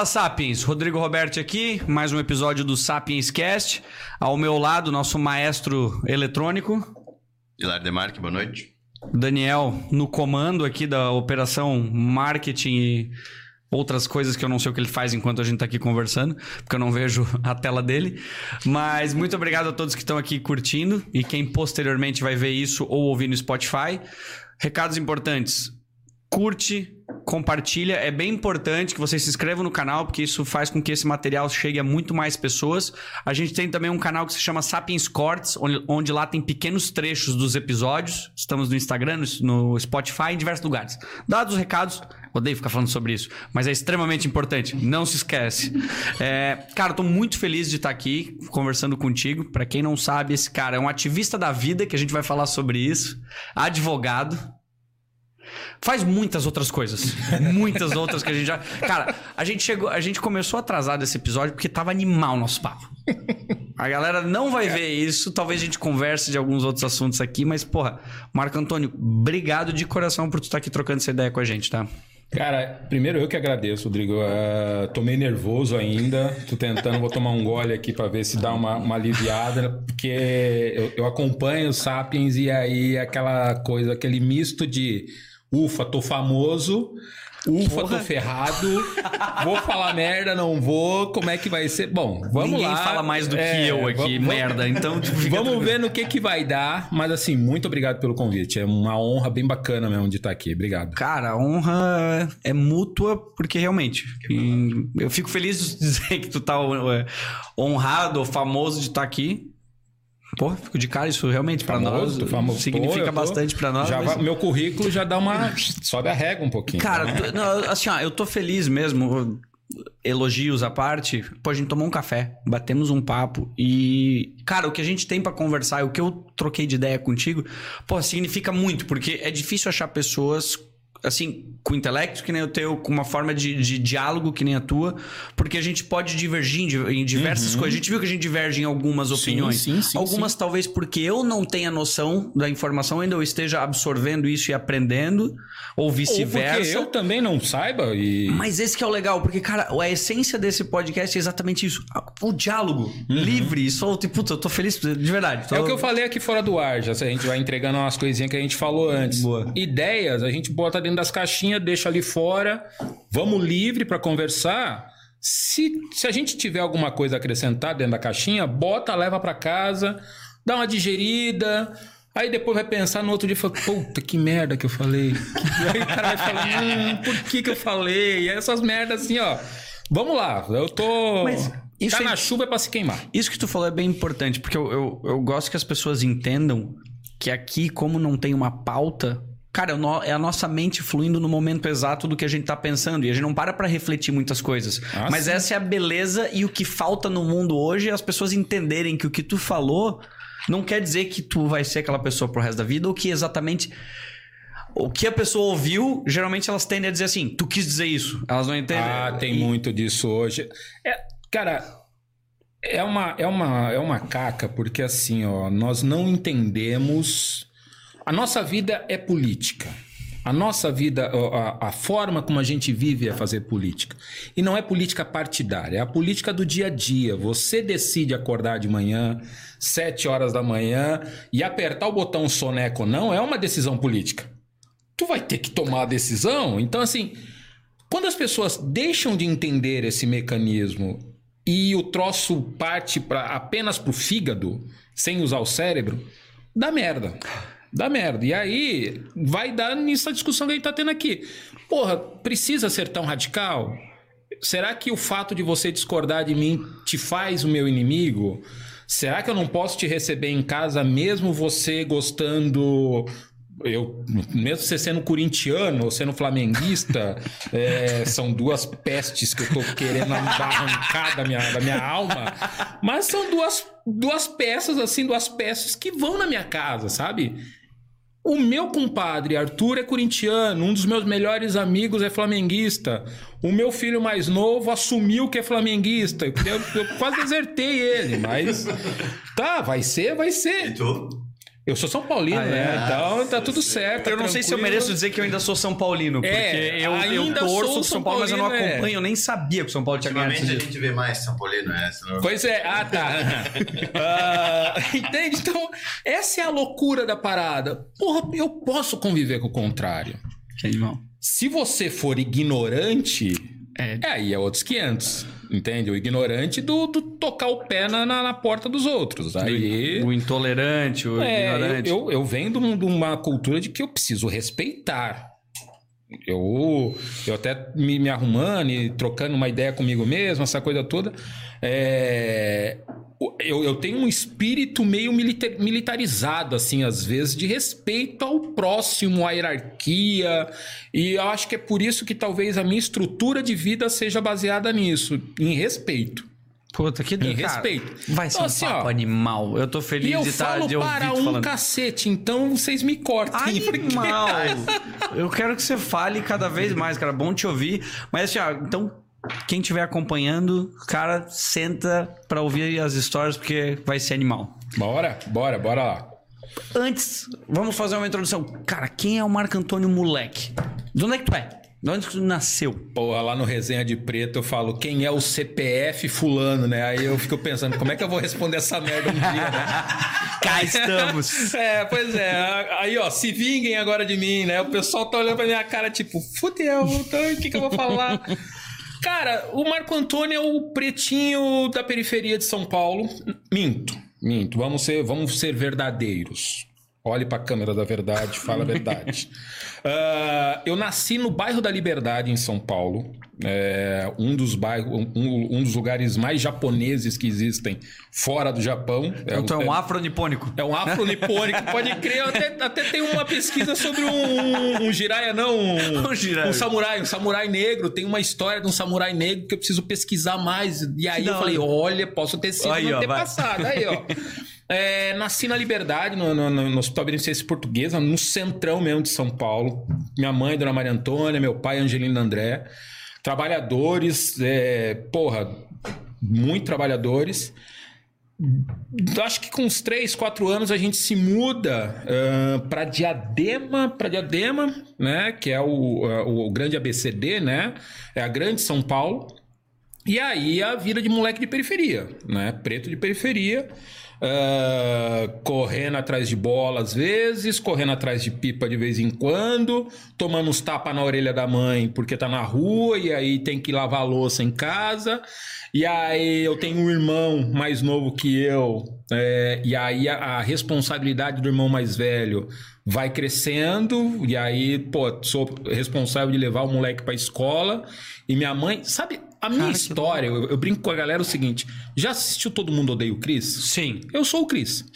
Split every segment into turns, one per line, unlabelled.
Fala Sapiens, Rodrigo Roberti aqui, mais um episódio do Sapiens Cast. Ao meu lado, nosso maestro eletrônico.
Hilar Demarque, boa noite.
Daniel, no comando aqui da operação marketing e outras coisas que eu não sei o que ele faz enquanto a gente tá aqui conversando, porque eu não vejo a tela dele. Mas muito obrigado a todos que estão aqui curtindo e quem posteriormente vai ver isso ou ouvir no Spotify. Recados importantes. Curte, compartilha. É bem importante que vocês se inscrevam no canal, porque isso faz com que esse material chegue a muito mais pessoas. A gente tem também um canal que se chama Sapiens Cortes, onde, onde lá tem pequenos trechos dos episódios. Estamos no Instagram, no Spotify, em diversos lugares. Dados os recados, odeio ficar falando sobre isso, mas é extremamente importante. Não se esquece. É, cara, tô muito feliz de estar aqui conversando contigo. Para quem não sabe, esse cara é um ativista da vida, que a gente vai falar sobre isso. Advogado Faz muitas outras coisas. muitas outras que a gente já. Cara, a gente chegou. A gente começou atrasado esse episódio porque tava animal o nosso papo. A galera não vai ver isso. Talvez a gente converse de alguns outros assuntos aqui, mas, porra, Marco Antônio, obrigado de coração por tu estar aqui trocando essa ideia com a gente, tá?
Cara, primeiro eu que agradeço, Rodrigo. Uh, tô meio nervoso ainda. Tô tentando, vou tomar um gole aqui para ver se dá uma, uma aliviada, porque eu, eu acompanho o Sapiens e aí aquela coisa, aquele misto de Ufa, tô famoso. Ufa, Porra. tô ferrado. vou falar merda, não vou. Como é que vai ser? Bom, vamos
Ninguém
lá.
Ninguém fala mais do é, que eu aqui, vamos, merda. Então,
tipo, vamos ver no que que vai dar. Mas assim, muito obrigado pelo convite. É uma honra bem bacana mesmo de estar aqui. Obrigado.
Cara, a honra é mútua, porque realmente. eu fico feliz de dizer que tu tá é, honrado, famoso de estar aqui. Pô, fico de cara, isso realmente para nós famoso. significa Pô, bastante para nós.
Mas... Meu currículo já dá uma. sobe a régua um pouquinho.
Cara, né? não, assim, ó, eu tô feliz mesmo. Elogios à parte, pô, a gente tomou um café, batemos um papo e, cara, o que a gente tem para conversar, o que eu troquei de ideia contigo, pô, significa muito, porque é difícil achar pessoas assim, com intelecto que nem o teu, com uma forma de, de diálogo que nem a tua, porque a gente pode divergir em, diversas uhum. coisas. A gente viu que a gente diverge em algumas opiniões. Sim, sim, sim, algumas talvez porque eu não tenha noção da informação, ainda eu esteja absorvendo isso e aprendendo, ou vice-versa. Ou porque
eu também não saiba e...
Mas esse que é o legal, porque, cara, a essência desse podcast é exatamente isso. O diálogo, uhum. livre solto. E, puta, eu tô feliz de verdade. Tô...
É o que eu falei aqui fora do ar, já. A gente vai entregando umas coisinhas que a gente falou antes.
Boa.
Ideias, a gente bota dentro dentro das caixinhas, deixa ali fora, vamos livre para conversar. Se, se a gente tiver alguma coisa acrescentada dentro da caixinha, bota, leva para casa, dá uma digerida. Aí depois vai pensar no outro dia e fala, puta, que merda que eu falei. Aí o cara vai falar, hum, por que que eu falei? E essas merdas assim, ó. Vamos lá, eu tô. Mas isso tá é... na chuva é pra se queimar.
Isso que tu falou é bem importante, porque eu, eu, eu gosto que as pessoas entendam que aqui, como não tem uma pauta, Cara, é a nossa mente fluindo no momento exato do que a gente tá pensando. E a gente não para pra refletir muitas coisas. Ah, Mas sim. essa é a beleza e o que falta no mundo hoje é as pessoas entenderem que o que tu falou não quer dizer que tu vai ser aquela pessoa pro resto da vida ou que exatamente. O que a pessoa ouviu, geralmente elas tendem a dizer assim: tu quis dizer isso. Elas não entendem.
Ah, tem e... muito disso hoje. É, cara, é uma, é, uma, é uma caca, porque assim, ó, nós não entendemos a nossa vida é política. A nossa vida, a, a, forma como a gente vive é fazer política. E não é política partidária, é a política do dia a dia. Você decide acordar de manhã, sete horas da manhã, e apertar o botão soneco ou não é uma decisão política. Tu vai ter que tomar a decisão. Então, assim, quando as pessoas deixam de entender esse mecanismo e o troço parte pra, apenas para o fígado, sem usar o cérebro, dá merda dá merda. E aí vai dar nisso a discussão que a gente tá tendo aqui. Porra, precisa ser tão radical? Será que o fato de você discordar de mim te faz o meu inimigo? Será que eu não posso te receber em casa mesmo você gostando eu, mesmo você sendo corintiano ou sendo flamenguista, é, são duas pestes que eu tô querendo arrancar da minha, da minha alma. Mas são duas, duas peças, assim, duas peças que vão na minha casa, sabe? O meu compadre Arthur é corintiano, um dos meus melhores amigos é flamenguista. O meu filho mais novo assumiu que é flamenguista. Eu, eu quase desertei ele, mas. Tá, vai ser, vai ser.
E tu?
Eu sou São Paulino,
Ah,
né?
é?
Então tá tudo certo.
Eu
tá
não sei se eu mereço dizer que eu ainda sou São Paulino, porque
É,
eu, eu
ainda
torço
sou
São
São
Paulo, mas eu não
Paulino, é.
acompanho, eu nem sabia que o São Paulo tinha ganhado
Ultimamente a gente vê mais São Paulino, né? Senão-
Pois é, ah tá. Ah, entende? Então, essa é a loucura da parada. Porra, eu posso conviver com o contrário.
Que animal.
Se você for ignorante,
É.
é, aí é outros 500. Entende? O ignorante do, do tocar o pé na, na, na porta dos outros. Aí.
O intolerante, o
É,
ignorante.
eu, eu, eu venho de um- de uma cultura de que eu preciso respeitar. Eu, eu até me, me arrumando e trocando uma ideia comigo mesmo, essa coisa toda. É, eu, eu tenho um espírito meio milita- militarizado, assim, às vezes, de respeito ao próximo, à hierarquia. E eu acho que é por isso que talvez a minha estrutura de vida seja baseada nisso, em respeito.
Puta, que
Em
cara,
respeito.
Vai ser
Então,
um
assim,
papo
ó,
animal. Eu tô feliz
eu
de estar
falo
de ouvir
para um
falando.
cacete, então vocês me cortem. porque-
Animal! Eu quero que você fale cada vez mais, cara. Bom te ouvir. Mas assim, ó, então, quem estiver acompanhando, cara, senta pra ouvir as histórias, porque vai ser animal.
Bora, bora, bora lá.
Antes, vamos fazer uma introdução. Cara, quem é o Marco Antônio Moleque? De onde é que tu é? De onde que tu nasceu?
Porra, lá no Resenha de Preto eu falo quem é o CPF fulano, né? Aí eu fico pensando, como é que eu vou responder essa merda um dia, né?
Cá estamos!
É, pois é. Aí, ó, se vinguem agora de mim, né? O pessoal tá olhando pra minha cara, tipo, fudeu, então o que, que eu vou falar? Cara, o Marco Antônio é o pretinho da periferia de São Paulo. Minto, minto. Vamos ser, vamos ser verdadeiros. Olhe pra câmera da verdade, fala a verdade. Ah, eu nasci no bairro da Liberdade, em São Paulo. É, um dos bairros, um, um dos lugares mais japoneses que existem fora do Japão.
Então é um
é,
afronipônico.
é um afronipônico, pode crer. Eu até, até tem uma pesquisa sobre um, um, um não. Um,
Um
um samurai, um samurai negro. Tem uma história de um samurai negro que eu preciso pesquisar mais. E aí
Que
eu falei, olha, posso ter sido
Aí, ó, vai.
antepassado. Aí, ó. É, nasci na Liberdade, no, no, no Hospital Beneficência Portuguesa, no centrão mesmo de São Paulo. Minha mãe, Dona Maria Antônia, meu pai, Angelina André. Trabalhadores, é, porra, muito trabalhadores. Acho que com uns 3, 4 anos a gente se muda para Diadema, para Diadema, né? Que é o, ah, o grande ABCD, né? É a grande São Paulo. E aí a vida de moleque de periferia, né? Preto de periferia, ah, correndo atrás de bola às vezes, correndo atrás de pipa de vez em quando, tomando uns tapas na orelha da mãe porque tá na rua e aí tem que lavar a louça em casa. E aí eu tenho um irmão mais novo que eu, é, e aí a, a responsabilidade do irmão mais velho vai crescendo, e aí, pô, sou responsável de levar o moleque pra escola. E minha mãe, sabe, a minha
Cara,
história, eu, eu brinco com a galera o seguinte: já assistiu Todo Mundo Odeia o Chris?
Sim.
Eu sou o Chris.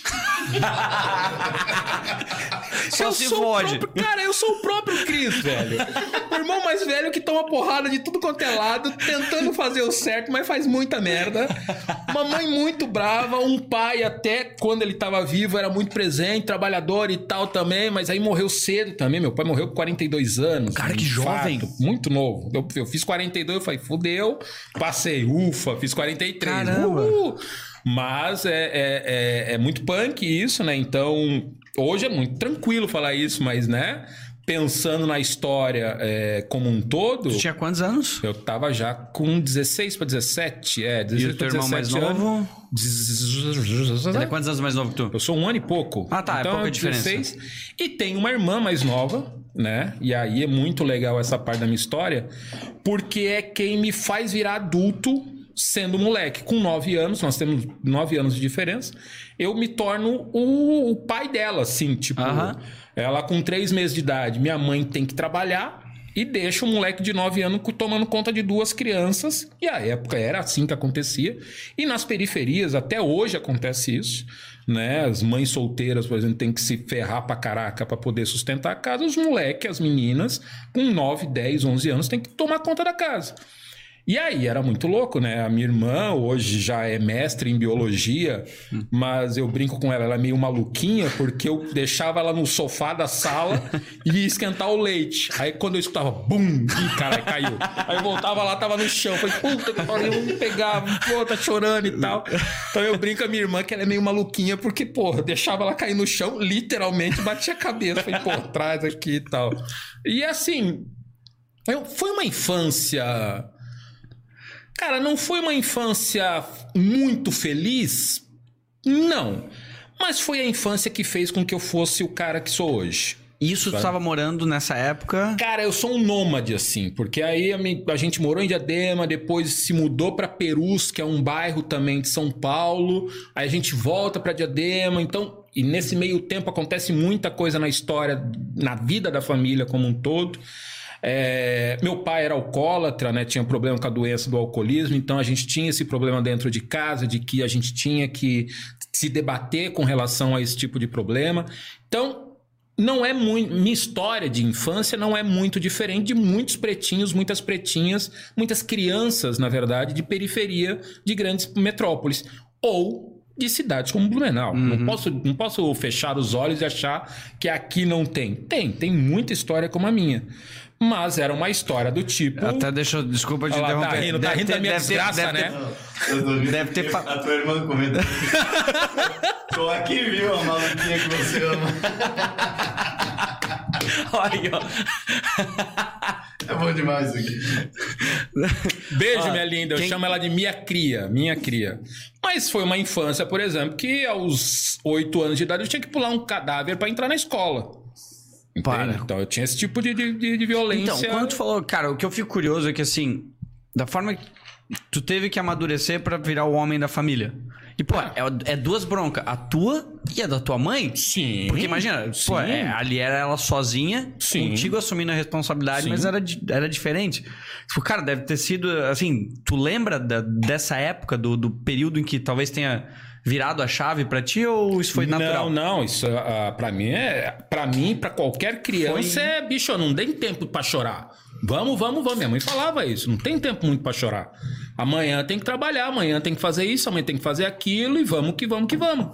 Só
eu
se
sou o
fode.
próprio- cara, eu sou o próprio Chris, velho. O irmão mais velho que toma porrada de tudo quanto é lado, tentando fazer o certo, mas faz muita merda. Uma mãe muito brava, um pai até quando ele tava vivo era muito presente, trabalhador e tal também, mas aí morreu cedo também. Meu pai morreu com 42 anos.
Cara, que jovem.
Muito novo. Eu, eu fiz 42, eu falei, fudeu. Passei, ufa, fiz 43.
Caramba.
Uhul. Mas é, é, é, é muito punk isso, né? Então, hoje é muito tranquilo falar isso, mas, né? Pensando na história é, como um todo,
Tu tinha quantos anos?
eu tava já com 16 para 17. É, 16
E o teu irmão mais
17 anos.
novo? Ele é quantos anos mais novo que tu?
eu sou um ano e pouco.
Ah, tá, é pouca diferença.
E tem uma irmã mais nova, né? E aí é muito legal essa parte da minha história, porque é quem me faz virar adulto sendo moleque. Com nove anos, nós temos nove anos de diferença, eu me torno o, o pai dela, assim, tipo... Ela com três meses de idade, minha mãe tem que trabalhar e deixa o moleque de 9 anos tomando conta de duas crianças. E a época era assim que acontecia. E nas periferias, até hoje acontece isso. Né? As mães solteiras, por exemplo, têm que se ferrar pra caraca pra poder sustentar a casa. Os moleques, as meninas, com 9, 10, 11 anos, têm que tomar conta da casa. E aí era muito louco, né? A minha irmã hoje já é mestre em biologia, mas eu brinco com ela, ela é meio maluquinha, porque eu deixava ela no sofá da sala e ia esquentar o leite. Aí quando eu escutava, bum, ih, cara, caiu. Aí eu voltava lá, tava no chão. Falei, puta que eu pegava, pô, tá chorando e tal. Então eu brinco com a minha irmã que ela é meio maluquinha, porque, pô, deixava ela cair no chão, literalmente batia a cabeça. Falei, pô, traz aqui e tal. E assim, eu- foi uma infância. Cara, não foi uma infância muito feliz? Não. Mas foi a infância que fez com que eu fosse o cara que sou hoje.
Isso tu estava morando nessa época.
Cara, eu sou um nômade, assim, porque aí a, gente morou em Diadema, depois se mudou pra Perus, que é um bairro também de São Paulo, aí a gente volta pra Diadema, então, e nesse meio tempo acontece muita coisa na história, na vida da família como um todo. É, meu pai era alcoólatra, né? Tinha problema com a doença do alcoolismo, então a gente tinha esse problema dentro de casa, de que a gente tinha que se debater com relação a esse tipo de problema. Então, não é muito. Minha história de infância não é muito diferente de muitos pretinhos, muitas pretinhas, muitas crianças, na verdade, de periferia de grandes metrópoles. Ou de cidades como Blumenau. Não, posso, não posso fechar os olhos e achar que aqui não tem. Tem, tem muita história como a minha. Mas era uma história do tipo.
Até deixa eu. Desculpa te
tá
interromper.
rindo, tá
Deve
rindo da
ter-
minha
deve ter-
desgraça,
deve ter-
né?
Eu tô vendo
Deve ter fa-
A tua irmã comenta. Tô aqui, viu, a maluquinha que você ama.
Olha, ó.
É bom demais isso aqui.
Beijo,
Ó,
minha linda. Eu
quem-
chamo ela de minha cria, minha cria. Mas foi uma infância, por exemplo, que aos oito anos de idade eu tinha que pular um cadáver pra entrar na escola. Entende?
Para.
Então eu tinha esse tipo de, de, de- violência.
Então, quando tu falou, cara, o que eu fico curioso é que assim, da forma que tu teve que amadurecer pra virar o homem da família. E, pô, é, é duas broncas, a tua e a da tua mãe.
Sim.
Porque imagina,
sim.
pô, é, ali era ela sozinha,
Sim.
contigo assumindo a responsabilidade,
Sim.
mas era, era diferente. Tipo, cara, deve ter sido, assim, tu lembra da- dessa época, do, do período em que talvez tenha virado a chave pra ti ou isso foi natural?
Não, não, isso ah, pra mim é. Pra mim, pra qualquer criança,
Foi-
é bicho, não tem tempo pra chorar. Vamos, vamos, vamos. Minha mãe falava isso. Não tem tempo muito pra chorar. Amanhã tem que trabalhar, amanhã tem que fazer isso, amanhã tem que fazer aquilo e vamos que vamos que vamos.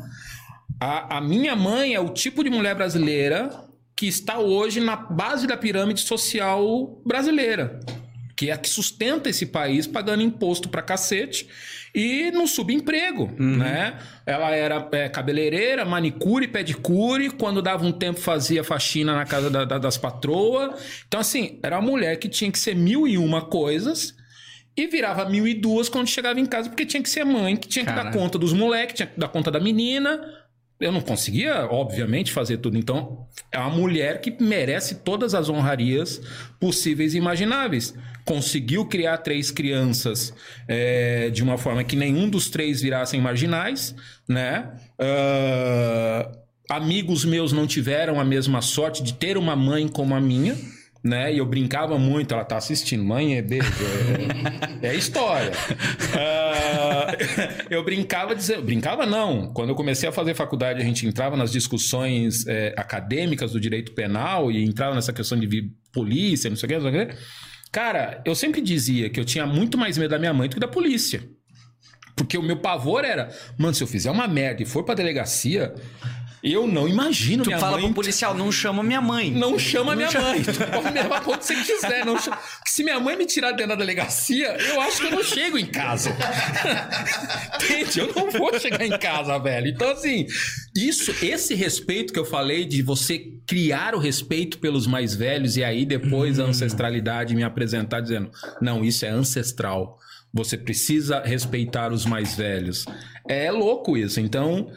A, a minha mãe é o tipo de mulher brasileira que está hoje na base da pirâmide social brasileira. Que é a que sustenta esse país pagando imposto pra cacete e no subemprego, né? Ela era é, cabeleireira, manicure, pedicure, quando dava um tempo fazia faxina na casa da- da- das patroas. Então, assim, era uma mulher que tinha que ser mil e uma coisas e virava mil e duas quando chegava em casa, porque tinha que ser mãe, que tinha que
Cara.
dar conta dos moleques, tinha que dar conta da menina. Eu não conseguia, obviamente, fazer tudo. Então, é uma mulher que merece todas as honrarias possíveis e imagináveis. Conseguiu criar três crianças é, de uma forma que nenhum dos três virassem marginais, né? Ah, amigos meus não tiveram a mesma sorte de ter uma mãe como a minha, né? E eu brincava muito, ela tá assistindo, mãe é beijo, é, é história. Ah, eu brincava dizer, brincava não. Quando eu comecei a fazer faculdade, a gente entrava nas discussões é, acadêmicas do direito penal e entrava nessa questão de polícia, não sei o que, não sei o que. Cara, eu sempre dizia que eu tinha muito mais medo da minha mãe do que da polícia. Porque o meu pavor era, mano, se eu fizer uma merda e for pra delegacia, eu não imagino
Tu fala
mãe
pro policial, não chama minha mãe.
não chama minha mãe. Tu pode me levar onde você quiser. Não chama... Porque se minha mãe me tirar dentro da delegacia, eu acho que eu não chego em casa. Entende? Eu não vou chegar em casa, velho. Então, assim, isso, esse respeito que eu falei de você criar o respeito pelos mais velhos e aí depois a ancestralidade me apresentar dizendo: não, isso é ancestral. Você precisa respeitar os mais velhos. É louco isso. Então,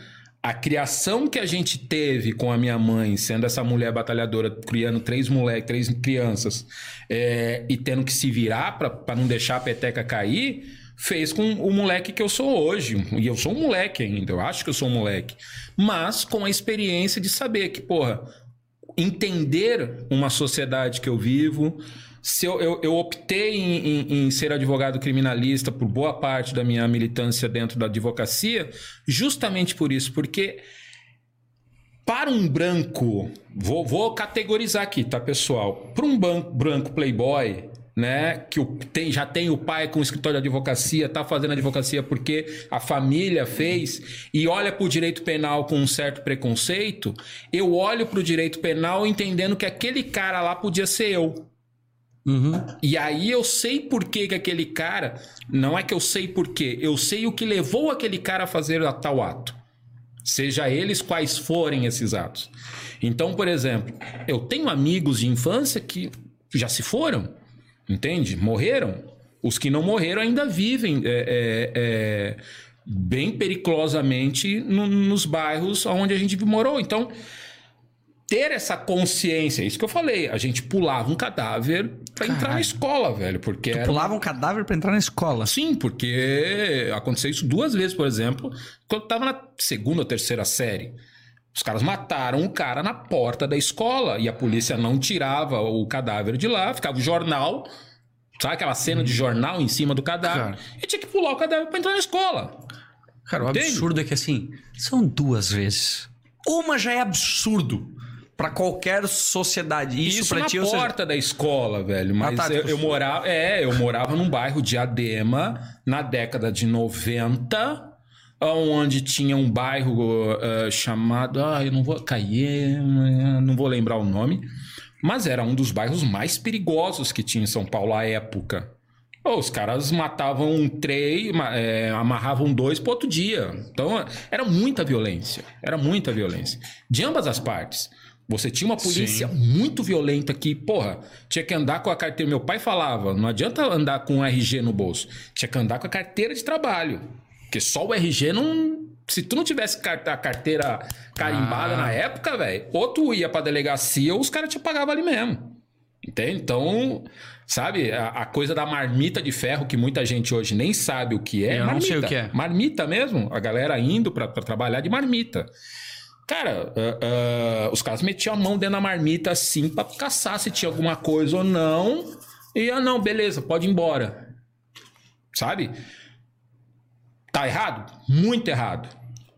a criação que a gente teve com a minha mãe, sendo essa mulher batalhadora, criando três moleques, três crianças, é, e tendo que se virar para não deixar a peteca cair, fez com o moleque que eu sou hoje. E eu sou um moleque ainda, eu acho que eu sou um moleque. Mas com a experiência de saber que, porra, entender uma sociedade que eu vivo. Se eu, eu, eu optei em, em- em ser advogado criminalista por boa parte da minha militância dentro da advocacia, justamente por isso, porque para um branco, vou, vou categorizar aqui, tá, pessoal? Para um branco playboy, né? Que tem, já tem o pai com o escritório de advocacia, tá fazendo advocacia porque a família fez, e olha para o direito penal com um certo preconceito, eu olho para o direito penal entendendo que aquele cara lá podia ser eu.
Uhum.
E aí eu sei por que, que aquele cara. Não é que eu sei por quê, eu sei o que levou aquele cara a fazer a tal ato. Seja eles quais forem esses atos. Então, por exemplo, eu tenho amigos de infância que já se foram, entende? Morreram. Os que não morreram ainda vivem é, é, é, bem periclosamente no- nos bairros onde a gente morou. Então, ter essa consciência, isso que eu falei, a gente pulava um cadáver pra entrar na escola, velho, porque era
Pulava um cadáver pra entrar na escola.
Sim, porque aconteceu isso duas vezes, por exemplo, quando eu tava na segunda ou terceira série. Os caras mataram o cara na porta da escola e a polícia não tirava o cadáver de lá, ficava o jornal, sabe aquela cena de jornal em cima do cadáver?
Cara.
E tinha que pular o cadáver pra entrar na escola.
Cara, o
Entende?
absurdo é que assim, são duas vezes. Uma já é absurdo pra qualquer sociedade. Isso,
Isso,
pra
na
ti, ou seja,
porta da escola, velho. Mas
Ah, tá,
eu,
tipo,
eu morava, é, eu morava num bairro de Adema na década de 90, onde tinha um bairro eh, chamado, ah, eu não vou cair, não vou lembrar o nome, mas era um dos bairros mais perigosos que tinha em São Paulo à época. Os caras matavam três, é, amarravam dois pro outro dia. Então, era muita violência. Era muita violência. De ambas as partes. Você tinha uma polícia muito violenta que, porra, tinha que andar com a carteira. Meu pai falava: não adianta andar com um RG no bolso. Tinha que andar com a carteira de trabalho. Porque só o RG não. Se tu não tivesse a carteira carimbada
Ah.
na época, velho, ou tu ia pra delegacia ou os caras te pagavam ali mesmo. Entende? Então, sabe, a, a coisa da marmita de ferro que muita gente hoje nem sabe o que é.
Eu não
marmita.
sei o que é.
Marmita mesmo. A galera indo pra trabalhar de marmita. Cara, ah, ah, os caras metiam a mão dentro da marmita assim pra caçar se tinha alguma coisa ou não. E, ah, não, beleza, pode ir embora. Sabe? Tá errado? Muito errado.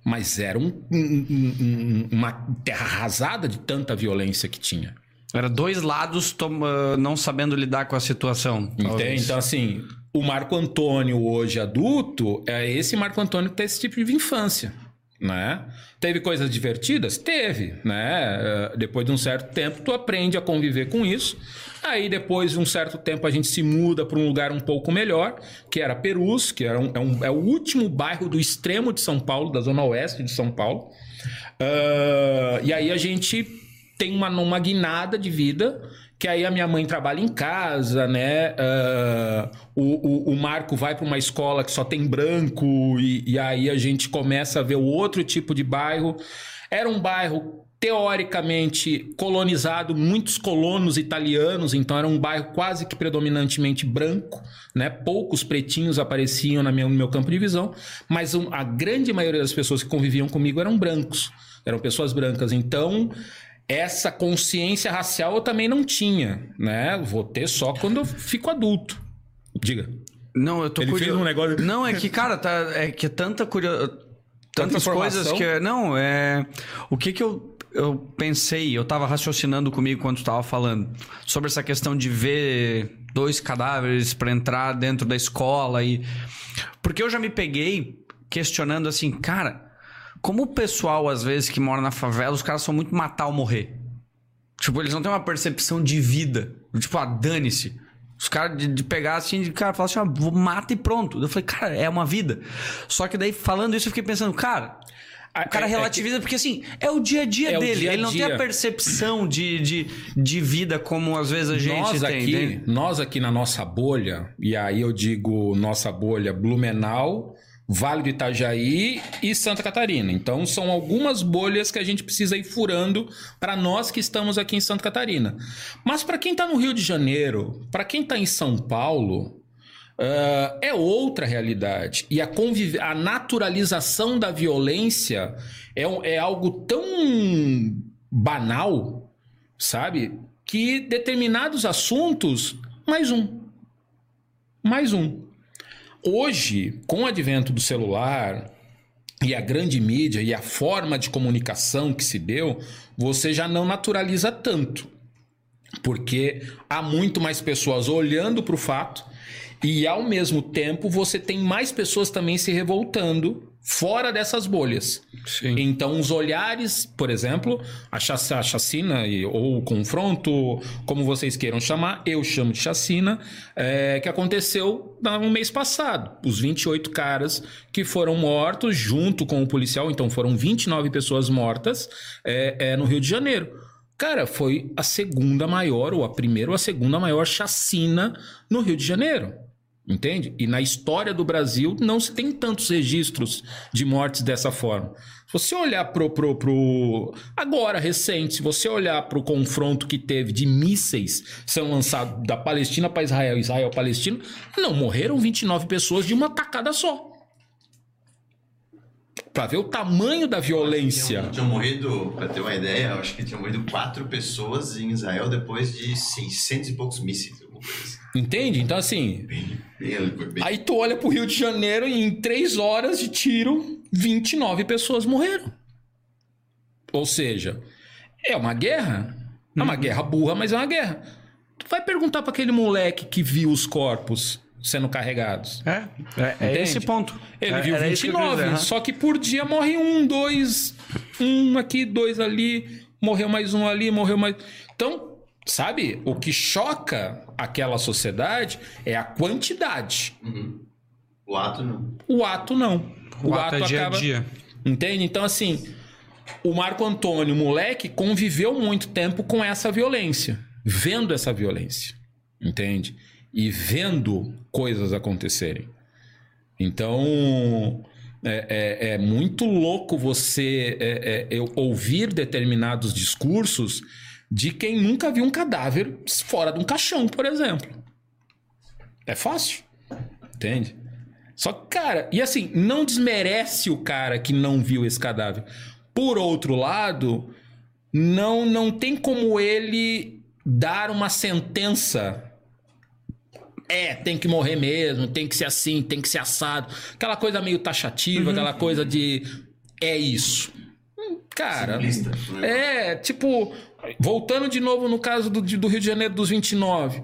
Mas era um- um- um- um- uma terra arrasada de tanta violência que tinha.
era dois lados toma- não sabendo lidar com a situação.
Entende? Então, assim, o Marco Antônio hoje adulto é esse Marco Antônio que tem esse tipo de infância, né? Teve coisas divertidas? Teve, né? Eh, Depois de um certo tempo, tu aprende a conviver com isso. Aí, depois de um certo tempo, a gente se muda para um lugar um pouco melhor, que era Perus, que era um- é, um- é o último bairro do extremo de São Paulo, da zona oeste de São Paulo. Ah, e aí a gente tem uma, uma guinada de vida, que aí a minha mãe trabalha em casa, né? Ah, o, o, o Marco vai para uma escola que só tem branco, e, e aí a gente começa a ver o outro tipo de bairro. Era um bairro teoricamente colonizado, muitos colonos italianos, então era um bairro quase que predominantemente branco, né? Poucos pretinhos apareciam na minha- no meu campo de visão, mas a grande maioria das pessoas que conviviam comigo eram brancos, eram pessoas brancas. Então, essa consciência racial eu também não tinha, né? Vou ter só quando eu fico adulto. Diga.
Não, eu tô
Ele
curioso.
fez um negócio-
Não, é que, cara, tá, é que é tanta curiosidade. Tantas
informação.
coisas que. Não, é. O que que eu, eu pensei, eu tava raciocinando comigo quando tu tava falando sobre essa questão de ver dois cadáveres pra entrar dentro da escola e. Porque eu já me peguei questionando assim, cara, como o pessoal, às vezes, que mora na favela, os caras são muito matar ou morrer. Tipo, eles não têm uma percepção de vida. Tipo, ah, dane-se. Os caras de, de pegar assim, de cara, falar assim, ah, vou- mata e pronto. Eu falei, cara, é uma vida. Só que daí, falando isso, eu fiquei pensando, cara, o cara
É- é
relativiza porque assim, é o dia a dia
É
dele.
dia a
Ele não tem a
dia.
percepção de, de, de vida como às vezes a gente
nós
tem.
aqui,
entende?
nós aqui na nossa bolha, e aí eu digo nossa bolha Blumenau, Vale do Itajaí e Santa Catarina. Então são algumas bolhas que a gente precisa ir furando para nós que estamos aqui em Santa Catarina. Mas para quem está no Rio de Janeiro, para quem está em São Paulo, ah, é outra realidade. E a, a naturalização da violência é, um- é algo tão banal, sabe? Que determinados assuntos, mais um. Mais um. Hoje, com o advento do celular e a grande mídia e a forma de comunicação que se deu, você já não naturaliza tanto. Porque há muito mais pessoas olhando para o fato e, ao mesmo tempo, você tem mais pessoas também se revoltando fora dessas bolhas.
Sim.
Então, os olhares, por exemplo, a chac- a chacina ou o confronto, como vocês queiram chamar, eu chamo de chacina, é, que aconteceu no mês passado. Os 28 caras que foram mortos junto com o policial, então foram 29 pessoas mortas é, é, no Rio de Janeiro. Cara, foi a segunda maior, ou a primeira ou a segunda maior chacina no Rio de Janeiro. Entende? E na história do Brasil não se tem tantos registros de mortes dessa forma. Se você olhar pro, pro, pro agora recente, se você olhar pro confronto que teve de mísseis sendo lançados da Palestina para Israel, Israel Palestina, não morreram 29 pessoas de uma tacada só. Pra ver o tamanho da violência.
Tinham, tinham morrido, pra ter uma ideia, acho que tinham morrido quatro pessoas em Israel depois de 600 e poucos mísseis.
Entende? Então assim,
Bem, bem, foi bem-
Aí tu olha pro Rio de Janeiro e em três horas de tiro, 29 pessoas morreram. Ou seja, é uma guerra. É uma guerra burra, mas é uma guerra. Tu vai perguntar pra aquele moleque que viu os corpos sendo carregados.
É, é, é esse ponto.
Ele
É-
viu
era isso que eu queria
29,
dizer,
só que por dia morre um, dois, um aqui, dois ali, morreu mais um ali, morreu mais. Então, sabe, o que choca aquela sociedade é a quantidade.
Uhum. O ato não.
O ato não.
O, ato, é dia a dia.
Entende? Então, assim, o Marco Antônio, moleque, conviveu muito tempo com essa violência, vendo essa violência. Entende? E vendo coisas acontecerem. Então. É, é- é muito louco você é, é, ouvir determinados discursos de quem nunca viu um cadáver fora de um caixão, por exemplo. É fácil. Entende? Só que, cara, e assim, não desmerece o cara que não viu esse cadáver. Por outro lado, não, não tem como ele dar uma sentença. É, tem que morrer mesmo, tem que ser assim, tem que ser assado. Aquela coisa meio taxativa, aquela coisa de. É isso. Cara.
Simplista. né?
É, tipo, voltando de novo no caso do, do Rio de Janeiro dos 29.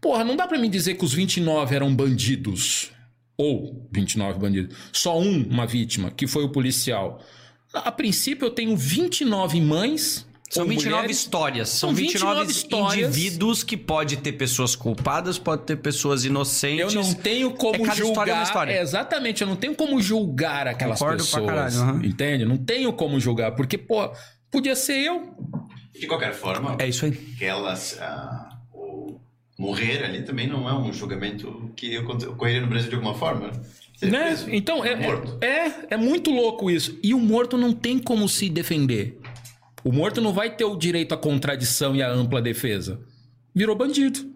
Porra, não dá pra me dizer que os 29 eram bandidos. Ou 29 bandidos. Só um, uma vítima, que foi o policial. A princípio, eu tenho 29 mães.
São
ou
29
mulheres.
histórias. São
São
29,
29 histórias.
indivíduos que pode ter pessoas culpadas, pode ter pessoas
Eu
inocentes.
não tenho como
É, cada
julgar.
história é uma história.
É, exatamente, eu não tenho como julgar aquelas
Concordo pra
pessoas.
caralho, aham.
Entende? Não tenho como julgar, porque, pô, podia ser eu.
De qualquer forma,
É isso aí.
aquelas. ah, o morrer ali também não é um julgamento que ocorre- ocorreria no Brasil de alguma forma. né?
Né?
preso.
Então, é,
morto.
é, é, é muito louco isso. E o morto não tem como se defender. O morto não vai ter o direito à contradição e à ampla defesa. Virou bandido.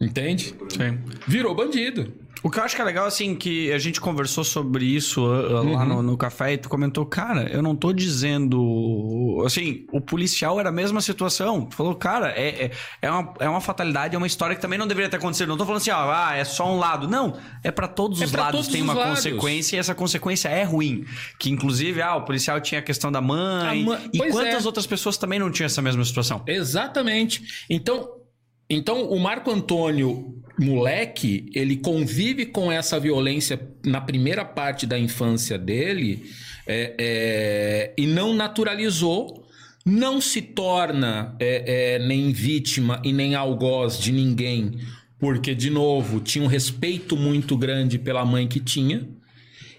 Entende?
Sim.
Virou bandido.
O que eu acho que é legal, assim, que a gente conversou sobre isso uh, uh, lá
Uhum.
no, no café e tu comentou, cara, eu não tô dizendo. Assim, o policial era a mesma situação. Tu falou, cara, é, é, é, uma, é uma fatalidade, é uma história que também não deveria ter acontecido. Não tô falando assim, ó, ah, é só um lado. Não, é pra todos
É
os lados
todos
tem
os
uma
lados.
consequência e essa consequência é ruim. Que inclusive, ah, o policial tinha a questão da mãe.
A mãe-
E
pois
quantas
é.
outras pessoas também não tinham essa mesma situação?
Exatamente. Então, então o Marco Antônio, moleque, ele convive com essa violência na primeira parte da infância dele é, é, e não naturalizou. Não se torna é, é, nem vítima e nem algoz de ninguém, porque, de novo, tinha um respeito muito grande pela mãe que tinha.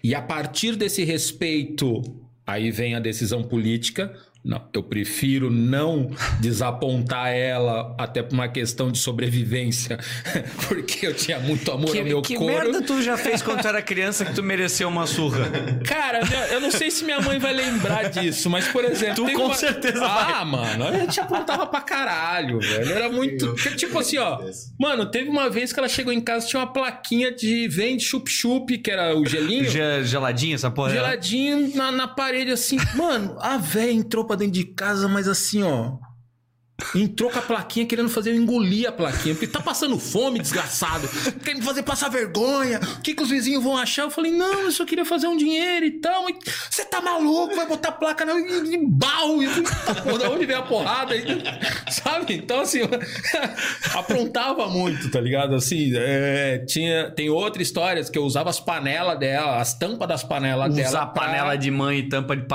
E a partir desse respeito, aí vem a decisão política. Não, eu prefiro não desapontar ela até por uma questão de sobrevivência, porque eu tinha muito amor
Que,
ao meu
que
couro.
merda tu já fez quando tu era criança que tu mereceu uma surra?
Cara, eu não sei se minha mãe vai lembrar disso, mas por exemplo.
Tu com certeza
Ah, mano, a gente apontava pra caralho, velho. Era muito. Tipo assim, ó. Mano, teve uma vez que ela chegou em casa tinha uma plaquinha de vende chup-chup, que era o gelinho.
Ge- Geladinha essa porra?
Geladinho na, na parede, assim. Mano, a véia entrou pra dentro de casa, mas assim, ó. Entrou com a plaquinha querendo fazer eu engolir a plaquinha. Porque tá passando fome, desgraçado. Quer me fazer passar vergonha. O que, que os vizinhos vão achar? Eu falei, não, eu só queria fazer um dinheiro e tal. Você tá maluco? Vai botar placa na... de barro. E, da onde vem a porrada? sabe? Então, assim, aprontava muito, tá ligado? Assim, é, tinha, tem outras histórias que eu usava as panelas dela, as tampas das panelas dela.
Usar
pra-
panela de mãe e tampa de.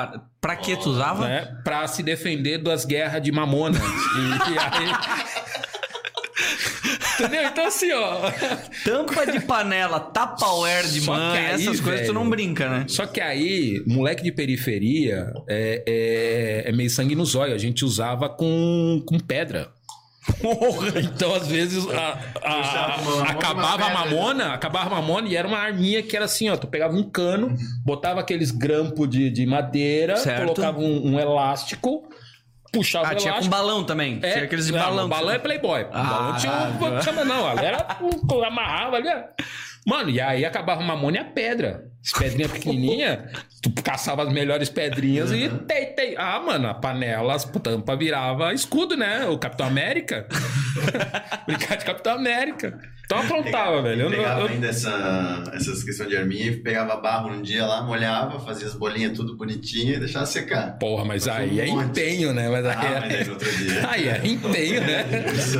Pra que tu usava?
né, pra se defender das guerras de mamona. E, e aí... Entendeu? Então, assim, ó.
Tampa de panela, Tupperware de
Só
mãe,
aí,
essas coisas tu
velho,
não brinca, né?
Só que aí, moleque de periferia é, é, é meio sangue no zóio. A gente usava com, com pedra. Então, às vezes, a- a-
uma
acabava a mamona, acabava a mamona e era uma arminha que era assim, ó. Tu pegava um cano, botava aqueles grampos de, de madeira,
Certo.
colocava um, um elástico, puxava
Ah,
o
tinha com
elástico.
balão também. tinha aqueles de
não,
balão.
balão é Playboy.
Ah,
balão tinha um,
ah,
não, era um, amarrava ali. ó. Mano, e aí acabava uma mamona e a pedra. As pedrinhas pequenininhas, tu caçava as melhores pedrinhas e tei, tei. Ah, mano, a panela, as tampa virava escudo, né? O Capitão América. Brincar de Capitão América. Então aprontava, velho. Eu, não-
pegava
eu-
ainda essa, essas questões de arminha e pegava barro num dia lá, molhava, fazia as bolinhas tudo bonitinho e deixava secar.
Porra, mas aí é
Um monte.
empenho, né? Mas
Ah,
aí
mas aí
é,
outro dia.
aí é empenho, né?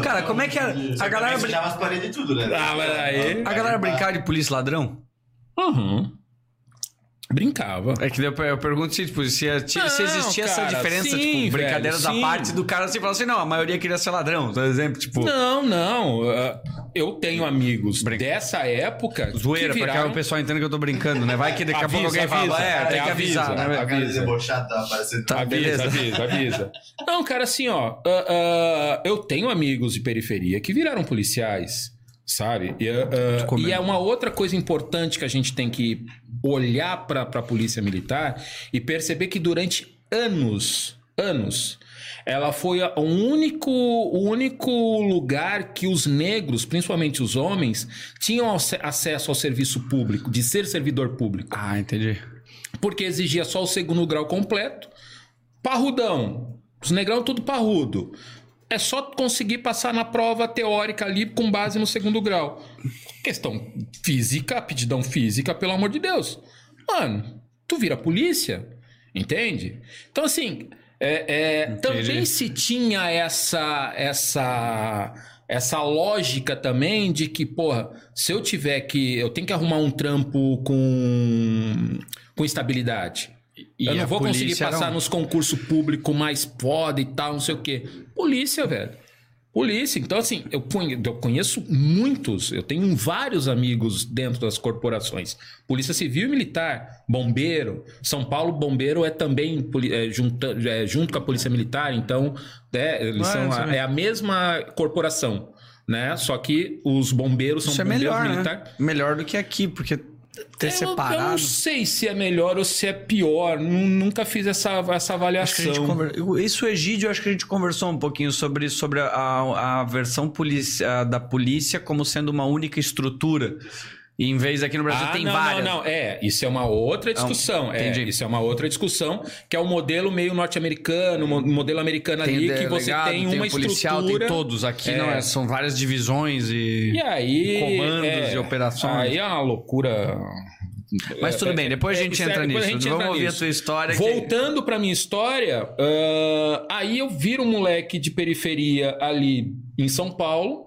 Cara, como é que era? A galera, brin-
as paredes e tudo, né?
Ah, mas aí-
a galera brincava de polícia ladrão?
Uhum. Brincava.
É que eu eu pergunto se, tipo, se, se
Não,
existia essa
cara,
diferença,
sim,
tipo, brincadeiras
velho,
à parte do cara assim, falar assim, não, a maioria queria ser ladrão, por exemplo, tipo,
Não, não. uh, Eu tenho amigos dessa época.
zoeira, pra que
viraram...
o pessoal entenda que eu tô brincando, né? Vai que daqui a pouco
Avisa,
alguém fala,
avisa.
é, tem que
É,
avisar,
avisa.
né?
Cara
avisa.
tava aparecendo.
Tá,
Avisa, avisa, avisa. Não, cara, assim, ó. ah, ah, eu tenho amigos de periferia que viraram policiais, sabe? E, ah, ah,
comendo.
e é uma outra coisa importante que a gente tem que olhar para a polícia militar e perceber que durante anos, anos, ela foi o único, o único lugar que os negros, principalmente os homens, tinham ace- acesso ao serviço público, de ser servidor público
Ah, entendi.
porque exigia só o segundo grau completo. Parrudão. Os negrão tudo parrudo. É só conseguir passar na prova teórica ali com base no segundo grau. Questão física, aptidão física, pelo amor de Deus. Mano, tu vira polícia, entende? Então, assim, é, é, também se tinha essa, essa, essa lógica também de que, porra, se eu tiver que. Eu tenho que arrumar um trampo com, com estabilidade.
E
eu não vou conseguir passar nos concursos públicos mais foda e tal, não sei o quê. Polícia, velho. Polícia. Então, assim, eu conhe- eu conheço muitos, eu tenho vários amigos dentro das corporações. Polícia Civil e Militar, Bombeiro. São Paulo, Bombeiro é também é, junta- é, junto com a Polícia Militar, então é, eles
Ah,
são a, é a mesma corporação. Né? Só que os bombeiros são
Isso é
bombeiros
melhor, né?
militares.
Melhor do que aqui, porque ter
Eu- Eu
separado...
não sei se é melhor ou se é pior. Nu- Nunca fiz essa, essa avaliação.
conver... Isso, Egídio, acho que a gente conversou um pouquinho sobre, sobre a, a versão polícia, da polícia como sendo uma única estrutura. E em vez aqui no Brasil
Ah,
tem
não,
várias.
não, não. É, isso é uma outra discussão. é,
entendi.
isso é uma outra discussão, que é o modelo meio norte-americano, mo- modelo americano
Tem
ali,
o
que você
delegado,
tem
tem
uma
o policial,
estrutura.
tem todos. Aqui
É.
não é, são várias divisões e,
E aí.
comandos
é,
e operações.
Aí é uma loucura.
Mas tudo bem, depois a gente
É,
entra
depois a
nisso.
gente
Vamos
entra
ouvir
nisso.
a tua história. que-
Voltando pra minha história, ah, aí eu viro um moleque de periferia ali em São Paulo.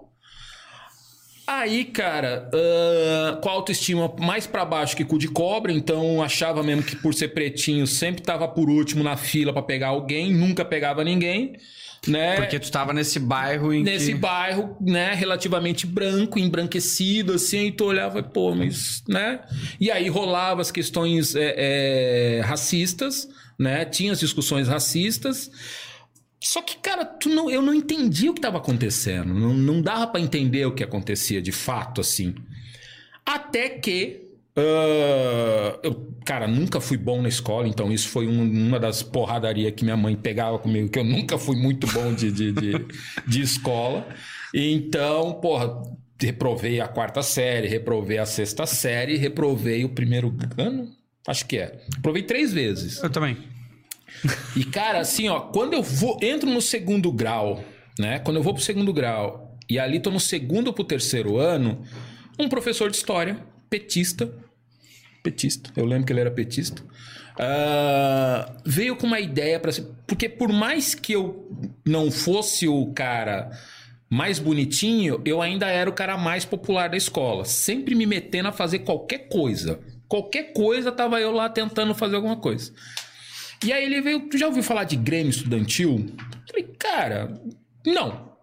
Aí, cara, ah, com a autoestima mais pra baixo que cu de cobra, então achava mesmo que por ser pretinho sempre tava por último na fila pra pegar alguém, nunca pegava ninguém, né?
Porque tu tava nesse bairro em
Nesse
que...
bairro, né, relativamente branco, embranquecido, assim, e tu olhava, pô, mas, né? E aí rolava as questões é, é, racistas, né? Tinha as discussões racistas. Só que, cara, tu não, eu não entendi o que estava acontecendo. Não, não dava para entender o que acontecia de fato, assim. Até que. ah, eu, cara, nunca fui bom na escola, então isso foi um- uma das porradarias que minha mãe pegava comigo, que eu nunca fui muito bom de, de, de, de escola. Então, porra, reprovei a quarta série, reprovei a sexta série, reprovei o primeiro ano. Acho que é. Reprovei três vezes.
Eu também.
E, cara, assim, ó, quando eu vou, entro no segundo grau, né? Quando eu vou pro segundo grau e ali tô no segundo pro terceiro ano, um professor de história, petista, petista, eu lembro que ele era petista, ah, veio com uma ideia para porque por mais que eu não fosse o cara mais bonitinho, eu ainda era o cara mais popular da escola, sempre me metendo a fazer qualquer coisa. Qualquer coisa tava eu lá tentando fazer alguma coisa. E aí ele veio, tu já ouviu falar de Grêmio Estudantil? Falei, cara, não.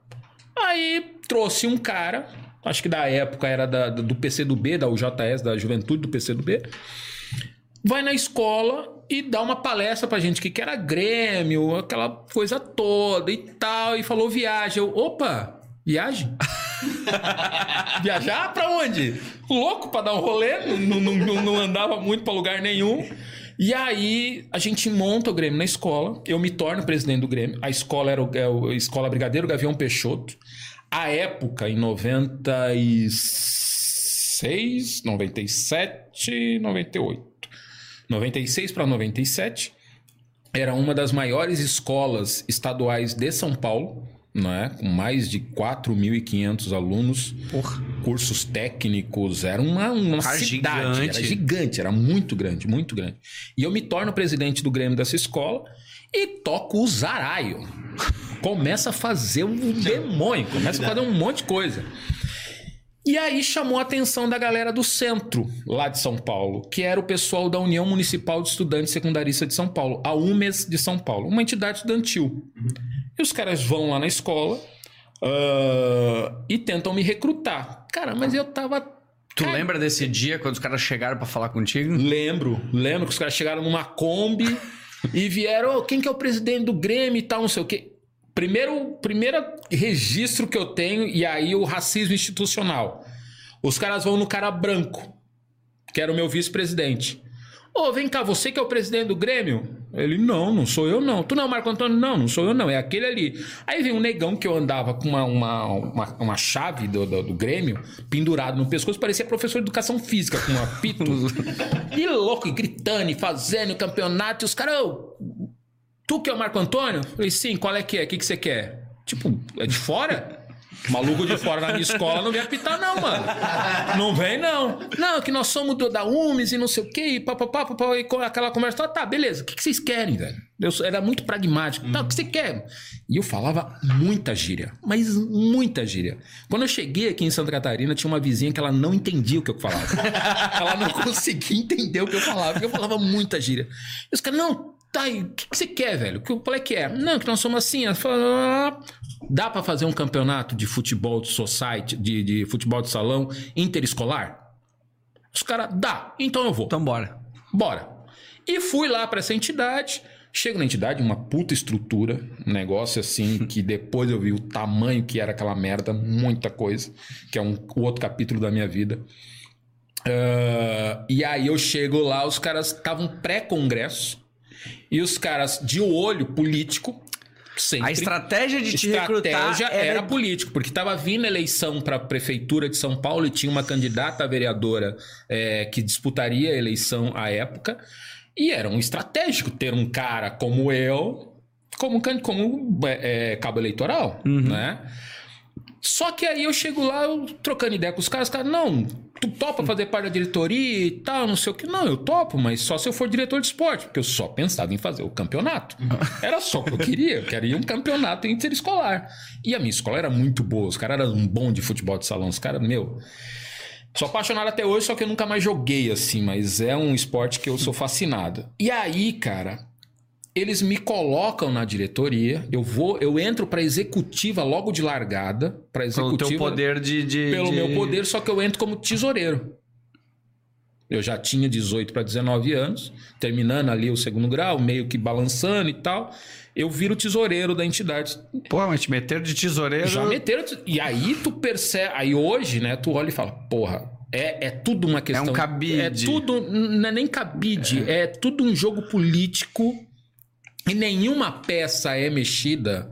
Aí trouxe um cara, acho que da época era da, do PCdoB, da UJS, da Juventude do PCdoB, vai na escola e dá uma palestra pra gente que que era Grêmio, aquela coisa toda e tal, e falou viagem. Eu, opa, viagem? Viajar pra onde? Louco pra dar um rolê, não, não, não, não andava muito pra lugar nenhum. E aí a gente monta o Grêmio na escola, eu me torno presidente do Grêmio. A escola era o, a Escola Brigadeiro Gavião Peixoto. A época, em 96, 97, 98. 96 para 97, era uma das maiores escolas estaduais de São Paulo, né? com mais de 4.500 alunos,
Porra.
cursos técnicos, era uma, uma
Ah,
cidade,
gigante.
era gigante, era muito grande, muito grande. E eu me torno presidente do Grêmio dessa escola e toco o zaraio. Começa a fazer um demônio, começa a fazer um monte de coisa. E aí chamou a atenção da galera do centro, lá de São Paulo, que era o pessoal da União Municipal de Estudantes Secundaristas de São Paulo, a UMES de São Paulo, uma entidade estudantil. E os caras vão lá na escola ah, e tentam me recrutar. Cara, mas eu tava.
Tu
Cara,
lembra desse dia quando os caras chegaram pra falar contigo?
Lembro, lembro que os caras chegaram numa Kombi e vieram, "Ô, quem que é o presidente do Grêmio e tal, não sei o quê. Primeiro, primeiro registro que eu tenho, e aí o racismo institucional. Os caras vão no cara branco, que era o meu vice-presidente. Ô, vem cá, você que é o presidente do Grêmio? Ele, não, não sou eu não. Tu não, Marco Antônio? Não, não sou eu não, é aquele ali. Aí vem um negão que eu andava com uma, uma, uma, uma chave do, do, do Grêmio pendurado no pescoço, parecia professor de educação física, com um apito. e louco, e gritando, e fazendo campeonato, e os caras, ô, tu que é o Marco Antônio? Eu falei, sim, qual é que é? O que, que você quer? Tipo, é de fora? Maluco de fora na minha escola não vem apitar, não, mano. Não vem, não. Não, que nós somos do, da UMES e não sei o quê, e papapá, papapá, e aquela conversa. Tá, tá, beleza. O que, que vocês querem, velho? Eu era muito pragmático. Tá, o que você quer? E eu falava muita gíria, mas muita gíria. Quando eu cheguei aqui em Santa Catarina, tinha uma vizinha que ela não entendia o que eu falava. ela não conseguia entender o que eu falava, porque eu falava muita gíria. E os caras, não, tá aí, o que, que você quer, velho? Que- Qual é que é? Não, que nós somos assim. Falou, "Ah, dá pra fazer um campeonato de futebol de society, de, de futebol de salão interescolar? Os caras, dá, então eu vou.
Então bora.
Bora. E fui lá pra essa entidade. Chego na entidade, uma puta estrutura, um negócio assim que depois eu vi o tamanho que era aquela merda, muita coisa, que é um o outro capítulo da minha vida. Ah, e aí eu chego lá, os caras estavam pré-congresso e os caras de olho político, sempre.
A estratégia de te recrutar
estratégia
era...
era político, porque estava vindo eleição para a prefeitura de São Paulo e tinha uma candidata a vereadora é, que disputaria a eleição à época. E era um estratégico ter um cara como eu como, como é, é, cabo eleitoral, né? Só que aí eu chego lá, eu trocando ideia com os caras, os caras, não, tu topa fazer parte da diretoria e tal, não sei o que. Não, eu topo, mas só se eu for diretor de esporte, porque eu só pensava em fazer o campeonato. Era só o que eu queria, eu queria um campeonato interescolar. E a minha escola era muito boa, os caras eram um bom de futebol de salão, os caras, meu. Sou apaixonado até hoje, só que eu nunca mais joguei assim, mas é um esporte que eu sou fascinado. E aí, cara, eles me colocam na diretoria, eu vou, eu entro pra executiva logo de largada, para
Pelo
executiva
teu poder de... de-
pelo
de-
meu poder, só que eu entro como tesoureiro. Eu já tinha 18 para 19 anos, terminando ali o segundo grau, meio que balançando e tal. Eu viro tesoureiro da entidade.
Pô, mas te meter de tesoureiro...
Já meteram. E aí tu percebe. Aí hoje, né, tu olha e fala, porra, é, é tudo uma questão.
um cabide.
É tudo. Não é nem cabide, é. tudo um jogo político. E nenhuma peça é mexida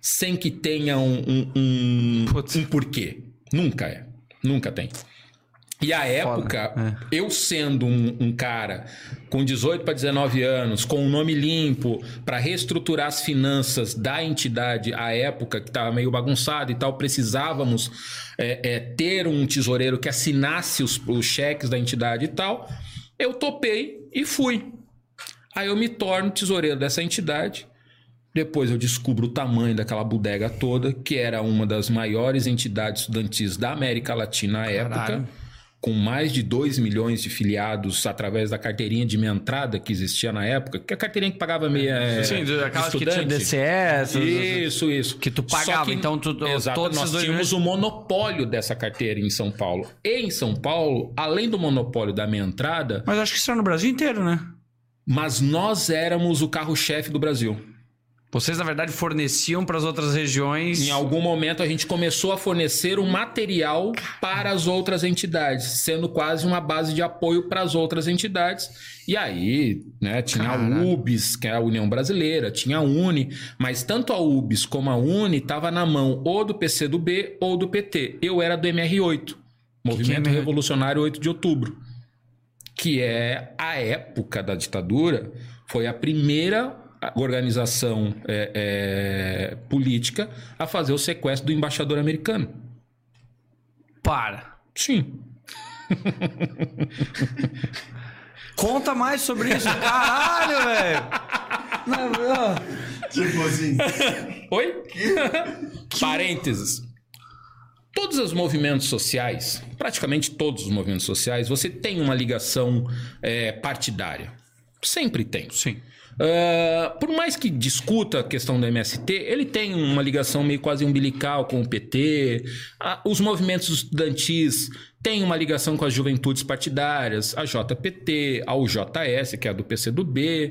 sem que tenha um, um, um, um porquê. Nunca é. Nunca tem. E a época, eu sendo um, um cara com 18 para 19 anos, com um nome limpo, para reestruturar as finanças da entidade à época, que estava meio bagunçado e tal, precisávamos é, é, ter um tesoureiro que assinasse os, os cheques da entidade e tal. Eu topei e fui. Aí eu me torno tesoureiro dessa entidade. Depois eu descubro o tamanho daquela bodega toda, que era uma das maiores entidades estudantis da América Latina à época, com mais de 2 milhões de filiados através da carteirinha de minha entrada que existia na época, que é a carteirinha que pagava meia. é,
Sim, aquelas que
estudante.
tinha DCS.
Isso, isso.
Que tu pagava, então tu-
Exato,
todos
nós
esses dois
tínhamos o monopólio dessa carteira em São Paulo. E em São Paulo, além do monopólio da minha entrada,
Mas acho que isso era no Brasil inteiro, né?
Mas nós éramos o carro-chefe do Brasil.
Vocês, na verdade, forneciam para as outras regiões.
Em algum momento a gente começou a fornecer o material para as outras entidades, sendo quase uma base de apoio para as outras entidades. E aí, né, tinha a
Caraca.
UBS, que é a União Brasileira, tinha a UNE, mas tanto a UBS como a UNE estava na mão ou do PCdoB ou do PT. Eu era do MR8, Movimento
MR8?
Revolucionário 8 de Outubro, que é a época da ditadura, foi a primeira organização é, é, política a fazer o sequestro do embaixador americano.
Para.
Sim.
Conta mais sobre isso. Caralho, velho.
Tipo assim.
Oi? Parênteses. Todos os movimentos sociais, praticamente todos os movimentos sociais, você tem uma ligação é, partidária. Sempre tem.
Sim.
Ah, por mais que discuta a questão do MST, ele tem uma ligação meio quase umbilical com o PT. Ah, os movimentos estudantis têm uma ligação com as juventudes partidárias, a JPT, a UJS, que é a do PCdoB.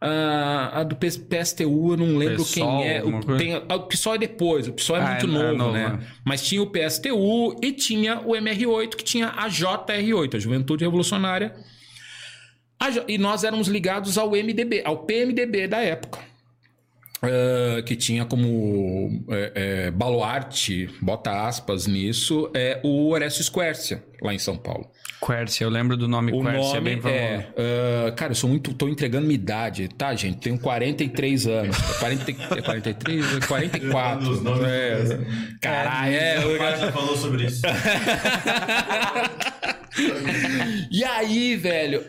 Ah, a do PSTU, eu não lembro
PSOL,
quem é. O, tem, ah, o PSOL é depois, o PSOL é
Ah,
muito
é- é
novo,
novo,
né?
né?
Mas tinha o PSTU e tinha o MR8, que tinha a JR8, a Juventude Revolucionária a e nós éramos ligados ao MDB, ao PMDB da época. Ah, que tinha como é, é, baluarte, bota aspas nisso, é o Horácio Squercia, lá em São Paulo.
Quercia, eu lembro do nome
O
Quercia, é
nome
bem famoso.
é. ah, cara, eu sou muito. tô entregando minha idade, tá, gente? Tenho 43 anos. 40, é 43? É 44.
Os nomes
é. Caralho, é.
O pai já falou sobre isso.
E aí, velho,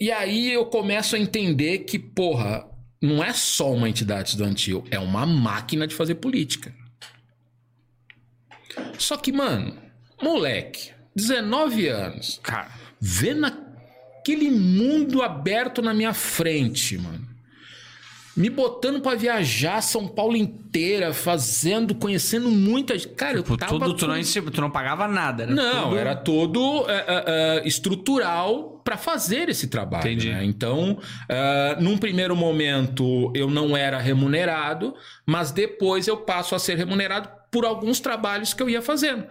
e aí eu começo a entender que, porra, não é só uma entidade estudantil, é uma máquina de fazer política. Só que, mano, moleque, 19 anos,
Cara,
vendo aquele mundo aberto na minha frente, mano. Me botando pra viajar São Paulo inteira, fazendo, conhecendo muita gente. Cara, eu
tipo,
tava
tudo tu não, tu não pagava nada, era
não,
tudo-
era todo é, é, é, estrutural para fazer esse trabalho.
Entendi.
né? Então, é, num primeiro momento, eu não era remunerado, mas depois eu passo a ser remunerado por alguns trabalhos que eu ia fazendo.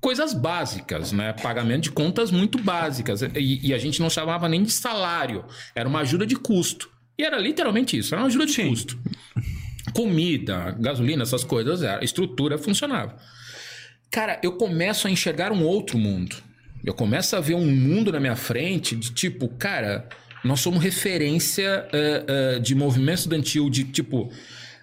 Coisas básicas, né? Pagamento de contas muito básicas. E, e a gente não chamava nem de salário, era uma ajuda de custo. E era literalmente isso, era uma ajuda de
Sim.
custo. Comida, gasolina, essas coisas, a estrutura funcionava. Cara, eu começo a enxergar um outro mundo. Eu começo a ver um mundo na minha frente de tipo, cara, nós somos referência eh, eh, de movimento estudantil, de tipo,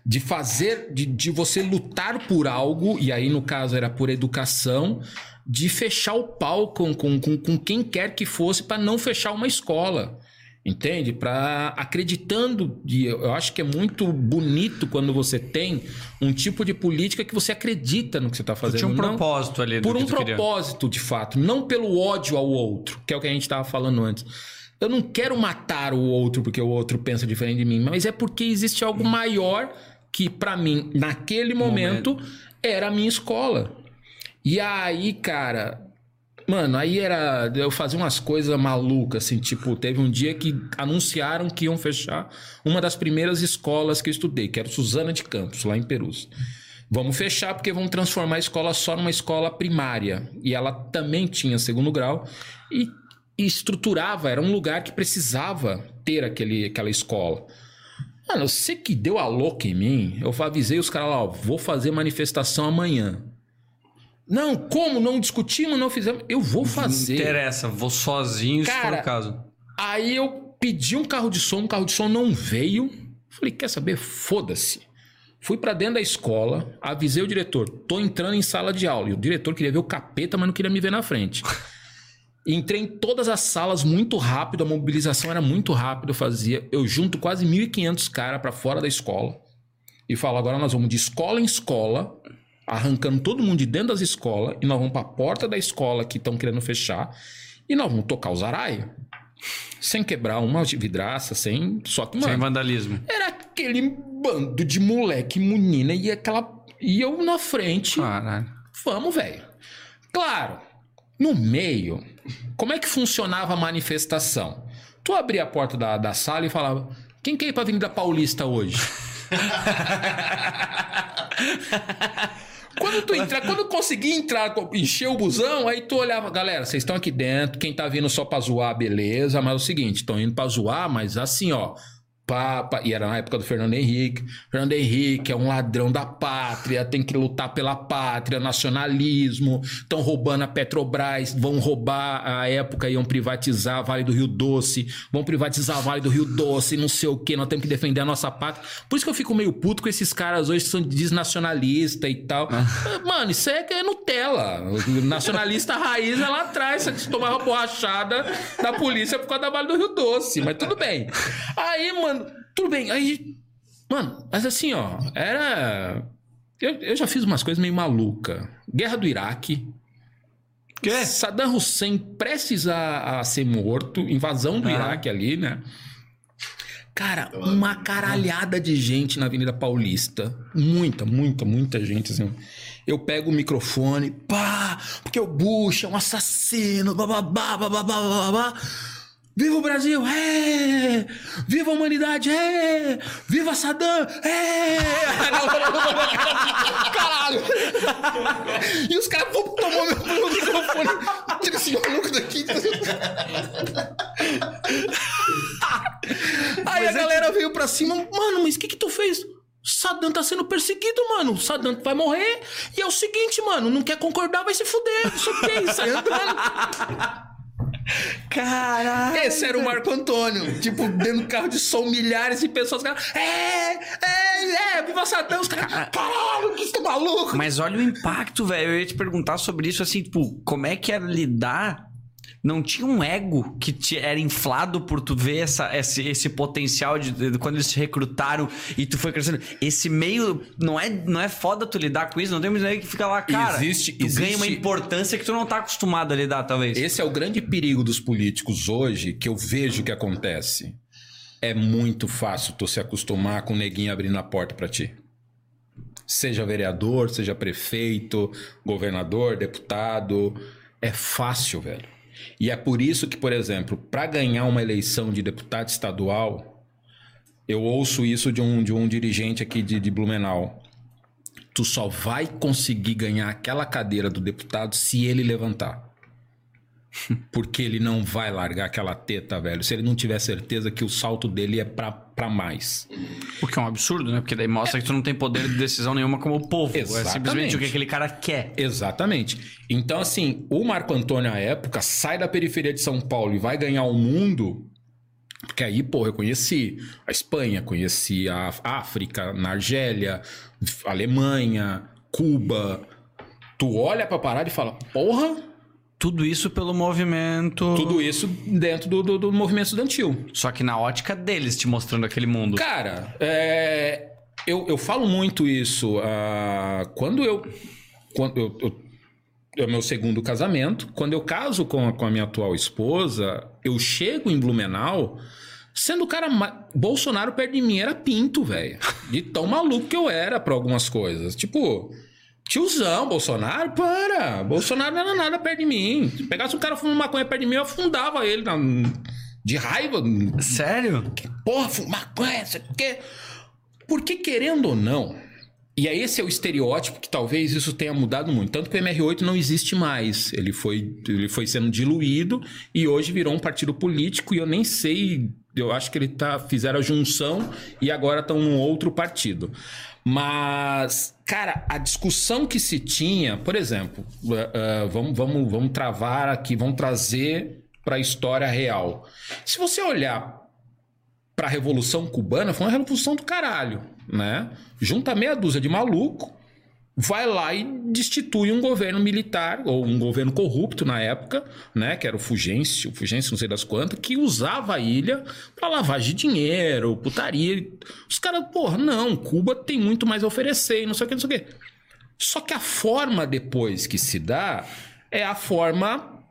de fazer, de, de você lutar por algo, e aí no caso era por educação, de fechar o pau com, com, com, com quem quer que fosse para não fechar uma escola. Entende? Para acreditando, e eu acho que é muito bonito quando você tem um tipo de política que você acredita no que você está fazendo.
tinha um
não-
propósito ali.
por um
tu queria.
propósito, de fato, não pelo ódio ao outro, que é o que a gente estava falando antes. Eu não quero matar o outro porque o outro pensa diferente de mim, mas é porque existe algo maior que, para mim, naquele momento, era a minha escola. E aí, cara, mano, aí era. Eu fazia umas coisas malucas, assim, tipo, teve um dia que anunciaram que iam fechar uma das primeiras escolas que eu estudei, que era Suzana de Campos, lá em Perus. Vamos fechar porque vamos transformar a escola só numa escola primária. E ela também tinha segundo grau e, e estruturava, era um lugar que precisava ter aquele, aquela escola. Mano, você que deu a louca em mim, eu avisei os caras lá, ó, vou fazer manifestação amanhã. Não, como? Não discutimos, não fizemos. Eu vou fazer.
Não interessa, vou sozinho
Cara,
se for o caso.
Aí eu pedi um carro de som, o carro de som não veio. Falei, quer saber? Foda-se. Fui pra dentro da escola, avisei o diretor, tô entrando em sala de aula. E o diretor queria ver o capeta, mas não queria me ver na frente. Entrei em todas as salas muito rápido, a mobilização era muito rápida, eu fazia. Eu junto quase 1.500 caras pra fora da escola. E falo, agora nós vamos de escola em escola, arrancando todo mundo de dentro das escolas, e nós vamos pra porta da escola que estão querendo fechar, e nós vamos tocar os araios. Sem quebrar uma vidraça, sem. Só que,
Sem
mano,
vandalismo.
era aquele bando de moleque e menina e aquela. E eu na frente.
Caralho.
Vamos, velho. Claro, no meio, como é que funcionava a manifestação? Tu abria a porta da, da sala e falava: quem quer ir pra Avenida Paulista hoje? Quando tu entrar, quando eu consegui entrar, encher o busão, aí tu olhava, galera, vocês estão aqui dentro, quem tá vindo só pra zoar, beleza, mas é o seguinte, estão indo pra zoar, mas assim, ó. Pá, e era na época do Fernando Henrique. Fernando Henrique é um ladrão da pátria, tem que lutar pela pátria, nacionalismo. Estão roubando a Petrobras, vão roubar a época, iam privatizar a Vale do Rio Doce, vão privatizar a Vale do Rio Doce, não sei o que, nós temos que defender a nossa pátria. Por isso que eu fico meio puto com esses caras hoje que são desnacionalistas e tal. Mano, isso é, que é Nutella. O Nacionalista raiz é lá atrás, você tomava borrachada da polícia por causa da Vale do Rio Doce, mas tudo bem. Aí, mano, tudo bem. Aí, mano, mas assim, ó, era. Eu, eu já fiz umas coisas meio maluca. Guerra do Iraque.
Quê?
Saddam Hussein prestes a, a ser morto, invasão do
Ah.
Iraque ali, né? Cara, uma caralhada de gente na Avenida Paulista. Muita, muita, muita gente, assim. Eu pego o microfone, pá, porque o Bush é um assassino, bababá, bababá, bababá. Viva o Brasil! É! Viva a humanidade! É! Viva Saddam! É! Caralho! E os caras tomou meu, microfone. Tira esse maluco daqui. Aí a galera veio pra cima. Mano, mas o que que tu fez? Saddam tá sendo perseguido, mano. Saddam vai morrer. E é o seguinte, mano. Não quer concordar, vai se fuder. Isso aqui, sai andando.
Caralho.
Esse era o Marco Antônio. Tipo, dentro do carro de som, milhares de pessoas. Cara, é, é, é, viva Saddam. Os caras, caralho, que isso maluco.
Mas olha o impacto, velho. Eu ia te perguntar sobre isso, assim, tipo, como é que era lidar? Não tinha um ego que te era inflado por tu ver essa, esse, esse potencial de, de- quando eles te recrutaram e tu foi crescendo. Esse meio não é, não é foda tu lidar com isso, não tem mais ninguém que fica lá, cara.
Existe-
tu ganha uma
existe-
importância que tu não tá acostumado a lidar, talvez.
Esse é o grande perigo dos políticos hoje, que eu vejo que acontece. É muito fácil tu se acostumar com o neguinho abrindo a porta pra ti. Seja vereador, seja prefeito, governador, deputado. É fácil, velho. E é por isso que, por exemplo, para ganhar uma eleição de deputado estadual, eu ouço isso de um, de um dirigente aqui de, de Blumenau. Tu só vai conseguir ganhar aquela cadeira do deputado se ele levantar. Porque ele não vai largar aquela teta, velho. Se ele não tiver certeza que o salto dele é pra, pra mais.
O que é um absurdo, né? Porque daí mostra que tu não tem poder de decisão nenhuma como o povo. É
Exatamente.
simplesmente o que aquele cara quer.
Exatamente. Então, assim, o Marco Antônio, à época, sai da periferia de São Paulo e vai ganhar o mundo. Porque aí, porra, eu conheci a Espanha, conheci a África, na Argélia, Alemanha, Cuba. Tu olha pra parada e fala, porra,
Tudo isso pelo movimento.
tudo isso dentro do, do, do movimento estudantil.
Só que na ótica deles te mostrando aquele mundo.
Cara, é, eu, eu falo muito isso. ah, quando eu. Quando eu, eu- é o meu segundo casamento. Quando eu caso com a, com a minha atual esposa, eu chego em Blumenau. Sendo o cara. ma- Bolsonaro perto de mim era pinto, velho. De tão maluco que eu era pra algumas coisas. Tipo. Tiozão, Bolsonaro, para! Bolsonaro não era nada perto de mim. Se pegasse um cara fumando maconha perto de mim, eu afundava ele na- de raiva.
Sério?
Porra, fumar maconha, isso aqui. Porque querendo ou não, e aí esse é o estereótipo que talvez isso tenha mudado muito. Tanto que o MR8 não existe mais. Ele foi, ele foi sendo diluído e hoje virou um partido político e eu nem sei. Eu acho que ele tá, fizeram a junção e agora estão num outro partido. Mas, cara, a discussão que se tinha, por exemplo, uh, uh, vamos, vamos, vamos travar aqui, vamos trazer para a história real. Se você olhar para a Revolução Cubana, foi uma revolução do caralho, né? Junta meia dúzia de maluco vai lá e destitui um governo militar, ou um governo corrupto na época, né, que era o Fugêncio, Fugêncio não sei das quantas, que usava a ilha para lavagem de dinheiro, putaria. Os caras, porra, não, Cuba tem muito mais a oferecer não sei o que, não sei o que. Só que a forma depois que se dá é a forma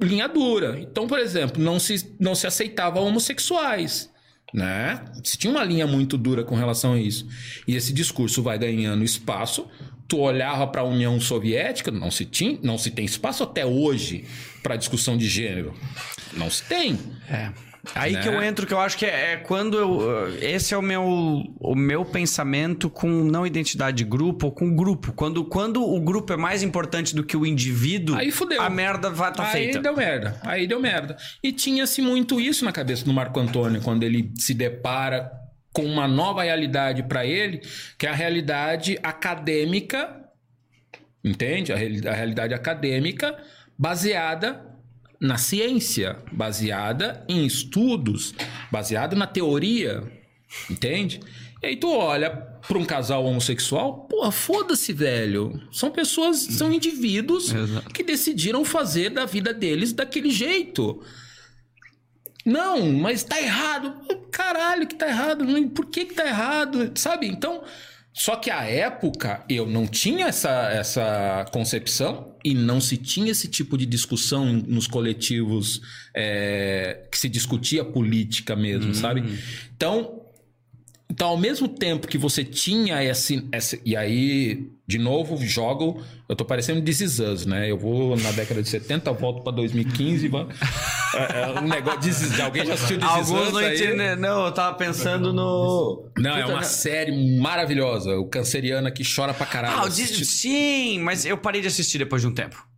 linha dura. Então, por exemplo, não se, não se aceitava homossexuais né? Se tinha uma linha muito dura com relação a isso. E esse discurso vai ganhando espaço. Tu olhava para a União Soviética, não se tinha, não se tem espaço até hoje para discussão de gênero. Não se tem.
É. Aí né? que eu entro, que eu acho que é, é, quando eu. Esse é o meu, o meu pensamento com não identidade de grupo ou com grupo. Quando, quando o grupo é mais importante do que o indivíduo,
aí fudeu.
a merda vai estar tá feita.
Aí deu merda. Aí deu merda. E tinha-se muito isso na cabeça do Marco Antônio, quando ele se depara com uma nova realidade para ele, que é a realidade acadêmica, entende? A, a realidade acadêmica baseada na ciência, baseada em estudos, baseada na teoria, entende? E aí tu olha para um casal homossexual, porra, foda-se, velho. São pessoas, são indivíduos Exato. que decidiram fazer da vida deles daquele jeito. Não, mas tá errado. Caralho, que tá errado. Por que que tá errado? Sabe? Então, só que à época eu não tinha essa, essa concepção e não se tinha esse tipo de discussão nos coletivos é, que se discutia política mesmo, hum. sabe? Então, então, ao mesmo tempo que você tinha esse, esse. E aí, de novo, jogo. Eu tô parecendo This Is Us, né? Eu vou na década de 70, volto pra 2015 e vou. É, é um negócio. This Alguém já assistiu This Is Us?
Não,
aí?
não, eu tava pensando no.
Não, é uma série maravilhosa. O canceriano que chora pra caralho.
Ah, sim, mas eu parei de assistir depois de um tempo.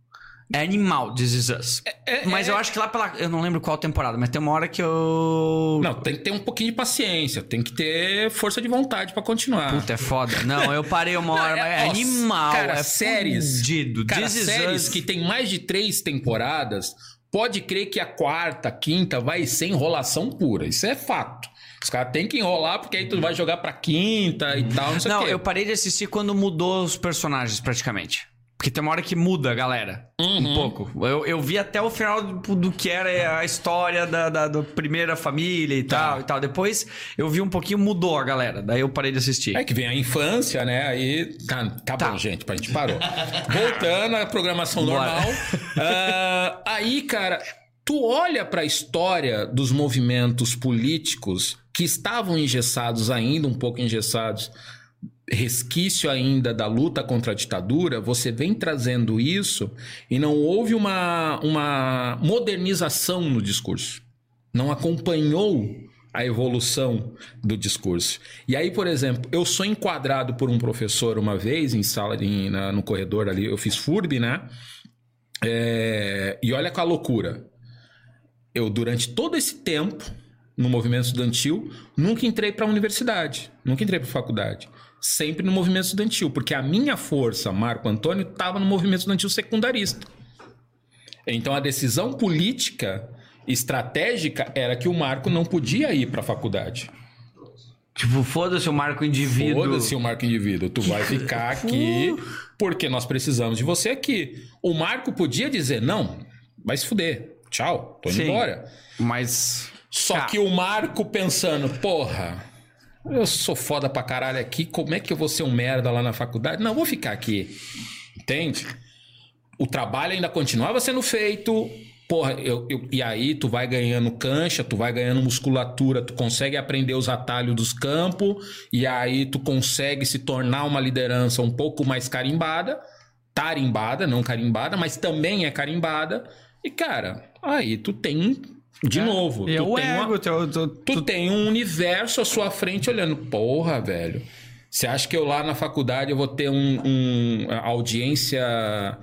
É animal, This Is Us. É, é, mas eu é. acho que lá pela. Eu não lembro qual temporada, mas tem uma hora que eu.
Não, tem que ter um pouquinho de paciência, tem que ter força de vontade para continuar.
Puta, é foda. Não, eu parei uma hora, não, é, mas é animal.
Cara,
é
séries. Fudido. Cara, This séries Us... que tem mais de três temporadas, pode crer que a quarta, quinta vai ser enrolação pura. Isso é fato. Os caras têm que enrolar, porque aí tu vai jogar pra quinta e tal, não sei
não,
o quê.
eu parei de assistir quando mudou os personagens, praticamente. Porque tem uma hora que muda, galera. Uhum. Um pouco. Eu, eu vi até o final do, do que era a história da, da, da primeira família e tá. tal e tal. Depois eu vi um pouquinho, mudou a galera. Daí eu parei de assistir.
É que vem a infância, né? Aí. Tá, tá, tá. bom, gente. A gente parou. Voltando à programação Bora. normal. Uh, aí, cara, tu olha para a história dos movimentos políticos que estavam engessados ainda, um pouco engessados resquício ainda da luta contra a ditadura, você vem trazendo isso e não houve uma, uma modernização no discurso. Não acompanhou a evolução do discurso. E aí, por exemplo, eu sou enquadrado por um professor uma vez em sala, de, na, no corredor ali, eu fiz FURB, né? É, e olha com a loucura. Eu, durante todo esse tempo, no movimento estudantil, nunca entrei para a universidade, nunca entrei para faculdade sempre no movimento estudantil, porque a minha força, Marco Antônio, estava no movimento estudantil secundarista. Então a decisão política estratégica era que o Marco não podia ir para a faculdade.
Tipo, foda-se o Marco Indivíduo.
Foda-se o Marco Indivíduo. Tu vai ficar aqui porque nós precisamos de você aqui. O Marco podia dizer, não, vai se fuder. Tchau, tô indo Sim, embora.
Mas.
Só tá. que o Marco pensando, porra, eu sou foda pra caralho aqui, como é que eu vou ser um merda lá na faculdade? Não, vou ficar aqui. Entende? O trabalho ainda continuava sendo feito. Porra, eu, eu, e aí tu vai ganhando cancha, tu vai ganhando musculatura, tu consegue aprender os atalhos dos campos, e aí tu consegue se tornar uma liderança um pouco mais carimbada, tarimbada, não carimbada, mas também é carimbada. E cara, aí tu tem de é. novo,
e é tu, é tem ego, uma,
tu, tu, tu, tem um universo à sua frente olhando. Porra, velho. Você acha que eu lá na faculdade eu vou ter um, um audiência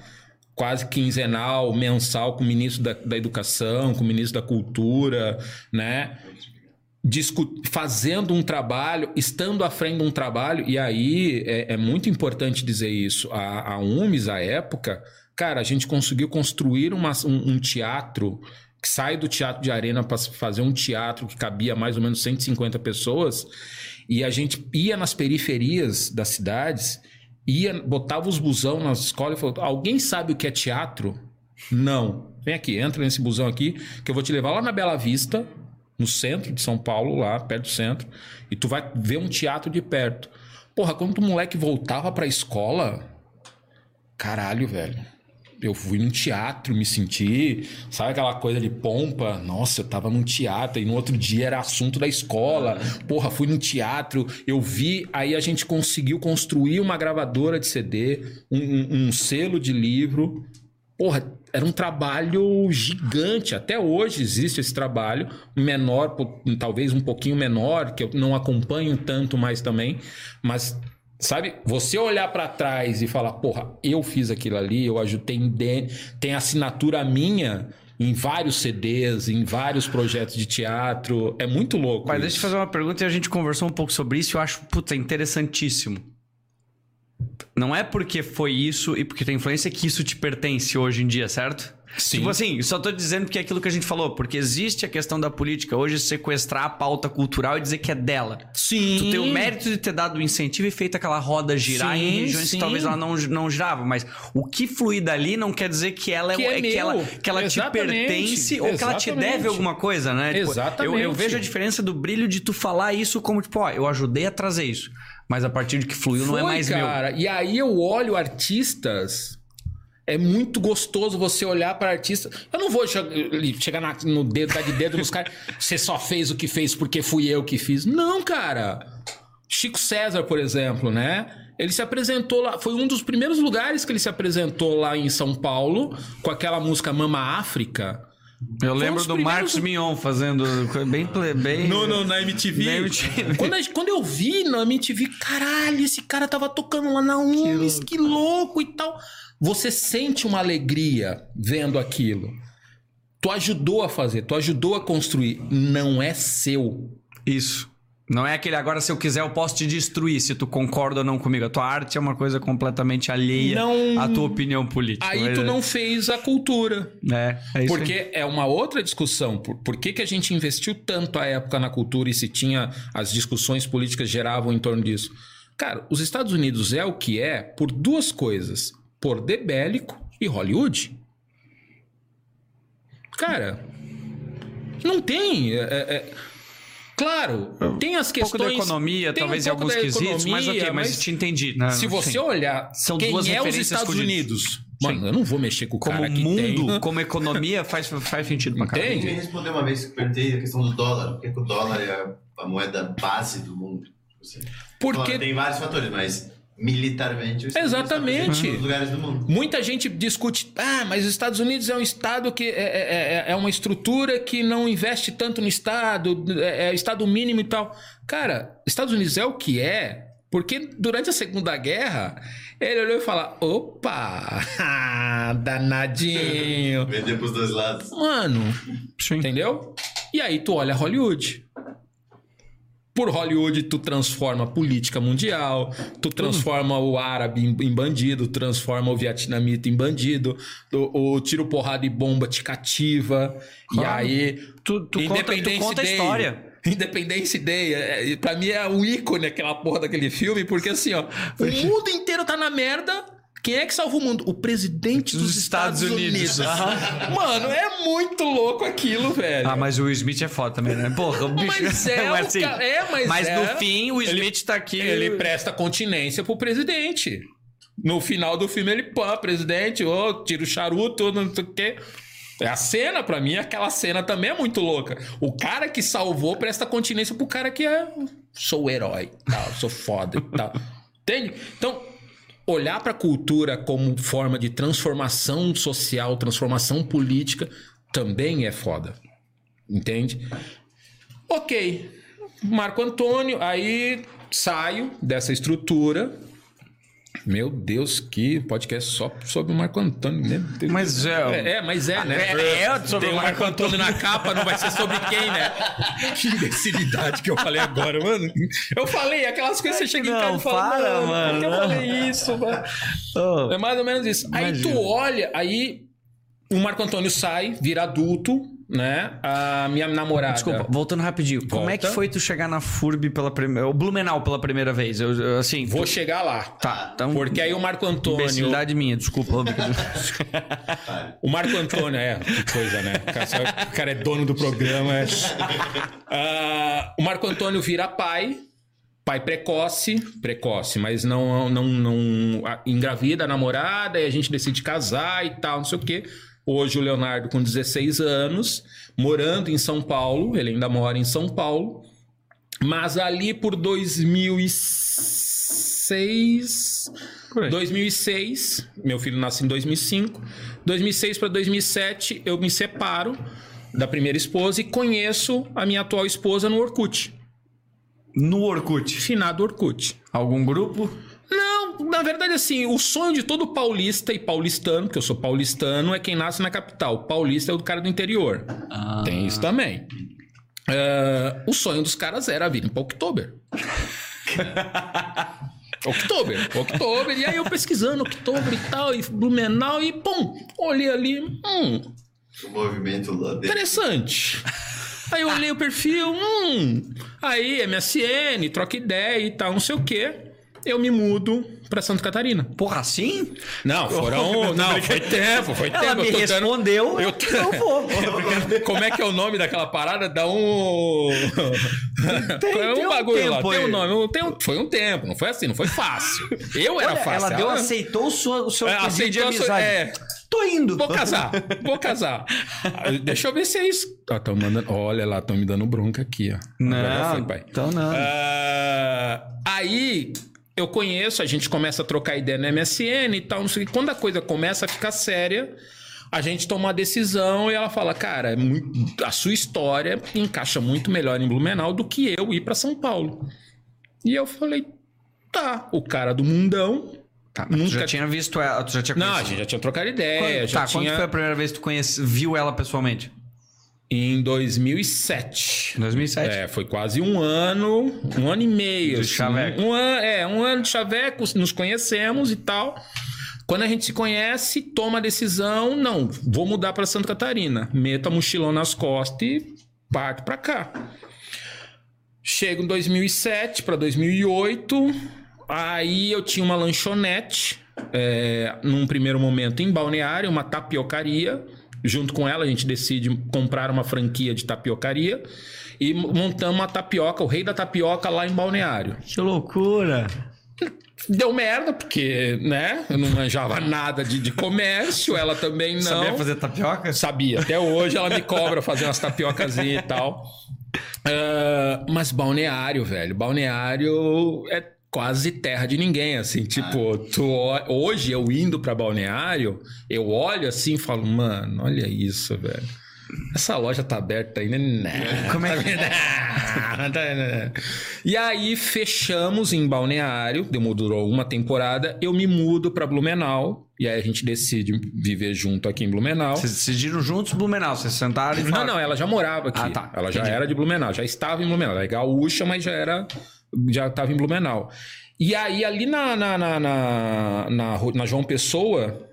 quase quinzenal, mensal com o ministro da, da Educação, com o ministro da Cultura, né? fazendo um trabalho, estando à frente de um trabalho, e aí é, é muito importante dizer isso. A, a UMES, à época, cara, a gente conseguiu construir uma, um, um teatro que sai do teatro de arena para fazer um teatro que cabia mais ou menos 150 pessoas, e a gente ia nas periferias das cidades, ia, botava os busão nas escolas e falou: alguém sabe o que é teatro? Não. Vem aqui, entra nesse busão aqui, que eu vou te levar lá na Bela Vista, no centro de São Paulo, lá perto do centro, e tu vai ver um teatro de perto. Porra, quando o moleque voltava pra escola, caralho, velho. Eu fui num teatro, me senti, sabe aquela coisa de pompa? Nossa, eu tava num teatro e no outro dia era assunto da escola. Porra, fui num teatro, eu vi, aí a gente conseguiu construir uma gravadora de CD, um, um, um selo de livro. Porra, era um trabalho gigante. Até hoje existe esse trabalho, menor, talvez um pouquinho menor, que eu não acompanho tanto mais também, mas sabe, você olhar para trás e falar, porra, eu fiz aquilo ali, eu ajudei, tem assinatura minha em vários CDs, em vários projetos de teatro, é muito louco.
Mas isso. deixa eu fazer uma pergunta e a gente conversou um pouco sobre isso, eu acho, puta, interessantíssimo. Não é porque foi isso e porque tem influência que isso te pertence hoje em dia, certo? Sim. Tipo assim, só tô dizendo que é aquilo que a gente falou, porque existe a questão da política hoje sequestrar a pauta cultural e dizer que é dela.
Sim.
Tu tem o mérito de ter dado o incentivo e feito aquela roda girar sim, em regiões sim. que talvez ela não, não girava, mas o que fluir dali não quer dizer que ela
que é,
é que ela, que ela te pertence ou que ela te deve alguma coisa, né?
Tipo, Exatamente.
Eu, eu vejo a diferença do brilho de tu falar isso como, tipo, ó, eu ajudei a trazer isso. Mas a partir de que fluiu Foi, não é mais cara.
meu. E aí eu olho artistas. É muito gostoso você olhar para artistas. Eu não vou chegar na, no dedo, dar de dedo nos caras. Você só fez o que fez porque fui eu que fiz. Não, cara. Chico César, por exemplo, né? Ele se apresentou lá, foi um dos primeiros lugares que ele se apresentou lá em São Paulo, com aquela música Mama África.
Eu lembro do Marcos Mion fazendo bem. bem
no, no, na MTV. Na MTV. Quando, a, quando eu vi na MTV, caralho, esse cara tava tocando lá na UMES, que, que louco e tal. Você sente uma alegria vendo aquilo. Tu ajudou a fazer, tu ajudou a construir. Não é seu.
Isso. Não é aquele agora, se eu quiser, eu posso te destruir, se tu concorda ou não comigo. A tua arte é uma coisa completamente alheia não... à tua opinião política.
Aí mas... tu não fez a cultura.
É, é isso
Porque
aí.
é uma outra discussão. Por, por que, que a gente investiu tanto à época na cultura e se tinha as discussões políticas geravam em torno disso? Cara, os Estados Unidos é o que é por duas coisas: poder bélico e Hollywood. Cara, não tem. É, é, Claro, tem as questões. Um
pouco da economia, talvez um em alguns quesitos, mas ok, mas, mas te entendi.
Né? Se você Sim. olhar São quem duas é os Estados Unidos. Mano, eu não vou mexer com o
como
cara que
mundo,
tem.
como economia, faz, faz sentido pra caramba.
Entende? me respondeu uma vez que eu perguntei a questão do dólar. Por que o dólar é a moeda base do mundo?
Porque...
tem vários fatores, mas militarmente os
Exatamente.
Lugares do mundo.
Muita gente discute, ah, mas os Estados Unidos é um estado que é, é, é, é uma estrutura que não investe tanto no estado, é, é estado mínimo e tal. Cara, Estados Unidos é o que é, porque durante a Segunda Guerra ele olhou e falou: opa, danadinho.
Vender pros dois lados.
Mano, Sim. entendeu? E aí tu olha Hollywood. Por Hollywood, tu transforma a política mundial, tu transforma o árabe em, bandido, transforma o vietnamita em bandido, o, o tiro, porrada e bomba te cativa. Claro. E aí.
Tu, tu conta, tu conta a história.
Independence Day, é, pra mim é o ícone aquela porra daquele filme, porque assim, ó, o mundo inteiro tá na merda, quem é que salva o mundo? O presidente dos, dos Estados, Estados, Unidos. Unidos. Mano, é muito louco aquilo, velho.
Ah, mas o Will Smith é foda também, né? Porra, o bicho.
Mas é, mas, assim, é, mas,
mas
é...
no fim, o Smith ele, tá aqui.
Ele presta continência pro presidente. No final do filme, ele, pô, presidente, oh, tira o charuto, não sei o quê. É a cena, pra mim, aquela cena também é muito louca. O cara que salvou presta continência pro cara que é. Sou o herói, tal, sou foda e tal. Entende? Então, olhar para a cultura como forma de transformação social, transformação política, também é foda. Entende? Ok. Marco Antônio, aí saio dessa estrutura, Meu Deus, que podcast só sobre o Marco Antônio. Deus.
Mas é.
É, é, mas é, né?
É, é sobre
Tem
o
Marco Antônio na capa, não vai ser sobre quem, né? Que imbecilidade que eu falei agora, mano. Eu falei aquelas coisas que você chega em
não,
casa e fala,
para,
mano,
mano,
por que eu
não."
falei isso, mano?
Oh,
É mais ou menos isso. Aí
Imagina.
tu olha, aí o Marco Antônio sai, vira adulto, né? A minha namorada.
Desculpa, voltando rapidinho. Como é que
Volta.
foi tu chegar na FURB pela primeira. O Blumenau pela primeira vez? Eu, eu, assim.
Vou
tu-
chegar lá.
Tá, então.
Porque aí o Marco Antônio.
Imbecilidade minha, desculpa.
O Marco Antônio, é, que coisa, né? O cara, só- o cara é dono do programa. é. Ah, o Marco Antônio vira pai, pai precoce, precoce, mas não, não, não engravida a namorada e a gente decide casar e tal, não sei o quê. Hoje o Leonardo com 16 anos, morando em São Paulo, ele ainda mora em São Paulo, mas ali por 2006,
Por aí.
2006, meu filho nasce em 2005. 2006 para 2007 eu me separo da primeira esposa e conheço a minha atual esposa no Orkut,
No Orkut.
finado Orkut.
Algum grupo?
Não, na verdade assim, o sonho de todo paulista e paulistano, que eu sou paulistano, é quem nasce na capital. Paulista é o cara do interior.
Ah.
Tem isso também. É, o sonho dos caras era vir para Oktober. Oktober, Oktober. E aí eu pesquisando Oktober e tal, e Blumenau, e pum, olhei ali, hum,
O movimento lá dentro.
interessante. Aí eu olhei o perfil, hum, aí MSN, troca ideia e tal, não sei o quê. Eu me mudo pra Santa Catarina.
Porra, assim?
Não, foram. Não, foi tempo, foi tempo.
Ela me
eu tô dando-
respondeu.
Eu
Eu,
tô-
vou.
Como é que é o nome daquela parada? Dá um.
Tem-
é um
tem um
bagulho lá.
tempo
Tem um nome. Tem um- Foi um tempo, não foi assim, não foi fácil. Eu era
Olha,
fácil.
ela deu, aceitou o seu, o seu
É,
pedido de amizade.
é.
Tô indo.
Vou casar, vou casar. Deixa eu ver se é isso. Ah, tão mandando... Olha lá, estão me dando bronca aqui, ó.
Não,
foi, pai.
então não.
Ah, aí eu conheço, a gente começa a trocar ideia no MSN e tal, não sei o que. Quando a coisa começa a ficar séria, a gente toma uma decisão e ela fala, cara, é a sua história encaixa muito melhor em Blumenau do que eu ir pra São Paulo. E eu falei, tá, o cara do mundão.
Tá,
Nunca-
já tinha visto ela, tu já tinha
Não, a
conhecido.
gente já tinha trocado ideia,
Quando, tá,
tinha...
quando foi a primeira vez que tu conhece, viu ela pessoalmente?
Em 2007.
2007?
É, foi quase um ano, um ano e meio.
De
assim.
chaveco.
Um an, é, um ano de chaveco, nos conhecemos e tal. Quando a gente se conhece, toma a decisão, não, vou mudar para Santa Catarina. Meto a mochilão nas costas e parto para cá. Chego em 2007 para 2008, aí eu tinha uma lanchonete, é, num primeiro momento em Balneário, uma tapiocaria. Junto com ela, a gente decide comprar uma franquia de tapiocaria e montamos uma tapioca, o rei da tapioca lá em Balneário.
Que loucura.
Deu merda, porque, né? Eu não manjava nada de, de comércio, ela também não.
Sabia fazer tapioca?
Sabia. Até hoje ela me cobra fazer umas tapiocazinhas e tal. Ah, mas balneário, velho. Balneário é quase terra de ninguém, assim. Tipo, tu, ó- hoje eu indo pra balneário, eu olho assim e falo, mano, olha isso, velho. Essa loja tá aberta ainda? Não.
Como é que-
Não, não. E aí fechamos em Balneário, demorou uma temporada, eu me mudo pra Blumenau, e aí a gente decide viver junto aqui em Blumenau.
Vocês decidiram juntos Blumenau, vocês sentaram e
Não,
falaram...
não, ela já morava aqui.
Ah, tá.
Ela já
Entendi.
era de Blumenau, já estava em Blumenau. Ela é gaúcha, mas já era. Já estava em Blumenau. E aí, ali na, na, na, na, na na João Pessoa,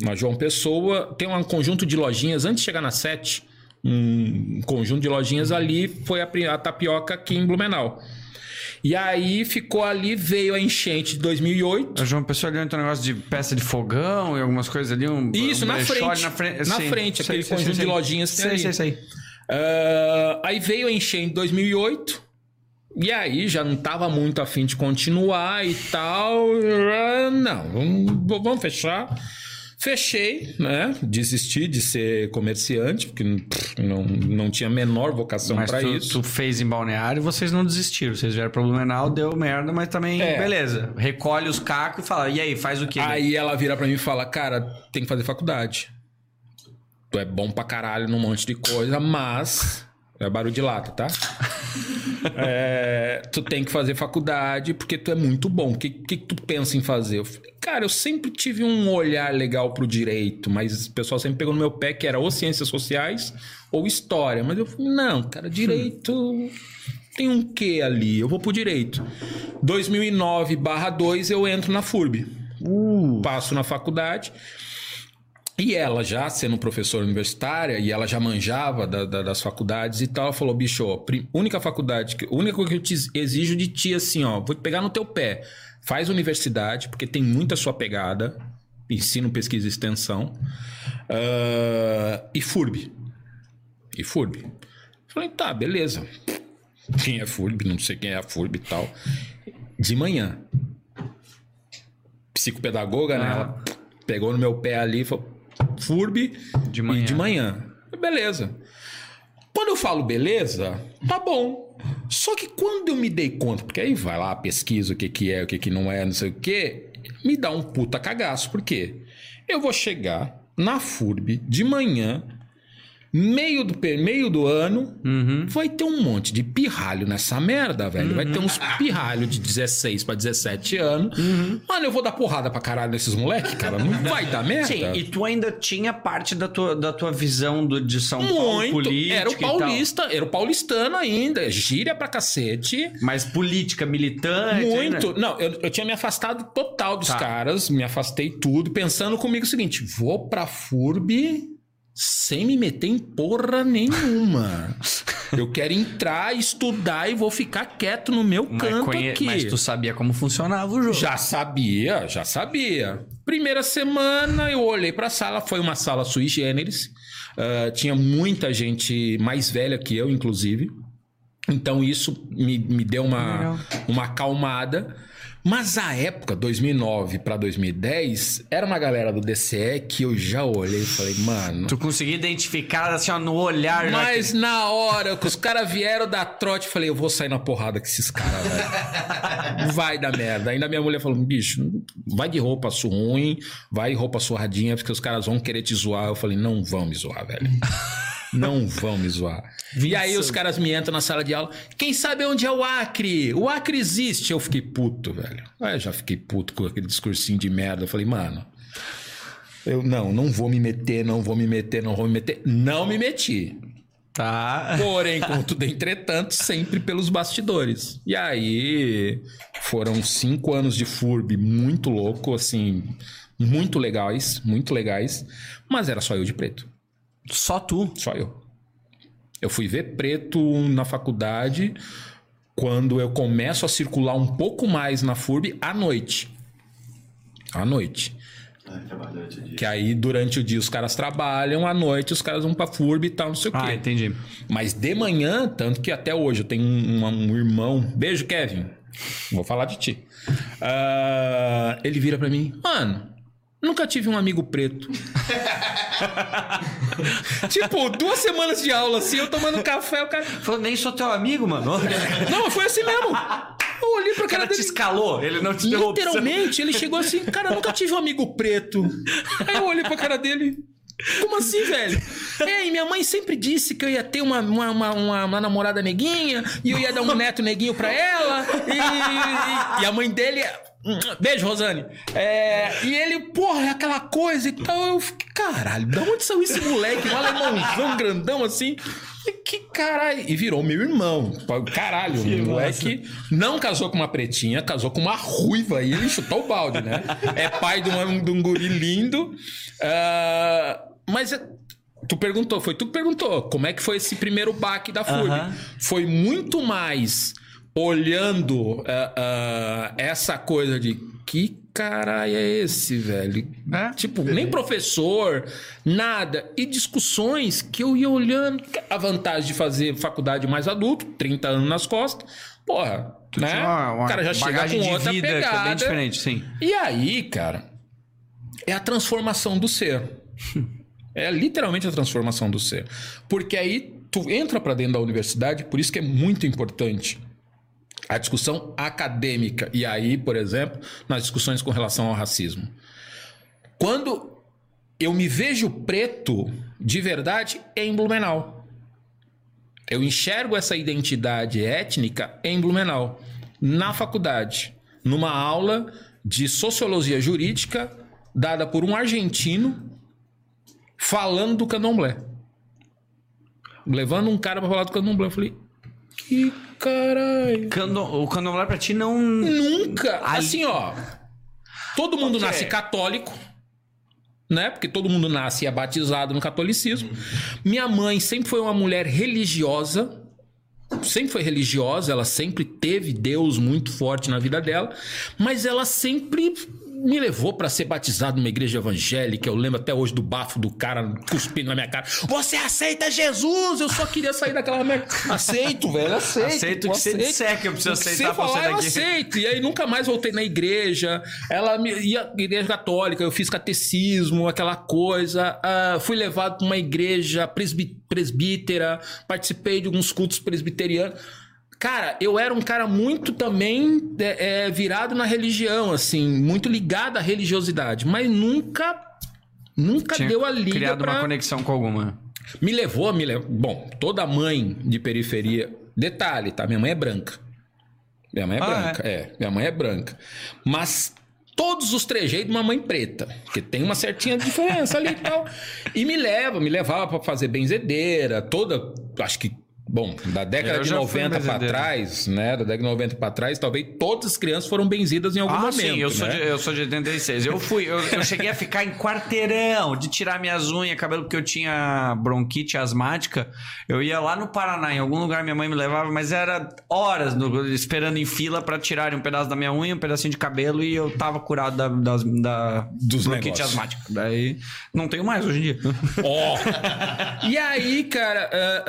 na João Pessoa, tem um conjunto de lojinhas, antes de chegar na Sete, um conjunto de lojinhas ali foi a, a tapioca aqui em Blumenau. E aí ficou ali, veio a enchente de 2008.
A João Pessoa ali tem um negócio de peça de fogão e algumas coisas ali. Um,
Isso,
um
na frente.
Na frente,
Na
Sim,
frente,
sei,
aquele
sei,
conjunto
sei,
de lojinhas que tem
Sei,
ali.
sei, sei.
Ah, aí veio a enchente em 2008. E aí já não tava muito afim de continuar e tal. Não, vamos, fechar. Fechei, né? Desisti de ser comerciante, porque não, não tinha a menor vocação para isso.
tu fez em Balneário e vocês não desistiram. Vocês vieram pra Blumenau, deu merda, mas também,
É.
beleza. Recolhe os cacos e fala, e aí, faz o quê?
Aí ela vira pra mim e fala: Cara, tem que fazer faculdade. Tu é bom pra caralho num monte de coisa, mas É barulho de lata, tá? É, tu tem que fazer faculdade porque tu é muito bom. O que, que tu pensa em fazer? Eu falei, cara, eu sempre tive um olhar legal pro direito, mas o pessoal sempre pegou no meu pé que era ou ciências sociais ou história. Mas eu falei, não, cara, direito tem um quê ali? Eu vou pro direito. 2009 2 eu entro na FURB. Passo na faculdade. E ela já sendo professora universitária, e ela já manjava da- da- das faculdades e tal, ela falou, bicho, ó, única faculdade, que- única coisa que eu te exijo de ti, assim, ó, vou te pegar no teu pé. Faz universidade, porque tem muita sua pegada, ensino, pesquisa e extensão, ah, e FURB. E FURB. Falei, tá, beleza. Quem é FURB? Não sei quem é a FURB e tal. De manhã. Psicopedagoga, né?
Ah.
Ela pegou no meu pé ali e falou: FURB
De manhã.
e de manhã. Beleza. Quando eu falo beleza, tá bom. Só que quando eu me dei conta, porque aí vai lá, pesquisa o que, que é, o que, que não é, não sei o que, me dá um puta cagaço. Por quê? Eu vou chegar na FURB de manhã, meio do, meio do ano,
Uhum.
vai ter um monte de pirralho nessa merda, velho. Vai ter uns pirralho de 16 pra 17 anos.
Uhum.
Mano, eu vou dar porrada pra caralho nesses moleques, cara. Não vai dar merda.
Sim, e tu ainda tinha parte da tua, da tua visão do, de São Paulo
Muito.
política
Era o paulista, era o paulistano ainda. Gíria pra cacete.
Mas política militante.
Muito.
né?
Não, eu, eu tinha me afastado total dos
Tá.
caras, me afastei tudo, pensando comigo o seguinte: vou pra FURB sem me meter em porra nenhuma. eu quero entrar, estudar e vou ficar quieto no meu
Mas,
canto
conhe-
aqui.
mas tu sabia como funcionava o jogo.
Já sabia, já sabia. Primeira semana eu olhei pra sala, foi uma sala sui generis. Ah, tinha muita gente mais velha que eu, inclusive. Então isso me, me deu uma,
Legal.
uma acalmada. Mas a época, 2009 pra 2010, era uma galera do DCE que eu já olhei e falei, mano.
Tu conseguia identificar assim, ó, no olhar. já
Mas na hora que os caras vieram da trote, eu falei, eu vou sair na porrada com esses caras, velho. Vai dar merda. Ainda minha mulher falou, bicho, vai de roupa sua ruim, vai de roupa surradinha, porque os caras vão querer te zoar. Eu falei, não vão me zoar, velho. Não vão me zoar. E aí os caras me entram na sala de aula. Quem sabe onde é o Acre? O Acre existe. Eu fiquei puto, velho. Aí eu já fiquei puto com aquele discursinho de merda. Eu falei, mano, eu não, não vou me meter, não vou me meter, não vou me meter. Não me meti.
Tá.
Porém, contudo, entretanto, sempre pelos bastidores. E aí foram cinco anos de FURB muito louco, assim, muito legais, muito legais. Mas era só eu de preto.
Só tu.
Só eu. Eu fui ver preto na faculdade quando eu começo a circular um pouco mais na FURB à noite. À noite.
Ah.
Que aí, durante o dia, os caras trabalham, à noite os caras vão pra FURB e tal, não sei o quê.
Ah, entendi.
Mas de manhã, tanto que até hoje eu tenho um, um irmão. Beijo, Kevin. Vou falar de ti. Ah, ele vira pra mim, mano. Nunca tive um amigo preto. tipo, duas semanas de aula assim, eu tomando café, o cara.
Falou, nem sou teu amigo, mano.
Não, foi assim mesmo. Eu olhei pra
O
cara
cara te
dele.
escalou, ele não te deu.
Literalmente, ele chegou assim, cara, nunca tive um amigo preto. Aí eu olhei pra cara dele. Como assim, velho? É, e minha mãe sempre disse que eu ia ter uma, uma, uma, uma- uma namorada neguinha e eu ia dar um neto neguinho pra ela. E, e- e a mãe dele. Beijo, Rosane. É, e ele, porra, é aquela coisa e tal. Eu fiquei, caralho, da onde saiu esse moleque? Um alemãozão grandão assim. Que caralho. E virou meu irmão. Caralho, o moleque não casou com uma pretinha, casou com uma ruiva. E ele chutou o balde, né? É pai de um, de um guri lindo. Ah, mas é- tu perguntou, foi tu que perguntou. Como é que foi esse primeiro baque da FURB? Foi muito mais olhando ah, ah, essa coisa de que caralho é esse, velho?
É?
Tipo, nem professor, nada. E discussões que eu ia olhando. A vantagem de fazer faculdade mais adulto, 30 anos nas costas. Porra, né?
Uma- uma
o cara já chega com outra
vida que
pegada.
é bem diferente, sim.
E aí, cara, é a transformação do ser. É literalmente a transformação do ser. Porque aí tu entra pra dentro da universidade, por isso que é muito importante a discussão acadêmica. E aí, por exemplo, nas discussões com relação ao racismo. Quando eu me vejo preto de verdade, é em Blumenau. Eu enxergo essa identidade étnica em Blumenau, na faculdade, numa aula de sociologia jurídica dada por um argentino falando do candomblé. Levando um cara pra falar do candomblé. Eu falei, que caralho.
Cando- O candomblé pra ti não.
Nunca.
Ali-
Assim, ó. Todo mundo
Ok.
nasce católico, né? Porque todo mundo nasce e é batizado no catolicismo. Minha mãe sempre foi uma mulher religiosa. Sempre foi religiosa, ela sempre teve Deus muito forte na vida dela, mas ela sempre me levou pra ser batizado numa igreja evangélica. Eu lembro até hoje do bafo do cara cuspindo na minha cara. Você aceita Jesus? Eu só queria sair daquela merda. Aceito, velho, aceito.
Aceito o que você
aceito.
disser que eu preciso aceitar
você falar, eu
daqui.
aceito. E aí nunca mais voltei na igreja. Ela me, ia igreja católica, eu fiz catecismo, aquela coisa. Ah, fui levado para uma igreja presbítera, participei de alguns cultos presbiterianos. Cara, eu era um cara muito também é, é, virado na religião, assim, muito ligado à religiosidade, mas nunca, nunca
Tinha
deu a liga
criado
pra...
uma conexão com alguma.
Me levou, me levou. Bom, toda mãe de periferia. Detalhe, tá? Minha mãe é branca. Minha mãe é
Ah,
branca. É. minha mãe é branca. Mas todos os trejeitos de uma mãe preta. Porque tem uma certinha diferença ali e tal. E me leva, me levava pra fazer benzedeira, toda. Acho que. Bom, da década
Eu
de
já fui
90 pra
benzedeira.
trás, né? Da década de 90 pra trás, talvez todas as crianças foram benzidas em algum
Ah,
momento.
sim, eu sou,
né?
de, eu sou de 86. Eu fui, eu, eu cheguei a ficar em quarteirão de tirar minhas unhas, cabelo, porque eu tinha bronquite asmática. Eu ia lá no Paraná, em algum lugar minha mãe me levava, mas era horas no- esperando em fila pra tirarem um pedaço da minha unha, um pedacinho de cabelo e eu tava curado da, das- da
Dos
bronquite
negócios.
asmática. Daí não tenho mais hoje em dia.
Ó. e aí, cara, ah,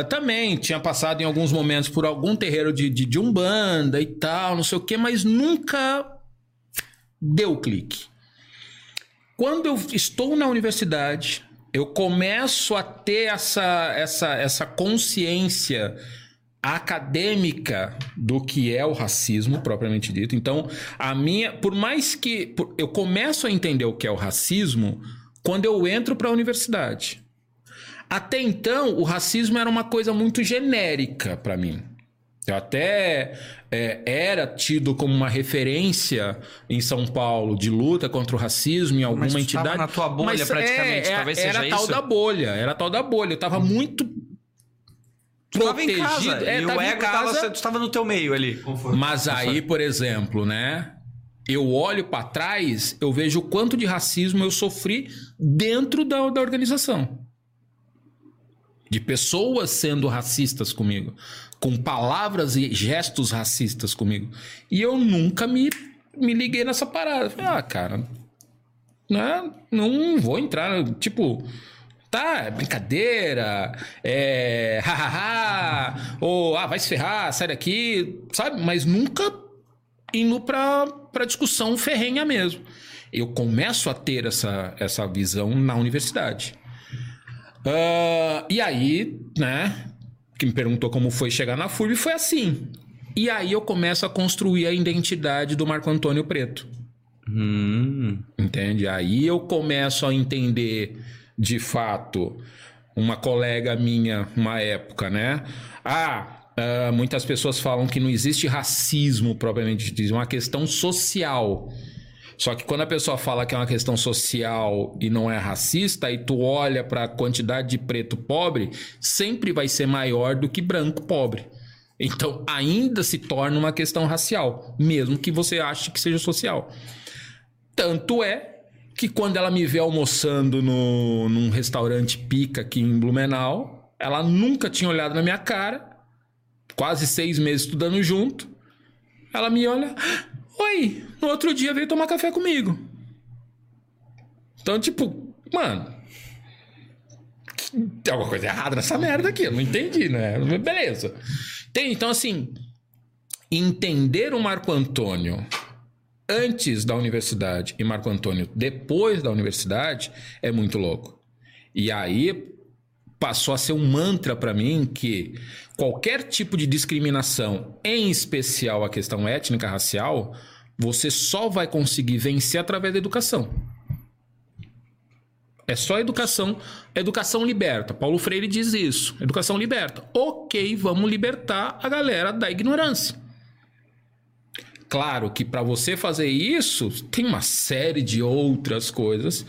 ah, também tinha passado em alguns momentos por algum terreiro de, de, de Umbanda e tal, não sei o quê, mas nunca deu clique. Quando eu estou na universidade, eu começo a ter essa, essa, essa consciência acadêmica do que é o racismo propriamente dito. Então, a minha, por mais que por- eu começo a entender o que é o racismo quando eu entro para a universidade. Até então, o racismo era uma coisa muito genérica para mim. Eu até é, era tido como uma referência em São Paulo de luta contra o racismo em alguma
Mas
entidade.
na tua bolha, praticamente, talvez
era
seja
tal
isso?
da bolha, era tal da bolha. Eu tava muito
Tu tava em casa
É,
e o
tava em
ego tava,
casa.
tu tava no teu meio ali.
Mas aí, por exemplo, né? Eu olho pra trás, eu vejo o quanto de racismo eu sofri dentro da, da organização. De pessoas sendo racistas comigo, com palavras e gestos racistas comigo. E eu nunca me, me liguei nessa parada. Falei, ah, cara, né? não vou entrar. Tipo, tá, é brincadeira, é. hahaha, ou ah, vai se ferrar, sai daqui, sabe? Mas nunca indo pra, pra discussão ferrenha mesmo. Eu começo a ter essa, essa visão na universidade. Ah, e aí, né? Que me perguntou como foi chegar na FURB, foi assim. E aí eu começo a construir a identidade do Marco Antônio Preto.
Hum.
Entende? Aí eu começo a entender de fato uma colega minha, uma época, né? Ah, ah, muitas pessoas falam que não existe racismo propriamente dito, é uma questão social. Só que quando a pessoa fala que é uma questão social e não é racista, e tu olha para a quantidade de preto pobre, sempre vai ser maior do que branco pobre. Então ainda se torna uma questão racial, mesmo que você ache que seja social. Tanto é que quando ela me vê almoçando no, num restaurante pica aqui em Blumenau, ela nunca tinha olhado na minha cara, quase seis meses estudando junto. Ela me olha, oi, no outro dia veio tomar café comigo. Então, tipo, mano, tem alguma coisa errada nessa merda aqui, eu não entendi, né? Beleza. Tem, então, assim, entender o Marco Antônio antes da universidade e Marco Antônio depois da universidade é muito louco. E aí passou a ser um mantra para mim que qualquer tipo de discriminação, em especial a questão étnica racial, você só vai conseguir vencer através da educação. É só educação. Educação liberta. Paulo Freire diz isso. Educação liberta. Ok, vamos libertar a galera da ignorância. Claro que para você fazer isso, tem uma série de outras coisas.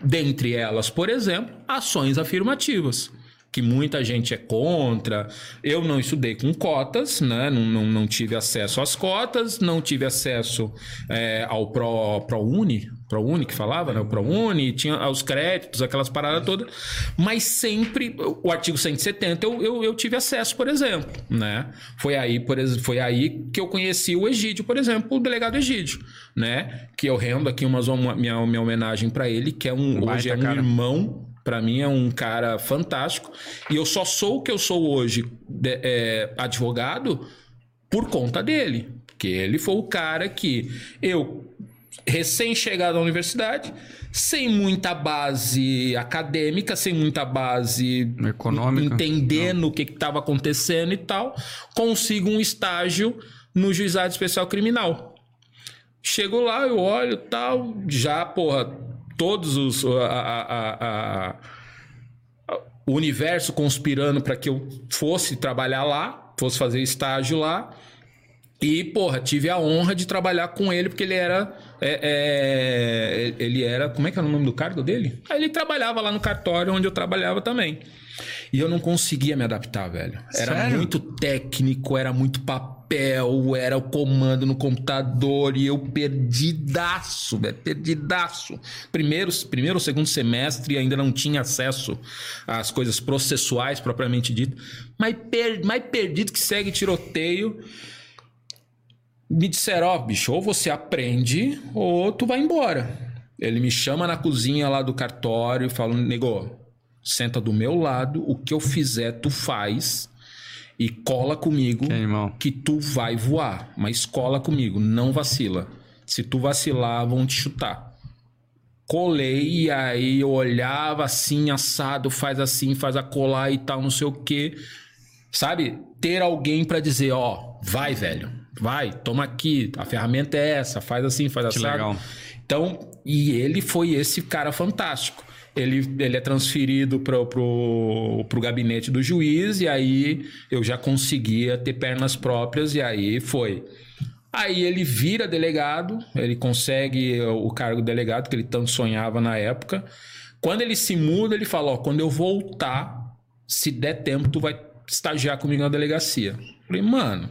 Dentre elas, por exemplo, ações afirmativas que muita gente é contra. Eu não estudei com cotas, né? não, não, não tive acesso às cotas, não tive acesso é, ao Pro, ProUni, ProUni que falava, né? O ProUni, tinha os créditos, aquelas paradas todas, mas sempre o artigo 170 eu, eu, eu tive acesso, por exemplo, né? Foi aí, por, foi aí que eu conheci o Egídio, por exemplo, o delegado Egídio, né? Que eu rendo aqui uma, uma minha, minha homenagem para ele, que é um, hoje é um cara. irmão para mim é um cara fantástico. E eu só sou o que eu sou hoje, é, advogado, por conta dele. Porque ele foi o cara que eu, recém-chegado à universidade, sem muita base acadêmica, sem muita base
econômica,
entendendo Não. o que estava acontecendo e tal, consigo um estágio no juizado especial criminal. Chego lá, eu olho tal, já, porra, todos os. A, a, a, o universo conspirando para que eu fosse trabalhar lá, fosse fazer estágio lá. E, porra, tive a honra de trabalhar com ele, porque ele era. É, é, ele era. Como é que era o nome do cargo dele? Aí ele trabalhava lá no cartório onde eu trabalhava também. E eu não conseguia me adaptar, velho. Era Sério? muito técnico, era muito papel, era o comando no computador e eu perdidaço, velho, perdidaço. Primeiro, primeiro ou segundo semestre ainda não tinha acesso às coisas processuais propriamente dito, mas per, mais perdido que segue tiroteio. Me disseram, ó, oh, bicho, ou você aprende ou tu vai embora. Ele me chama na cozinha lá do cartório e fala, nego, senta do meu lado, o que eu fizer tu faz e cola comigo que, que tu vai voar, mas cola comigo, não vacila. Se tu vacilar, vão te chutar. Colei e aí eu olhava assim, assado, faz assim, faz a colar e tal, não sei o que. Sabe? Ter alguém para dizer, ó, vai, velho, vai, toma aqui, a ferramenta é essa, faz assim, faz assim. Legal. Então, e ele foi esse cara fantástico ele, ele é transferido para pro gabinete do juiz, e aí eu já conseguia ter pernas próprias, e aí foi. Aí ele vira delegado, ele consegue o cargo de delegado que ele tanto sonhava na época. Quando ele se muda, ele fala: Ó, quando eu voltar, se der tempo, tu vai estagiar comigo na delegacia. Falei, mano,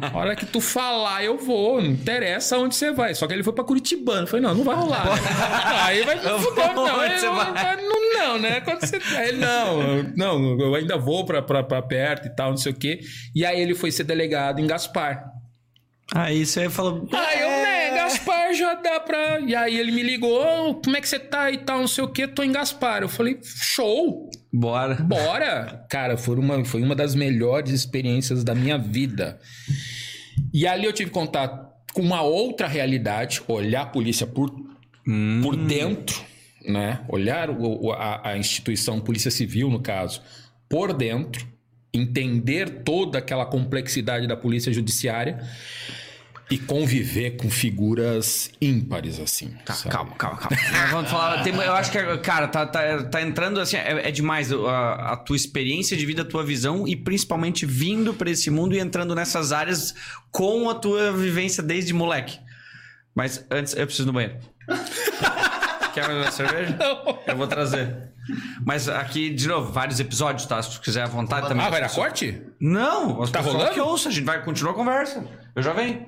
a hora que tu falar, eu vou. Não interessa onde você vai. Só que ele foi pra Curitibano. Falei, não, não vai rolar. aí vai fuder, não. Aí, vai, não, não, né? Quando você. Aí, não, não, eu ainda vou pra, pra, pra perto e tal, não sei o quê. E aí ele foi ser delegado em Gaspar.
Aí você falou.
Aí eu, Gaspar já dá pra. E aí ele me ligou, como é que você tá e tal, não sei o que, tô em Gaspar. Eu falei, show!
Bora.
Bora! Cara, foi uma, foi uma das melhores experiências da minha vida. E ali eu tive contato com uma outra realidade, olhar a polícia por, hum. por dentro, né? Olhar o, a, a instituição, Polícia Civil, no caso, por dentro entender toda aquela complexidade da polícia judiciária e conviver com figuras ímpares, assim.
Tá, calma, calma, calma. Vamos falar. Tem, eu acho que, cara, tá, tá, tá entrando assim. É, é demais a, a, tua experiência de vida, a tua visão e principalmente vindo para esse mundo e entrando nessas áreas com a tua vivência desde moleque. Mas antes, eu preciso do banheiro. Quer uma cerveja? Não. Eu vou trazer. Mas aqui, de novo, vários episódios, tá? Se tu quiser à vontade também.
Ah, vai dar corte?
Não, tá rolando? que ouça, a gente vai continuar a conversa. Eu já venho.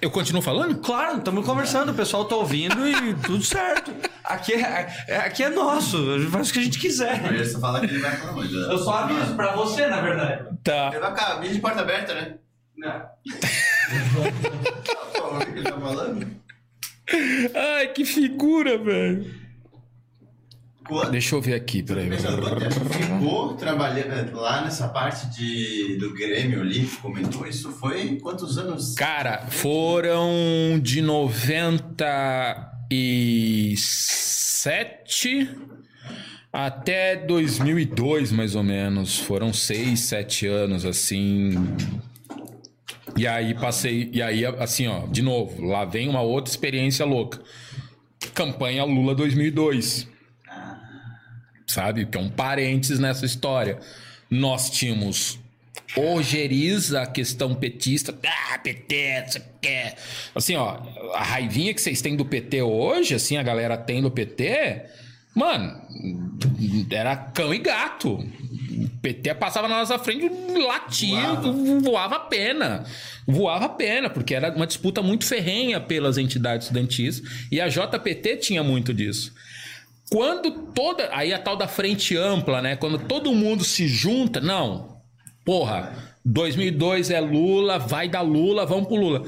Eu continuo falando?
Claro, estamos conversando, o pessoal tá ouvindo e tudo certo. Aqui é, aqui é nosso, a gente faz o que a gente quiser.
Mas você fala que ele vai muito. Né?
Eu só aviso pra você, na verdade.
Tá.
Ele vai ficar de porta aberta, né?
Não.
o que ele tá falando?
Ai, que figura, velho. Quando, Deixa eu ver aqui, peraí.
ficou trabalhando é, lá nessa parte de, do Grêmio ali, comentou isso, foi quantos anos?
Cara, foram de 97 até 2002, mais ou menos. Foram seis, sete anos, assim. E aí passei, e aí assim, ó, de novo, lá vem uma outra experiência louca. Campanha Lula 2002. Sabe? Que é um parênteses nessa história. Nós tínhamos ojeriza a questão petista. Ah, PT, você quer. Assim, ó, a raivinha que vocês têm do PT hoje, assim, a galera tem do PT, mano, era cão e gato. O PT passava na nossa frente, latia, voava. voava a pena. Voava a pena, porque era uma disputa muito ferrenha pelas entidades estudantis. E a JPT tinha muito disso. Quando toda. Aí a tal da frente ampla, né? Quando todo mundo se junta. Não. Porra, 2002 é Lula, vai dar Lula, vamos pro Lula.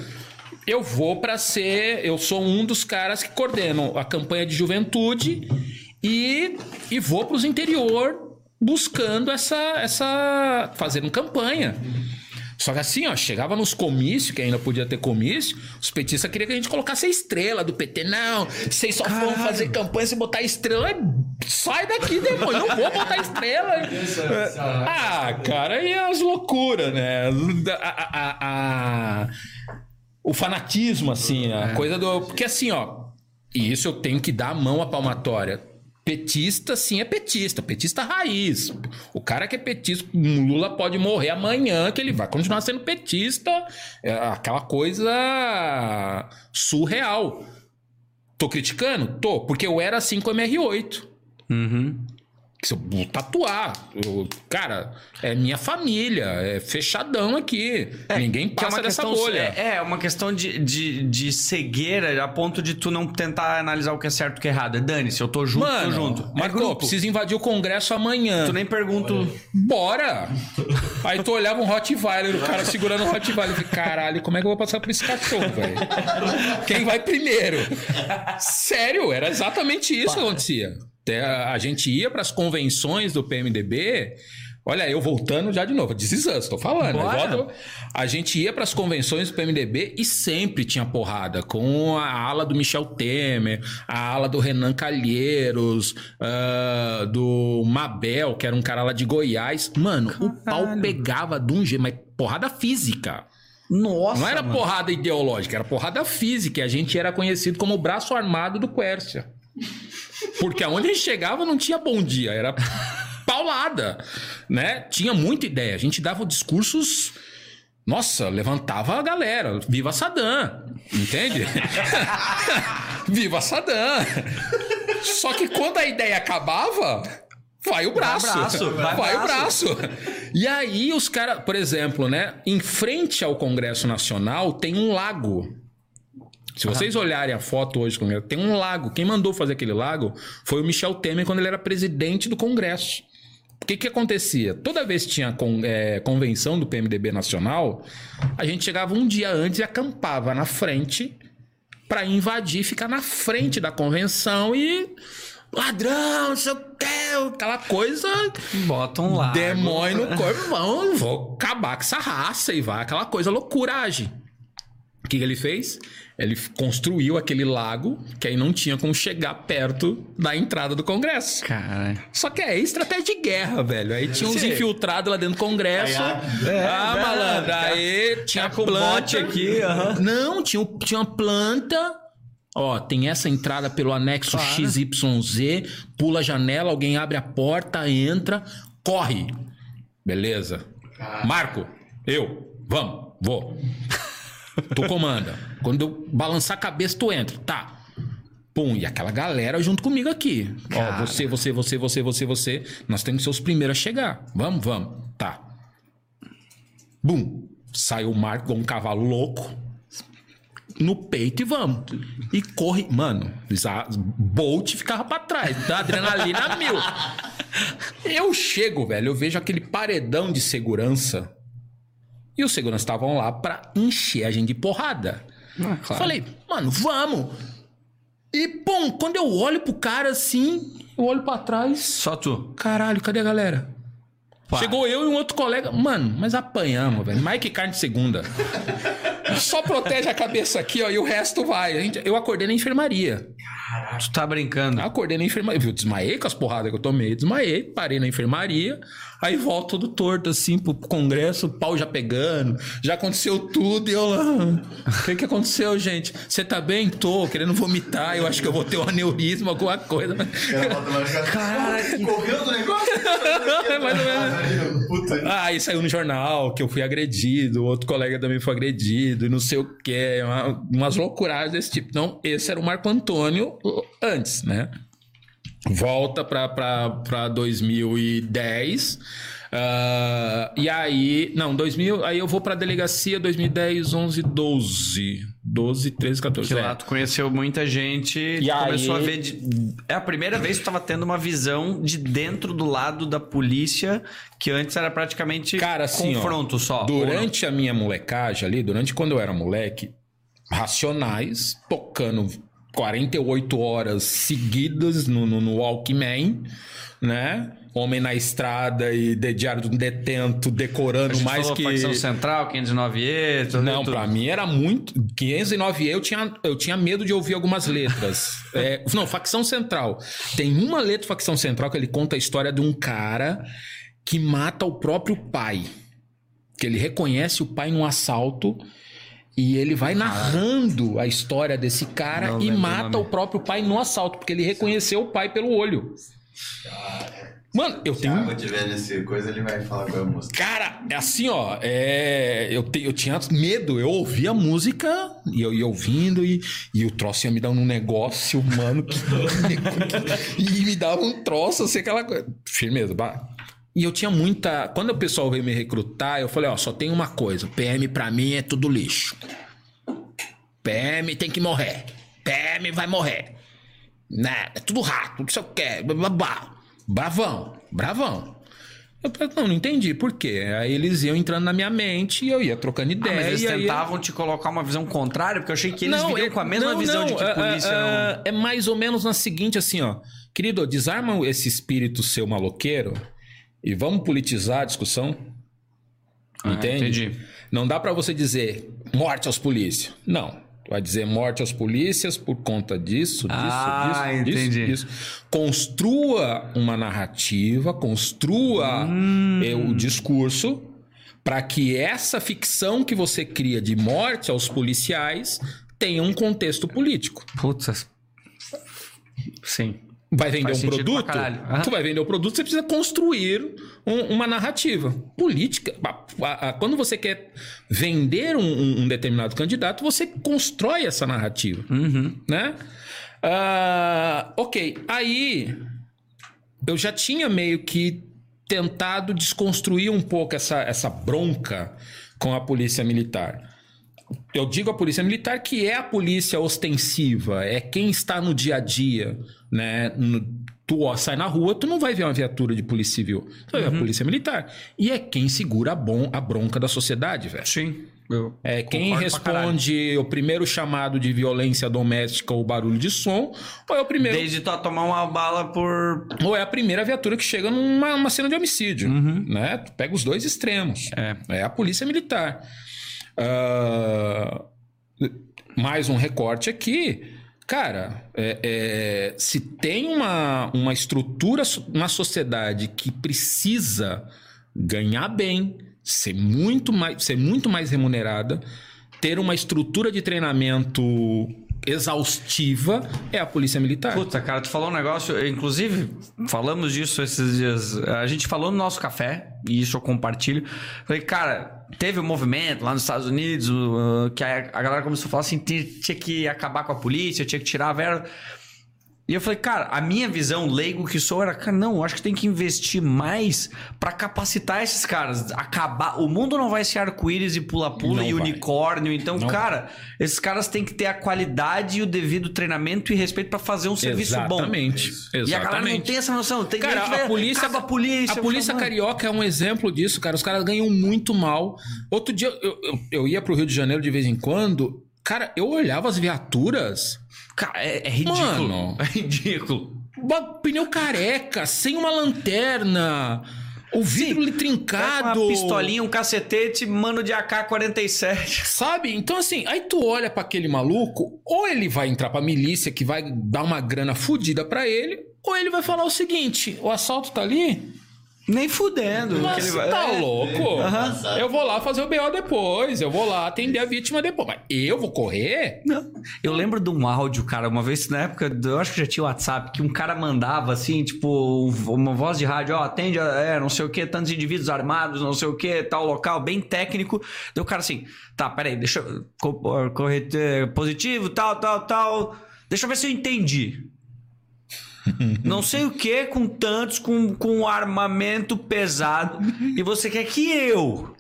Eu vou para ser. Eu sou um dos caras que coordenam a campanha de juventude e, e vou pros interior buscando essa. essa fazendo campanha. Só que assim, ó, chegava nos comícios, que ainda podia ter comício, os petistas queriam que a gente colocasse a estrela do PT. Não, vocês só Caralho. vão fazer campanha se botar estrela. Sai daqui, demônio, não vou botar estrela. ah, cara, e as loucuras, né? A, a, a, o fanatismo, assim, a é. coisa do. Porque assim, ó, e isso eu tenho que dar a mão à palmatória Petista, sim, é petista. Petista raiz. O cara que é petista, Lula pode morrer amanhã, que ele vai continuar sendo petista. É aquela coisa surreal. Tô criticando? Tô, porque eu era assim com o MR8.
Uhum.
Se eu vou tatuar, eu, cara, é minha família, é fechadão aqui. É, Ninguém passa é dessa
questão,
bolha.
É, é uma questão de, de, de cegueira a ponto de tu não tentar analisar o que é certo e o que é errado. Dane-se, eu tô junto, Mano, tô junto.
Mas, grupo. preciso invadir o Congresso amanhã.
Tu nem pergunto.
Bora! Aí tu olhava um Rottweiler, o cara segurando um Rottweiler. Eu falei, caralho, como é que eu vou passar por esse cachorro, velho? Quem vai primeiro? Sério, era exatamente isso que acontecia a gente ia para as convenções do PMDB. Olha, eu voltando já de novo, This estou falando. Volto, a gente ia para as convenções do PMDB e sempre tinha porrada com a ala do Michel Temer, a ala do Renan Calheiros, uh, do Mabel, que era um cara lá de Goiás. Mano, Caralho. o pau pegava de um jeito, mas porrada física.
Nossa!
Não era
mano.
porrada ideológica, era porrada física. E a gente era conhecido como o braço armado do Quércia. Porque aonde a gente chegava não tinha bom dia, era paulada, né? Tinha muita ideia. A gente dava discursos nossa, levantava a galera. Viva Saddam! Entende? Viva Saddam! Só que quando a ideia acabava, vai o braço. Vai, braço, vai, vai braço. o braço. E aí os caras, por exemplo, né? Em frente ao Congresso Nacional tem um lago. Se vocês olharem a foto hoje, tem um lago. Quem mandou fazer aquele lago foi o Michel Temer quando ele era presidente do Congresso. O que, que acontecia? Toda vez que tinha con é, convenção do PMDB nacional, a gente chegava um dia antes e acampava na frente para invadir, ficar na frente da convenção e ladrão, não sei o que, aquela coisa.
Botam lá.
Demônio no corpo, vão, vou acabar com essa raça e vai aquela coisa loucuragem. O que, que ele fez? Ele construiu aquele lago que aí não tinha como chegar perto da entrada do Congresso.
Cara.
Só que é estratégia de guerra, velho. Aí tinha uns infiltrados lá dentro do Congresso. Aí, ah, é, ah é, malandro. Aí tinha planta
aqui. Uhum.
Não, tinha, tinha uma planta. Ó, tem essa entrada pelo anexo claro. XYZ, pula a janela, alguém abre a porta, entra, corre. Beleza. Marco, eu, vamos, vou. Tu comanda. Quando eu balançar a cabeça, tu entra. Tá. Pum, e aquela galera junto comigo aqui. Cara. Ó, você, você, você, você, você, você. Nós temos que ser os primeiros a chegar. Vamos, vamos. Tá. Bum. Saiu o Marco um cavalo louco. No peito e vamos. E corre. Mano, Bolt ficava pra trás. Da adrenalina mil. Eu chego, velho. Eu vejo aquele paredão de segurança e os seguranças estavam lá para encher a gente de porrada. Ah, claro. Falei, mano, vamos. E, pum, quando eu olho pro cara assim, eu olho para trás.
Só tu.
Caralho, cadê a galera? Pá. Chegou eu e um outro colega. Mano, mas apanhamos, velho. Que carne de segunda. Só protege a cabeça aqui, ó, e o resto vai. A gente, eu acordei na enfermaria.
Caraca. Tu tá brincando.
acordei na enfermaria. Eu desmaiei com as porradas que eu tomei. Desmaiei, parei na enfermaria. Aí volta todo torto, assim, pro congresso, o pau já pegando, já aconteceu tudo, e eu lá. O que, que aconteceu, gente? Você tá bem? Tô, querendo vomitar, eu acho que eu vou ter um aneurisma, alguma coisa.
Cara, correu do negócio?
É mais ou menos.
Puta.
Ah, aí saiu no jornal que eu fui agredido, outro colega também foi agredido, e não sei o que, uma, umas loucuragens desse tipo. Então, esse era o Marco Antônio antes, né? Volta para 2010. ah, e aí, não, 2000, aí eu vou pra delegacia 2010, 11, 12. 12, 13, 14.
Que
é.
lá tu conheceu muita gente,
E
começou
aí-
a ver. de- É a primeira vez que tu tava tendo uma visão de dentro do lado da polícia, que antes era praticamente
Cara, assim, ó,
confronto só. ou
Durante a minha molecagem ali, durante quando eu era moleque, Racionais tocando 48 horas seguidas no, no, no Walkman, né? Homem na estrada e de diário de um detento decorando mais que.
facção central, 509E, tudo,
Não, pra mim era muito. 509 eu tinha, eu tinha medo de ouvir algumas letras. É, não, facção central. Tem uma letra facção central que ele conta a história de um cara que mata o próprio pai. Que ele reconhece o pai num assalto e ele vai narrando a história desse cara
Não
e mata o próprio pai no assalto, porque ele reconheceu o pai pelo olho. Mano, eu tenho
água tiver nesse coisa, ele vai falar qual é a música.
Cara, é assim, ó. É, eu, te- eu tinha medo. Eu ouvia a música e eu ia ouvindo e, e o troço ia me dar um negócio, mano. que- e me dava um troço, assim, aquela coisa. Firmeza, bah. E eu tinha muita. Quando o pessoal veio me recrutar, eu falei: ó, só tem uma coisa. PM pra mim é tudo lixo. PM tem que morrer. PM vai morrer. Né? É tudo rato, não sei o que. Blá, blá, blá. Bravão, bravão. Eu falei, não, não entendi por quê. Aí eles iam entrando na minha mente e eu ia trocando
Ah,
ideia.
mas eles
e
tentavam te colocar uma visão contrária, porque eu achei que eles
Não,
viriam
eu-
com a mesma
não,
visão
não,
de que
é,
polícia
é,
não.
É mais ou menos na seguinte, assim, ó. Querido, desarma esse espírito seu maloqueiro e vamos politizar a discussão.
Ah,
Entende?
entendi.
Não dá pra você dizer morte aos polícias. Não. Vai dizer morte aos polícias por conta disso, disso,
Ah,
disso, disso,
entendi.
disso. Construa uma narrativa, construa
Hum.
eh, o discurso para que essa ficção que você cria de morte aos policiais tenha um contexto político.
Putz. Sim.
Vai vender
Faz
um produto?
Aham.
Tu vai vender o produto, você precisa construir um- uma narrativa. Política. a- a- quando você quer vender um, um- um determinado candidato, você constrói essa narrativa.
Uhum.
Né? Ah, ok. Aí eu já tinha meio que tentado desconstruir um pouco essa, essa bronca com a polícia militar. Eu digo a polícia militar que é a polícia ostensiva, é quem está no dia a dia, né? No- tu ó, sai na rua, tu não vai ver uma viatura de polícia civil, tu vai ver a polícia militar. E é quem segura a, bom, a bronca da sociedade, velho.
Sim. Eu
É quem responde o primeiro chamado de violência doméstica ou barulho de som, ou é o primeiro
Desde tu tomar uma bala por.
ou é a primeira viatura que chega numa uma cena de homicídio,
Uhum.
né? Tu pega os dois extremos.
É.
a polícia militar. Ah, mais um recorte aqui. Cara, é- é, se tem uma, uma estrutura na sociedade que precisa ganhar bem, ser muito mais, ser muito mais remunerada, ter uma estrutura de treinamento exaustiva, é a polícia militar.
Puta, cara, tu falou um negócio. Inclusive, falamos disso esses dias. A gente falou no nosso café, e isso eu compartilho. Falei, cara, teve um movimento lá nos Estados Unidos uh, que a, galera começou a falar assim: tinha que acabar com a polícia, tinha que tirar a verba. E eu falei, cara, a minha visão leigo que sou era, cara, não, acho que tem que investir mais pra capacitar esses caras. Acabar. O mundo não vai ser arco-íris e pula-pula e
vai.
unicórnio. Então,
Não
cara, esses caras têm que ter a qualidade e o devido treinamento e respeito pra fazer um serviço bom.
Exatamente.
E a galera não tem essa noção. Tem
Cara,
que vai-
a polícia,
acaba a polícia.
a polícia carioca é um exemplo disso, cara. Os caras ganham muito mal. Outro dia eu, eu, eu ia pro Rio de Janeiro de vez em quando. Cara, eu olhava as viaturas,
Cara, é, é ridículo.
Mano.
É ridículo.
pneu careca, sem uma lanterna, o vidro ali trincado.
Uma pistolinha, um cacetete, mano de AK-47.
Sabe? Então, assim, aí tu olha pra aquele maluco, ou ele vai entrar pra milícia que vai dar uma grana fodida pra ele, ou ele vai falar o seguinte: o assalto tá ali,
Nem fudendo.
Mas
ele
você
vai-
tá louco?
Aham.
Eu vou lá fazer o BO depois, eu vou lá atender a vítima depois. Mas eu vou correr?
Não. Eu lembro de um áudio, cara, uma vez na época, eu acho que já tinha WhatsApp, que um cara mandava assim, tipo, uma voz de rádio, ó, atende, é, não sei o que, tantos indivíduos armados, não sei o que, tal local, bem técnico. Daí o cara assim, tá, peraí, deixa eu. co- Correter positivo, tal, tal, tal. Deixa eu ver se eu entendi. Não sei o que, com tantos, com, com armamento pesado. E você quer que eu,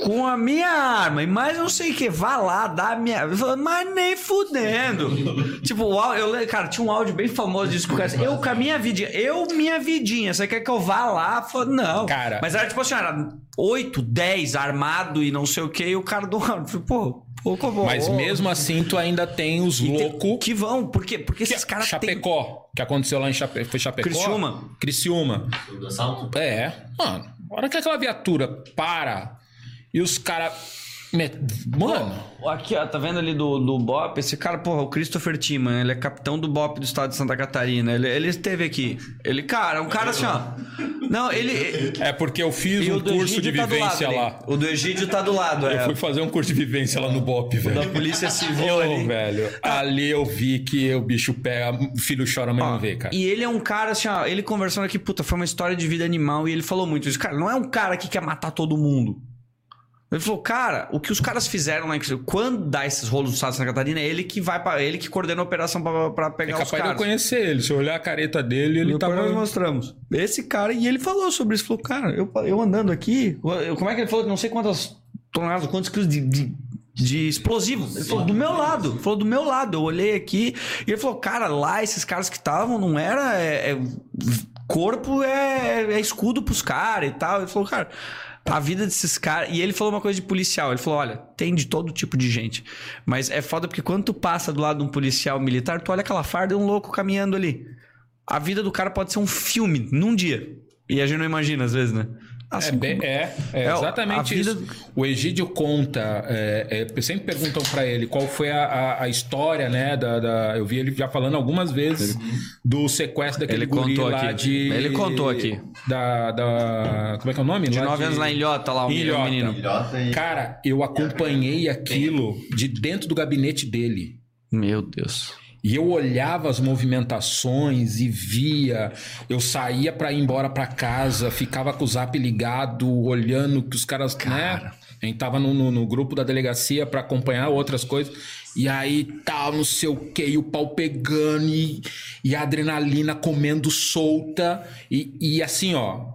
com a minha arma e mais não sei o que, vá lá, dá a minha. Mas nem fudendo. tipo, eu, cara, tinha um áudio bem famoso disso que o cara Eu com a minha vidinha, eu, minha vidinha, você quer que eu vá lá? Não.
Cara.
Mas era tipo assim, era 8, 10 armado e não sei o que, e o cara do áudio. pô, como.
Mas mesmo assim, tu ainda tem os
tem-
loucos.
Que vão, por quê? Porque esses caras têm.
Chapecó, que aconteceu lá em Chape... Foi Chapecó?
Criciúma.
Criciúma.
Do assalto?
É, mano. A hora que aquela viatura para e os caras. Mano,
Aqui, ó, tá vendo ali do, do BOP? Esse cara, porra, o Christopher Timan, ele é capitão do BOP do estado de Santa Catarina. Ele, ele esteve aqui. Ele, cara, um cara assim, ó. Não, ele.
é porque eu fiz
E
um curso de
tá
vivência
lado
lá.
O do Egídio tá do lado,
Eu
é.
fui fazer um curso de vivência lá no BOP, velho.
Da Polícia Civil
Ô,
ali.
velho. Ali eu vi que o bicho pega, o filho chora, mas não vê, cara.
E ele é um cara assim, ó, ele conversando aqui, puta, foi uma história de vida animal e ele falou muito isso. Cara, não é um cara que quer matar todo mundo. Ele falou, cara, o que os caras fizeram lá, em- quando dá esses rolos do estado de Santa Catarina, é ele que vai para ele que coordena a operação pra, pra
É
pegar os
capaz de eu
caras.
conhecer ele. Se eu olhar a careta dele, ele tava.
nós mostramos. Esse cara, e ele falou sobre isso. Falou, cara, eu, eu andando aqui, eu- como é que ele falou? Não sei quantas toneladas, quantos quilos de, de, de explosivo. Ele falou, do meu lado. Falou, do meu lado. Eu olhei aqui e ele falou, cara, lá esses caras que estavam, não era. é- é- corpo é, é escudo pros caras e tal. Ele falou, cara. A vida desses caras. E ele falou uma coisa de policial. Ele falou: olha, tem de todo tipo de gente. Mas é foda porque quando tu passa do lado de um policial militar, tu olha aquela farda e um louco caminhando ali. A vida do cara pode ser um filme num dia. E a gente não imagina, às vezes, né?
É,
Assim
bem-
como-
é, é
É,
exatamente
vida-
isso. O Egídio conta, é, é, sempre perguntam pra ele qual foi a, a- a história, né? Da, da- eu vi ele já falando algumas vezes do sequestro daquele
Ele
guri
contou
lá
aqui.
de.
Ele contou aqui.
Da, da. Como é que é o nome?
De
Lá
nove anos lá em Ilhota, lá, o
Ilhota.
menino.
Filhota e...
Cara, eu acompanhei aquilo de dentro do gabinete dele.
Meu Deus.
E eu olhava as movimentações e via. Eu saía pra ir embora pra casa, ficava com o zap ligado, olhando que os caras. Né? A gente tava no, no- no grupo da delegacia pra acompanhar outras coisas. E aí tal, não sei o que, e o pau pegando, e, e a adrenalina comendo solta. E, e assim, ó,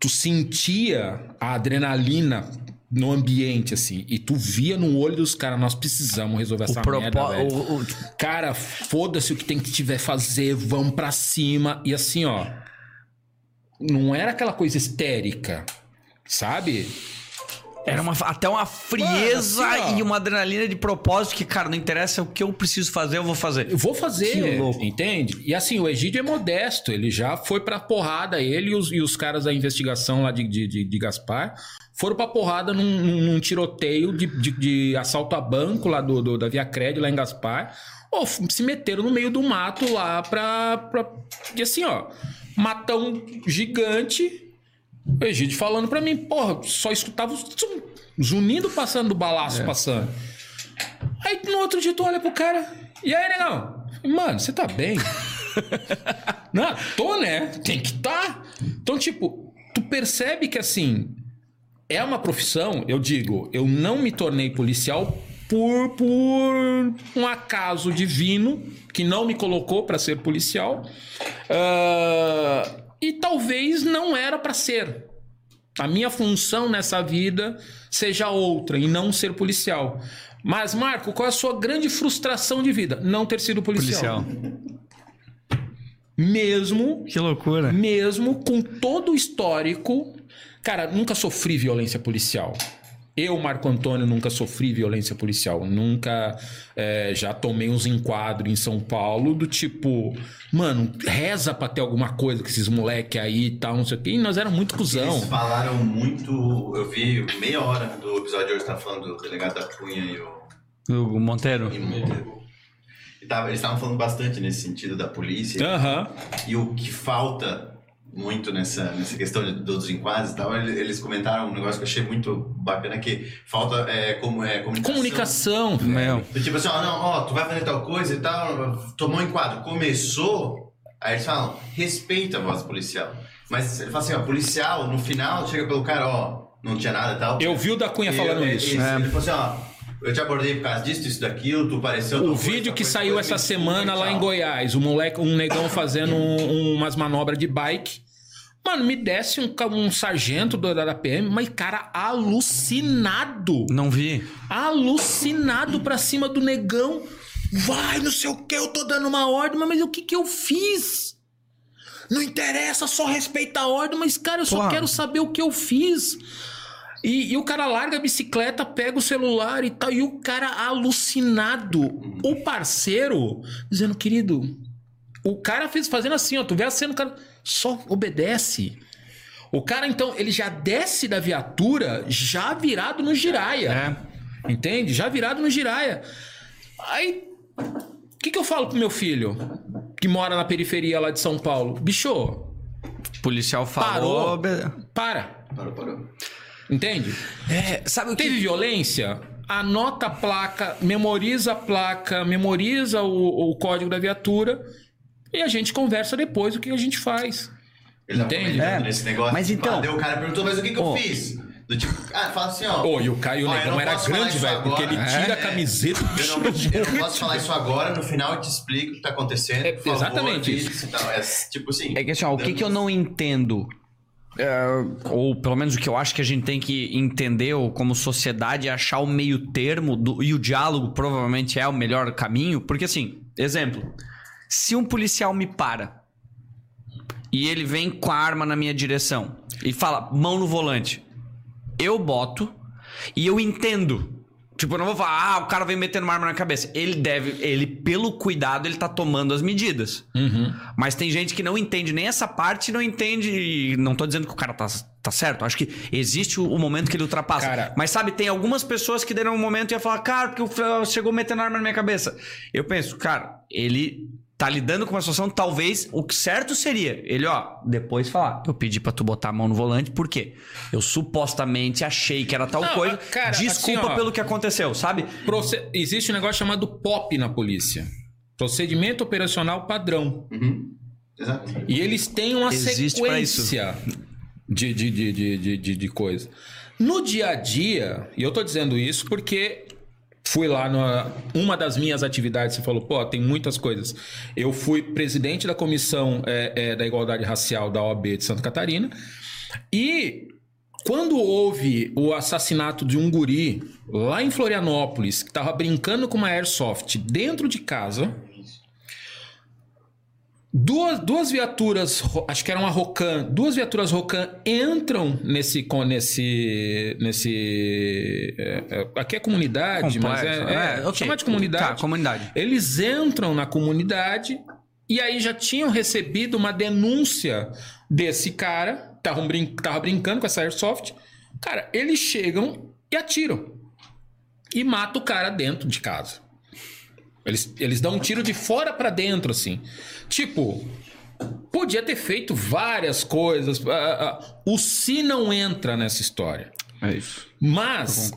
tu sentia a adrenalina no ambiente, assim, e tu via no olho dos caras, nós precisamos resolver essa
O
merda, velho.
o- o-
Cara, foda-se o que tem que tiver fazer, vamos pra cima. E assim, ó. Não era aquela coisa histérica, sabe?
Era uma, até uma frieza
Mano, assim,
e uma adrenalina de propósito que, cara, não interessa o que eu preciso fazer, eu vou fazer.
Eu vou fazer,
Que louco.
entende? E assim, o Egídio é modesto, ele já foi pra porrada, ele e os, e os caras da investigação lá de, de, de- de Gaspar foram pra porrada num, num- tiroteio de, de- de assalto a banco lá do, do- da Via Cred, lá em Gaspar. Ou se meteram no meio do mato lá pra. pra e assim, ó, matão gigante. O Egídio falando pra mim, porra, só escutava os zum, zunindo passando do balaço passando. Aí no outro dia tu olha pro cara. E aí, negão? Mano, você tá bem? Não, tô, né? Tem que tá. Então, tipo, tu percebe que assim. É uma profissão, eu digo, eu não me tornei policial por, por um acaso divino que não me colocou pra ser policial. Ah, e talvez não era pra ser. A minha função nessa vida seja outra e não ser policial. Mas, Marco, qual é a sua grande frustração de vida? Não ter sido policial.
Policial.
Mesmo,
Que loucura.
mesmo com todo o histórico. Cara, nunca sofri violência policial. Eu, Marco Antônio, nunca sofri violência policial. Nunca é, já tomei uns enquadros em São Paulo do tipo, mano, reza pra ter alguma coisa com esses moleque aí e tal, não sei o quê. E nós era muito cuzão.
Eles falaram muito. Eu vi meia hora do episódio hoje, tá falando do delegado da Cunha e o.
O Monteiro.
E, o- e tava, eles estavam falando bastante nesse sentido da polícia
Aham.
e o que falta muito nessa, nessa questão de, dos enquadros e tal, eles comentaram um negócio que eu achei muito bacana, que falta é, como, é, comunicação.
Comunicação, velho.
Tipo assim, ó, não, ó, tu vai fazer tal coisa e tal, tomou um enquadro, começou, aí eles falam, respeita a voz policial. Mas ele fala assim, ó, policial, no final, chega pelo cara, ó, não tinha nada e tal.
Eu vi o da Cunha
E
falando isso.
esse-
É.
Ele falou assim, ó, eu te abordei por causa disso, isso, daquilo, tu pareceu...
O
coisa,
vídeo que saiu
coisa,
essa semana lá em. Goiás, o moleque, um negão fazendo um- umas manobras de bike. Mano, me desce um, um sargento do- da PM, mas cara alucinado.
Não vi.
Alucinado pra cima do negão. Vai, não sei o que, eu tô dando uma ordem, mas o que que eu fiz? Não interessa, só respeita a ordem, mas cara, eu só
Claro.
quero saber o que eu fiz. E, e o cara larga a bicicleta, pega o celular e tal, e o cara alucinado. O parceiro dizendo, querido, o cara fez fazendo assim, ó, tu vê a cena, o cara só obedece. O cara, então, ele já desce da viatura já virado no giraia.
É.
Entende? Já virado no giraia. Aí, o que, que eu falo pro meu filho, que mora na periferia lá de São Paulo? Bicho,
O policial falou.
Parou. para.
Parou, parou.
Entende?
É, sabe o que.
Teve violência? Anota a placa, memoriza a placa, memoriza o, o código da viatura e a gente conversa depois o que a gente faz.
Ele
Entende?
É.
nesse negócio.
Mas então-
daí o cara perguntou, mas o que que eu
Ô.
fiz? Do tipo, ah, fala assim, ó.
Ô, e o Caio
ó, eu
Negão
não
era grande, velho, porque ele tira a
É.
camiseta
Eu não, eu não posso falar isso agora, no final eu te explico o que tá acontecendo.
É,
por favor,
exatamente
diz
isso.
tal. É tipo assim.
É que assim, ó, o que, que eu não entendo, é, ou pelo menos o que eu acho que a gente tem que entender ou como sociedade é achar o meio termo do- e o diálogo provavelmente é o melhor caminho, porque assim, exemplo, se um policial me para e ele vem com a arma na minha direção e fala mão no volante, eu boto e eu entendo. Tipo, eu não vou falar, ah, o cara vem metendo uma arma na cabeça. Ele deve, ele, pelo cuidado, ele tá tomando as medidas. Mas tem gente que não entende nem essa parte não entende. e Não tô dizendo que o cara tá, tá certo. Acho que existe o, o momento que ele ultrapassa.
Cara-
Mas sabe, tem algumas pessoas que deram um momento e ia falar, cara, porque chegou metendo arma na minha cabeça. Eu penso, cara, ele tá lidando com uma situação, talvez o que certo seria ele, ó, depois falar. Eu pedi pra tu botar a mão no volante, por quê? Eu supostamente achei que era tal
Não,
coisa.
cara,
Desculpa
assim, ó.
pelo que aconteceu, sabe?
Proce- Existe um negócio chamado POP na polícia. Procedimento Operacional Padrão.
Uhum. Exato.
E eles têm uma
Existe pra isso.
sequência de, de, de, de, de, de, de coisa. No dia a dia, e eu tô dizendo isso porque fui lá numa uma das minhas atividades, você falou, pô, tem muitas coisas. Eu fui presidente da comissão é, é, da igualdade racial da OAB de Santa Catarina e quando houve o assassinato de um guri lá em Florianópolis, que tava brincando com uma airsoft dentro de casa, Duas, duas viaturas, acho que era uma Rocan, duas viaturas Rocan entram nesse. nesse, nesse é, é, aqui é comunidade, mas é,
Complexo.
é,
É, ok.
chamar de comunidade.
Tá, comunidade.
Eles entram na comunidade e aí já tinham recebido uma denúncia desse cara, estavam brin tava brincando com essa airsoft. Cara, eles chegam e atiram. E matam o cara dentro de casa. Eles, eles dão um tiro de fora pra dentro, assim. Tipo, podia ter feito várias coisas. ah, ah, o si não entra nessa história.
É isso.
Mas,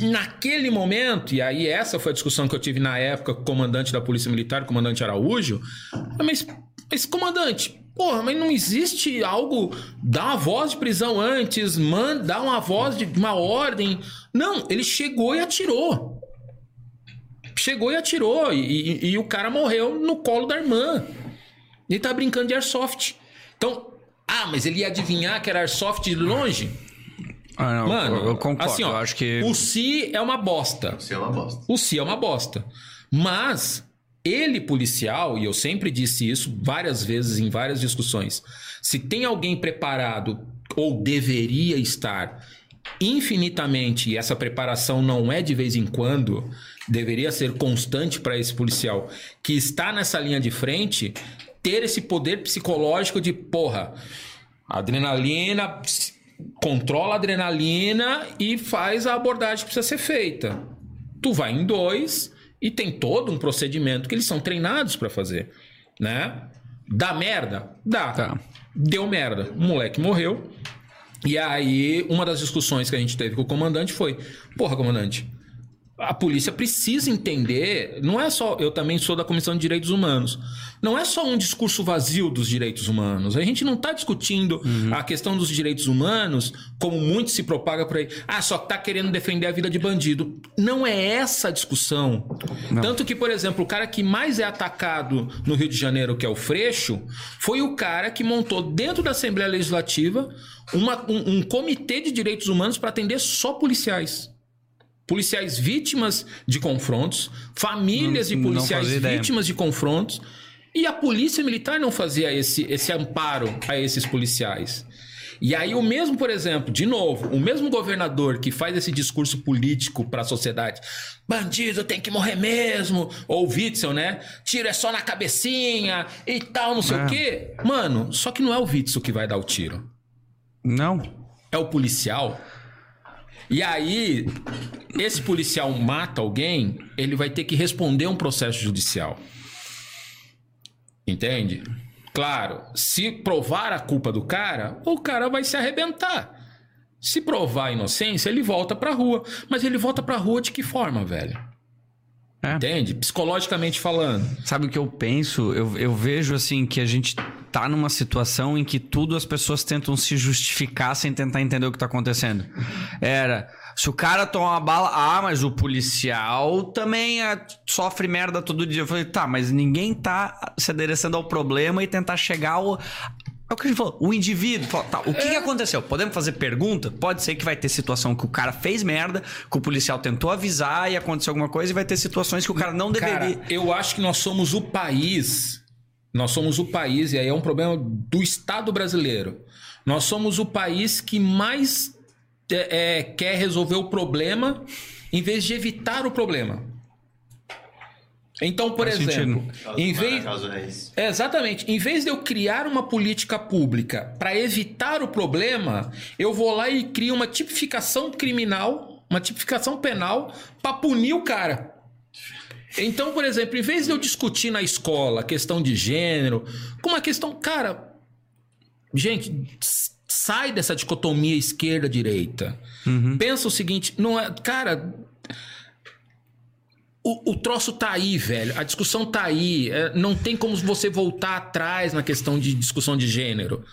naquele momento, e aí essa foi a discussão que eu tive na época com o comandante da Polícia Militar, o comandante Araújo. Mas, mas comandante, porra, mas não existe algo. Dá uma voz de prisão antes, manda, dá uma voz de uma ordem. Não, ele chegou e atirou. Chegou e atirou. E, e- e o cara morreu no colo da irmã. Ele tá brincando de airsoft. Então, ah, mas ele ia adivinhar que era airsoft de longe?
Ah, não,
Mano,
eu, eu concordo.
assim, ó,
eu acho que.
o Si é uma bosta.
Isso é uma bosta.
O Si é uma bosta. Mas ele, policial, e eu sempre disse isso várias vezes em várias discussões, se tem alguém preparado ou deveria estar infinitamente, e essa preparação não é de vez em quando, deveria ser constante para esse policial que está nessa linha de frente, ter esse poder psicológico de, porra, adrenalina, controla a adrenalina e faz a abordagem que precisa ser feita. Tu vai em dois e tem todo um procedimento que eles são treinados para fazer, né? Dá merda? Dá.
Tá.
Deu merda. O moleque morreu. E aí, uma das discussões que a gente teve com o comandante foi: Porra, comandante, a polícia precisa entender. Não é só. Eu também sou da Comissão de Direitos Humanos. Não é só um discurso vazio dos direitos humanos. A gente não está discutindo a questão dos direitos humanos como muito se propaga por aí. Ah, só tá querendo defender a vida de bandido. Não é essa a discussão. Tanto que, por exemplo, o cara que mais é atacado no Rio de Janeiro, que é o Freixo, foi o cara que montou dentro da Assembleia Legislativa uma- um, um comitê de direitos humanos para atender só policiais. Policiais vítimas de confrontos, famílias
Não-
de policiais
fazia ideia.
vítimas de confrontos. E a polícia militar não fazia esse, esse amparo a esses policiais. E aí, o mesmo, por exemplo, de novo, o mesmo governador que faz esse discurso político para a sociedade, bandido tem que morrer mesmo, ou Witzel, né? Tiro é só na cabecinha e tal, não sei
É.
o quê. Mano, só que não é o Witzel que vai dar o tiro
Não.
é o policial. E aí, esse policial mata alguém, ele vai ter que responder um processo judicial. Entende? Claro, se provar a culpa do cara, o cara vai se arrebentar. Se provar a inocência, ele volta pra rua. Mas ele volta pra rua de que forma, velho?
É.
Entende? Psicologicamente falando.
Sabe o que eu penso? Eu, eu vejo assim que a gente tá numa situação em que tudo as pessoas tentam se justificar sem tentar entender o que tá acontecendo. Era. Se o cara toma uma bala, ah, mas o policial também ah, sofre merda todo dia. Eu falei, tá, mas ninguém tá se adereçando ao problema e tentar chegar ao. É o que a gente falou, o indivíduo. Fala, tá, o que, que aconteceu? Podemos fazer pergunta? Pode ser que vai ter situação que o cara fez merda, que o policial tentou avisar e aconteceu alguma coisa, e vai ter situações que o cara não deveria.
Cara, eu acho que nós somos o país. Nós somos o país, e aí é um problema do Estado brasileiro. Nós somos o país que mais é, é, quer resolver o problema em vez de evitar o problema. Então, por
Faz
exemplo,
Causa
em vez, é, exatamente. Em vez de eu criar uma política pública para evitar o problema, eu vou lá e crio uma tipificação criminal, uma tipificação penal para punir o cara. Então, por exemplo, em vez de eu discutir na escola a questão de gênero, com uma questão, cara, gente, sai dessa dicotomia esquerda-direita. Pensa o seguinte, não é, cara, o, o troço tá aí, velho. A discussão tá aí. É, não tem como você voltar atrás na questão de discussão de gênero.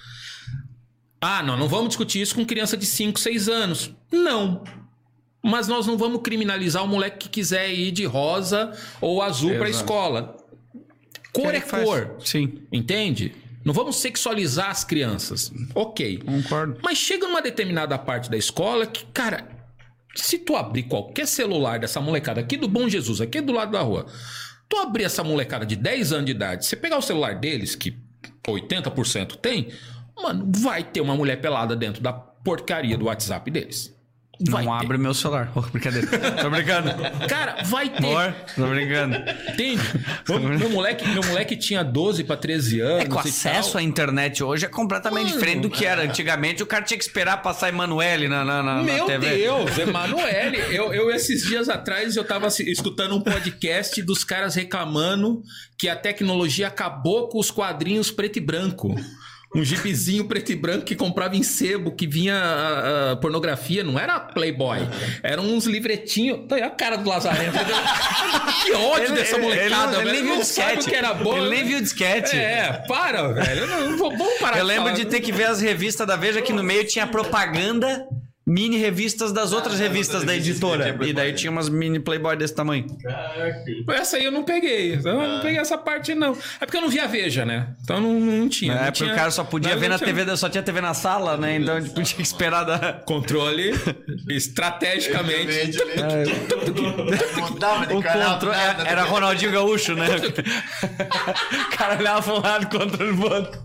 Ah, não, não vamos discutir isso com criança de 5, 6 anos. Não. Mas nós não vamos criminalizar o moleque que quiser ir de rosa ou azul pra
Exato.
escola. Cor é
faz?
cor.
Sim,
Entende? Não vamos sexualizar as crianças. Ok.
concordo.
Mas chega numa determinada parte da escola que, cara, se tu abrir qualquer celular dessa molecada aqui do Bom Jesus, aqui do lado da rua, tu abrir essa molecada de 10 anos de idade, você pegar o celular deles, que 80% tem, mano, vai ter uma mulher pelada dentro da porcaria do WhatsApp deles. Vai
não
ter.
abre meu celular. Oh, brincadeira. Tô brincando.
Cara, vai ter.
Amor, tô brincando.
Entende? Meu, meu moleque, meu moleque tinha 12 pra 13 anos.
É que o acesso à internet hoje é completamente
Mano,
diferente do que era. Antigamente o cara tinha que esperar passar Emanuele na, na, na, na
Meu
TV.
Deus, Emanuele. Eu, eu, esses dias atrás, eu tava escutando um podcast dos caras reclamando que a tecnologia acabou com os quadrinhos preto e branco. Um gibizinho preto e branco que comprava em sebo, que vinha a, a pornografia, não era Playboy. Eram uns livretinhos. Olha a cara do Lazarento. que ódio
Ele-
dessa
ele-
molecada,
ele nem
velho.
viu
Não sabe
disquete.
o que era bom.
Ele nem viu disquete.
É, para, velho. Não, não vou- vamos parar
Eu lembro
falar.
de ter que ver as revistas da Veja que no meio tinha propaganda, mini revistas das outras
das
revistas
outras
da
revistas que
editora. E daí tinha umas mini Playboy desse tamanho.
Essa aí eu não peguei. Eu não peguei essa parte, não. É porque eu não via Veja, né? Então não, não tinha.
É,
não
porque
tinha-
o cara só podia
não,
ver na
tinha
TV, da- só tinha TV na sala, né? Então tipo, tinha que esperar da.
Controle estrategicamente.
Né? Mudava de
O
canal,
controle
nada,
era Ronaldinho Gaúcho, né? o cara olhava pra um lado, controle outro.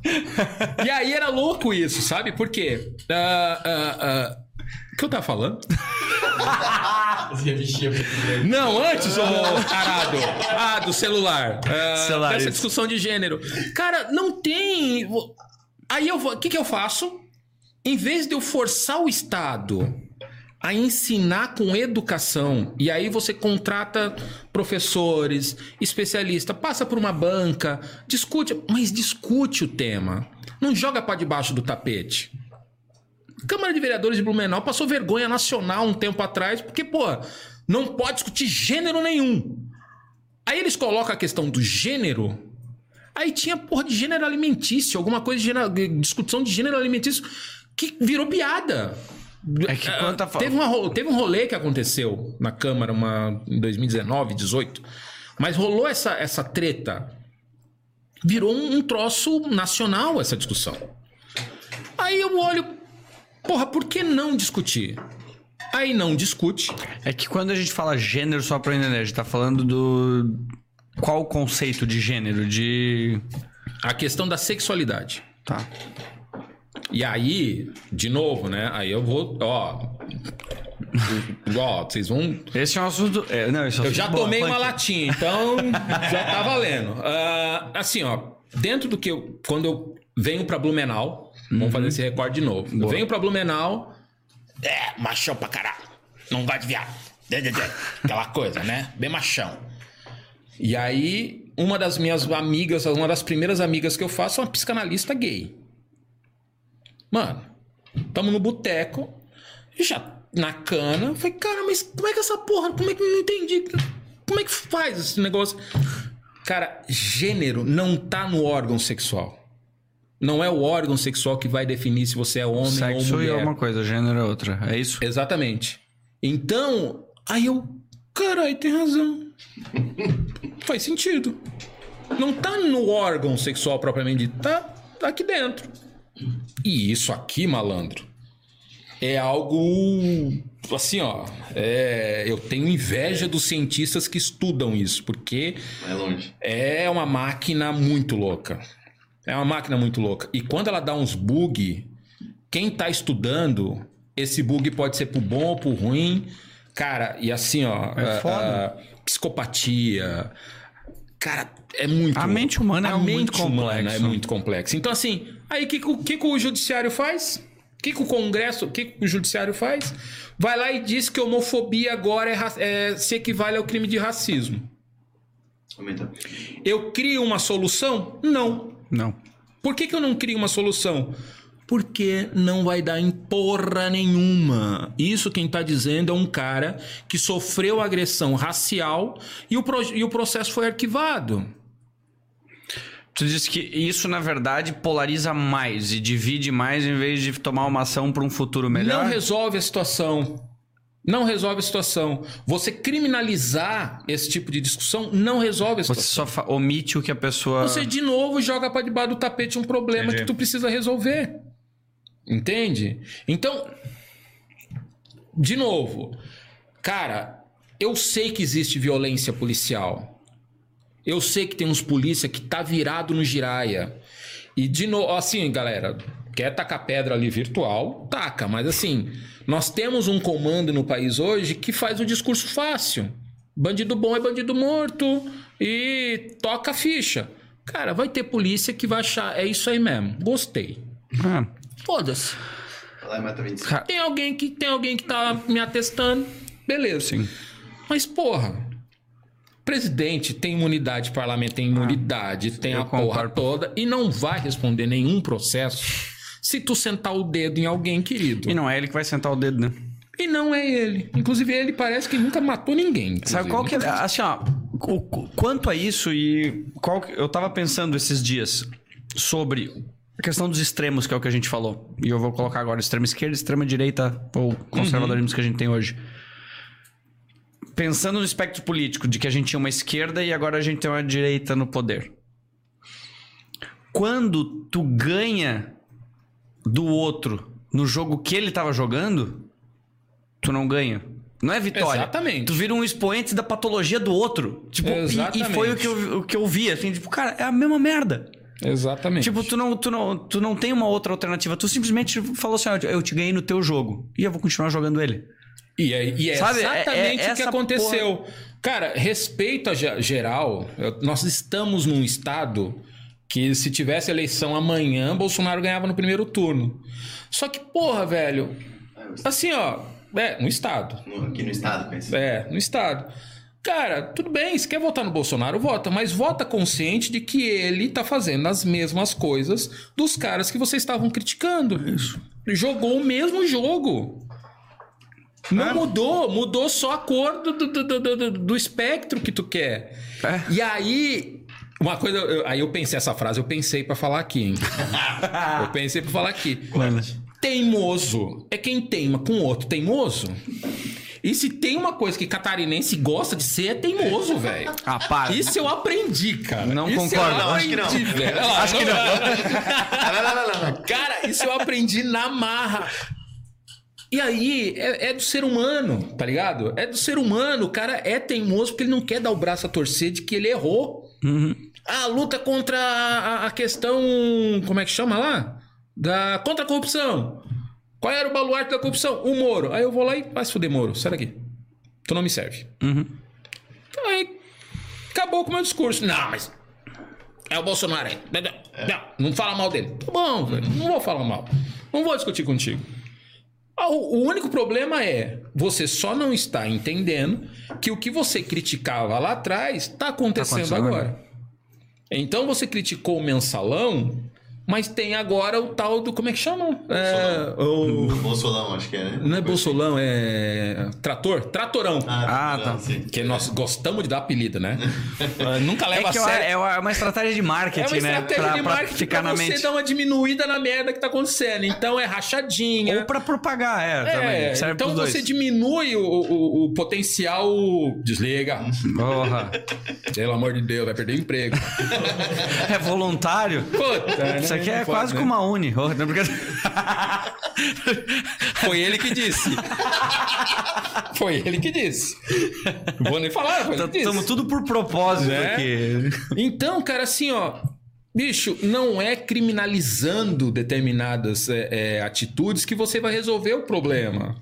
E aí era louco isso, sabe? Por quê? Ah, ah, ah, O que eu tava falando? Não, antes, ô arado. Ah, do celular. Ah,
isso.
discussão de gênero. Cara, não tem. Aí eu vou. O que, que eu faço? Em vez de eu forçar o Estado a ensinar com educação. E aí você contrata professores, especialistas, passa por uma banca, discute, mas discute o tema. Não joga para debaixo do tapete. Câmara de Vereadores de Blumenau passou vergonha nacional um tempo atrás, porque, pô, não pode discutir gênero nenhum. Aí eles colocam a questão do gênero. Aí tinha porra de gênero alimentício, alguma coisa de gênero, discussão de gênero alimentício que virou piada.
É que quando tá fal-
teve, uma, teve um rolê que aconteceu na Câmara uma, em 2019, 18. Mas rolou essa, essa treta. Virou um, um troço nacional essa discussão. Aí eu olho, porra, por que não discutir? Aí não discute.
É que quando a gente fala gênero, só pra entender, a gente tá falando do. Qual o conceito de gênero? De.
A questão da sexualidade.
Tá.
E aí, de novo, né? Aí eu vou, ó. ó, vocês vão.
Esse é um assunto. É, não, esse é um
Eu
assunto
já
bom,
tomei uma latinha, então já tá valendo. Ah, assim, ó, dentro do que eu. Quando eu venho pra Blumenau, vamos fazer esse recorde de novo. Eu venho pra Blumenau. É, machão pra caralho. Não vai de viado. Aquela coisa, né? Bem machão. E aí, uma das minhas amigas, uma das primeiras amigas que eu faço é uma psicanalista gay. Mano, tamo no boteco, já na cana. Falei, cara, mas como é que essa porra, como é que eu não entendi? Como é que faz esse negócio? Cara, gênero não tá no órgão sexual. Não é o órgão sexual que vai definir se você é homem
Sexo
ou
é
mulher.
uma coisa, gênero é outra. É isso?
Exatamente. Então, aí eu, caralho, tem razão. Faz sentido. Não tá no órgão sexual propriamente dito, tá, tá aqui dentro. E isso aqui, malandro, é algo assim, ó. é- eu tenho inveja dos cientistas que estudam isso, porque
Vai longe.
é uma máquina muito louca. É uma máquina muito louca. E quando ela dá uns bug, quem tá estudando, esse bug pode ser pro bom ou pro ruim. Cara, e assim, ó.
É foda.
ah, psicopatia. Cara, é muito.
A mente humana é
A
muito
mente humana
complexa.
é muito complexa. Então, assim, aí o que, que, o que o judiciário faz? O que, que o Congresso, o que, que o judiciário faz? Vai lá e diz que homofobia agora é é- se equivale ao crime de racismo. Eu crio uma solução? Não.
Não.
Por que, que eu não crio uma solução? Porque não vai dar em porra nenhuma. Isso quem tá dizendo é um cara que sofreu agressão racial e o, e o processo foi arquivado.
Tu disse que isso, na verdade, polariza mais e divide mais em vez de tomar uma ação para um futuro melhor.
Não resolve a situação. Não resolve a situação. Você criminalizar esse tipo de discussão não resolve a
Você
situação.
só fa- omite o que a pessoa.
Você de novo joga para debaixo do tapete um problema
Entendi.
que tu precisa resolver. Entende? Então, de novo, cara, eu sei que existe violência policial. Eu sei que tem uns polícia que tá virado no giraia. E de novo, assim, galera, quer tacar pedra ali virtual, taca, mas assim, nós temos um comando no país hoje que faz o discurso fácil. Bandido bom é bandido morto e toca a ficha. Cara, vai ter polícia que vai achar, é isso aí mesmo. Gostei.
Ah,
Foda-se.
Vai lá mata 25.
Cara,
Tem alguém que tem alguém que tá me atestando. Beleza.
Sim.
Mas porra, presidente tem imunidade, parlamento tem imunidade, tem
eu
a porra
concordo.
toda e não vai responder nenhum processo se tu sentar o dedo em alguém, querido.
E não é ele que vai sentar o dedo, né?
E não é ele. Inclusive ele parece que nunca matou ninguém. inclusive.
Sabe qual que é. Assim, ó. quanto a isso e. Qual, que- eu tava pensando esses dias sobre a questão dos extremos, que é o que a gente falou. E eu vou colocar agora extrema esquerda, extrema direita ou conservadorismo que a gente tem hoje. Pensando no espectro político, de que a gente tinha uma esquerda e agora a gente tem uma direita no poder. Quando tu ganha do outro no jogo que ele tava jogando, tu não ganha. Não é vitória.
Exatamente.
Tu vira um expoente da patologia do outro. Tipo, e- e,
Exatamente.
foi o que, eu, o que eu vi, assim, tipo, cara, é a mesma merda.
Exatamente.
Tipo, tu não, tu, não, tu não tem uma outra alternativa. Tu simplesmente falou assim: ó, eu te ganhei no teu jogo. E eu vou continuar jogando ele.
E é, e é
Sabe, é- é
exatamente o que aconteceu. Cara, respeito a ge- geral, nós estamos num estado que se tivesse eleição amanhã, Bolsonaro ganhava no primeiro turno. Só que, porra, velho, assim, ó, É, no Estado.
Aqui no estado, pensa.
É, no Estado. Cara, tudo bem, se quer votar no Bolsonaro, vota, mas vota consciente de que ele tá fazendo as mesmas coisas dos caras que vocês estavam criticando. Isso. Jogou o mesmo jogo. Não mudou, mudou só a cor do, do, do, do- do- do espectro que tu quer.
É.
E aí, uma coisa, eu- aí eu pensei essa frase, eu pensei pra falar aqui, hein? eu pensei pra falar aqui. Teimoso é quem teima com outro teimoso. E se tem uma coisa que catarinense gosta de ser, é teimoso, velho.
Para.
Isso eu aprendi, cara.
Não
Isso
concordo.
Eu
Não, acho que não.
aprendi.
Acho que não.
Não, não, não.
Cara, isso eu aprendi na marra. E aí, é, é do ser humano, tá ligado? É do ser humano. O cara é teimoso porque ele não quer dar o braço a torcer de que ele errou. A luta contra a, a questão. Como é que chama lá? Da, contra a corrupção. Qual era o baluarte da corrupção? O Moro. Aí eu vou lá e vai se fuder, Moro. Sai daqui. Tu não me serve. Então aí, acabou com o meu discurso. Não, mas é o Bolsonaro aí. Não, não fala mal dele. Tá bom, velho. Não vou falar mal. Não vou discutir contigo. Ah, O único problema é você só não está entendendo que o que você criticava lá atrás está acontecendo,
acontecendo
agora. Então você criticou o mensalão, mas tem agora o tal do. Como é que chama? É, o,
O Bolsolão, acho que é, né?
não é bolsolão, é. Trator? Tratorão.
Ah,
Ah, tá.
não, sim.
Que nós gostamos de dar apelido, né? Ah, Nunca
É
leva
que
a sério.
é uma- é uma estratégia de
É
marketing,
uma
né?
estratégia
Pra,
de
pra
marketing
ficar
pra
na
você
mente.
dar uma diminuída na merda que tá acontecendo. Então é rachadinha.
Ou pra propagar, é,
É,
também.
Então você diminui o, o- o potencial. Desliga.
Porra.
Pelo amor de Deus, vai perder o emprego.
É voluntário?
Puta,
Isso aqui é quase
né?
como uma uni. Oh, não, porque-
Foi ele que disse. foi ele que disse. Não vou nem falar, foi ele que disse.
Estamos tudo por propósito
Né?
aqui.
Então, cara, assim, ó. Bicho, não é criminalizando determinadas é, é, atitudes que você vai resolver o problema.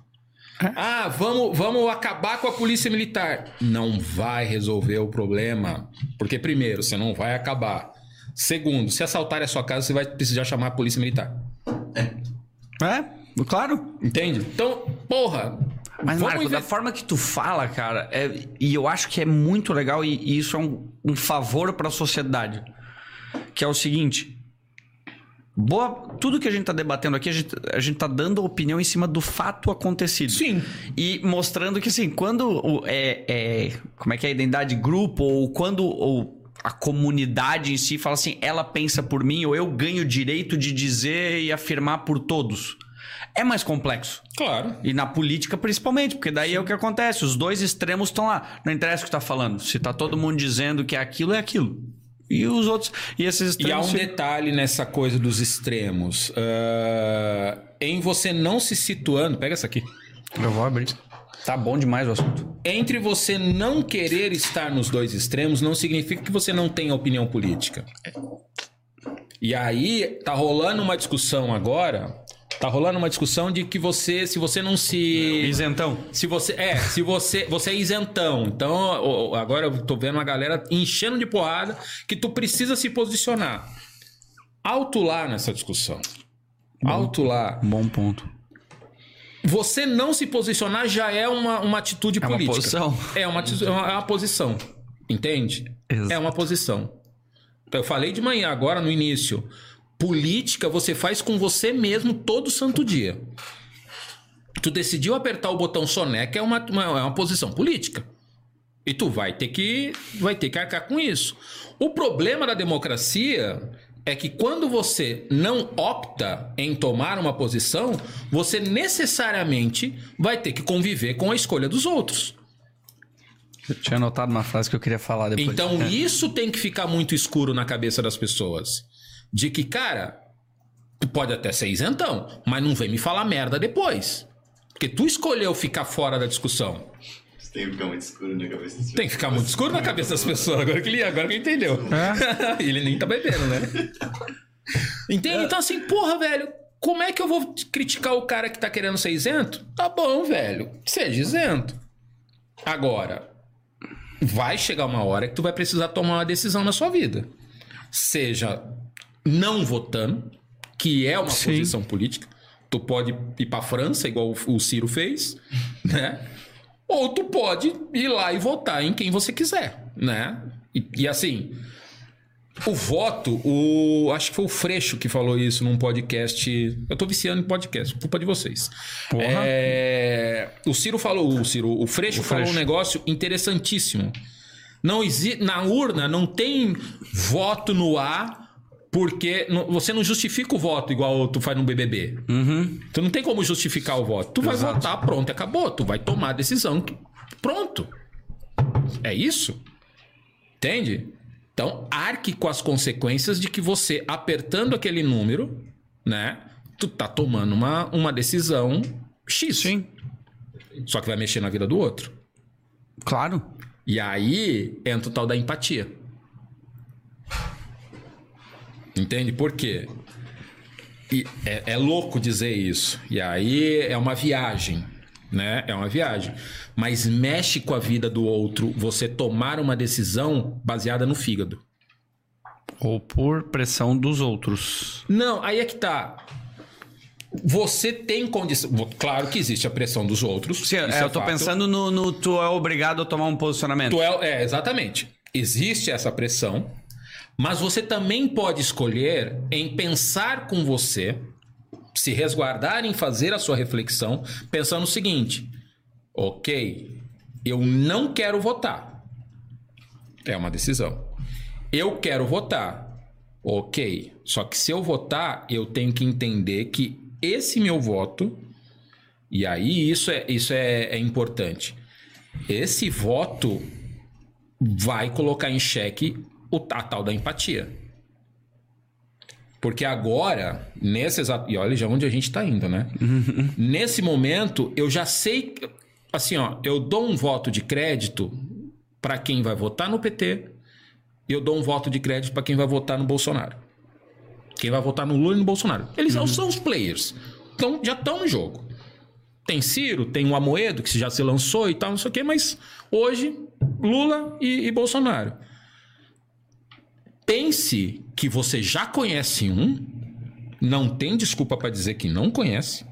Ah, vamos, vamos acabar com a polícia militar. Não vai resolver o problema. Porque, primeiro, você não vai acabar. Segundo, se assaltarem a sua casa, você vai precisar chamar a polícia militar.
É, claro.
Entende? Então, porra.
Mas,
vamos
Marco,
inve-
da forma que tu fala, cara, é- e eu acho que é muito legal e, e isso é um, um favor pra sociedade. Que é o seguinte. Boa, tudo que a gente tá debatendo aqui, a gente, a gente tá dando opinião em cima do fato acontecido.
Sim.
E mostrando que, assim, quando o- é, é- Como é que é a identidade de grupo, ou quando ou a comunidade em si fala assim, ela pensa por mim, ou eu ganho o direito de dizer e afirmar por todos. É mais complexo.
Claro.
E na política, principalmente, porque daí é o que acontece. Os dois extremos estão lá. Não interessa o que tá falando. Se tá todo mundo dizendo que é aquilo, é aquilo. E os outros. E esses
E há
extremos.
um
se-
detalhe nessa coisa dos extremos. Ah, em você não se situando. Pega essa aqui.
Eu vou abrir. Tá bom demais o assunto.
Entre você não querer estar nos dois extremos, não significa que você não tenha opinião política. E aí, tá rolando uma discussão agora. Tá rolando uma discussão de que você, se você não se.
Isentão.
Se você. É, se você. Você é isentão. Então, agora eu tô vendo uma galera enchendo de porrada que tu precisa se posicionar. Alto lá nessa discussão. Alto lá.
Bom ponto.
Você não se posicionar já é uma, uma atitude
É uma
política.
posição.
É uma, é uma, é uma posição. Entende?
Exato.
É uma posição. Eu falei de manhã, agora no início. Política você faz com você mesmo todo santo dia. Tu decidiu apertar o botão soneca, é uma, uma, é uma posição política. E tu vai ter que vai ter que arcar com isso. O problema da democracia é que quando você não opta em tomar uma posição, você necessariamente vai ter que conviver com a escolha dos outros.
Eu tinha anotado uma frase que eu queria falar depois.
Então
É.
isso tem que ficar muito escuro na cabeça das pessoas. De que, cara, tu pode até ser isentão, mas não vem me falar merda depois. Porque tu escolheu ficar fora da discussão.
Tem que ficar muito escuro na cabeça desse
Tem que ficar muito escuro na cabeça das pessoas. Agora que ele, agora que ele entendeu. ele nem tá bebendo, né? Entende? Então, assim, porra, velho, como é que eu vou criticar o cara que tá querendo ser isento? Tá bom, velho, seja isento. Agora, vai chegar uma hora que tu vai precisar tomar uma decisão na sua vida. Seja não votando, que é uma
Sim.
posição política, Tu pode ir pra França, igual o Ciro fez, né? Ou tu pode ir lá e votar em quem você quiser, né? E, e assim, o voto, o acho que foi o Freixo que falou isso num podcast. Eu tô viciando em podcast, culpa de vocês.
Porra.
É, o Ciro falou, o Ciro, o Freixo
O
falou um
Freixo.
negócio interessantíssimo. Não existe na urna não tem voto no ar porque você não justifica o voto igual tu faz no BBB.
Uhum.
Tu não tem como justificar o voto. Tu vai
Exato.
votar, pronto, acabou. Tu vai tomar a decisão. Pronto. É isso. Entende? Então, arque com as consequências de que você, apertando aquele número, né? Tu tá tomando uma, uma decisão X.
Sim.
Só que vai mexer na vida do outro.
Claro.
E aí entra o tal da empatia. Entende? Por quê? É, é louco dizer isso. E aí é uma viagem, né? É uma viagem. Mas mexe com a vida do outro você tomar uma decisão baseada no fígado.
Ou por pressão dos outros.
Não, aí é que tá. Você tem condição. Claro que existe a pressão dos outros.
Sim, é, eu tô
fato.
pensando no, no tu é obrigado a tomar um posicionamento.
Tu é, é, exatamente. Existe essa pressão, mas você também pode escolher em pensar com você, se resguardar em fazer a sua reflexão, pensando o seguinte: ok, eu não quero votar. É uma decisão. Eu quero votar. Ok. Só que se eu votar, eu tenho que entender que esse meu voto. E aí isso é, isso é, é importante. Esse voto vai colocar em xeque o, a tal da empatia. Porque agora, nesse exato. E olha já onde a gente tá indo, né? Nesse momento, eu já sei. Assim, ó, eu dou um voto de crédito para quem vai votar no PT e eu dou um voto de crédito para quem vai votar no Bolsonaro. Quem vai votar no Lula e no Bolsonaro. Eles não são os players. Então, já estão no jogo. Tem Ciro, tem o Amoedo, que já se lançou e tal, não sei o quê, mas hoje, Lula e, e Bolsonaro. Pense que você já conhece um, não tem desculpa para dizer que não conhece,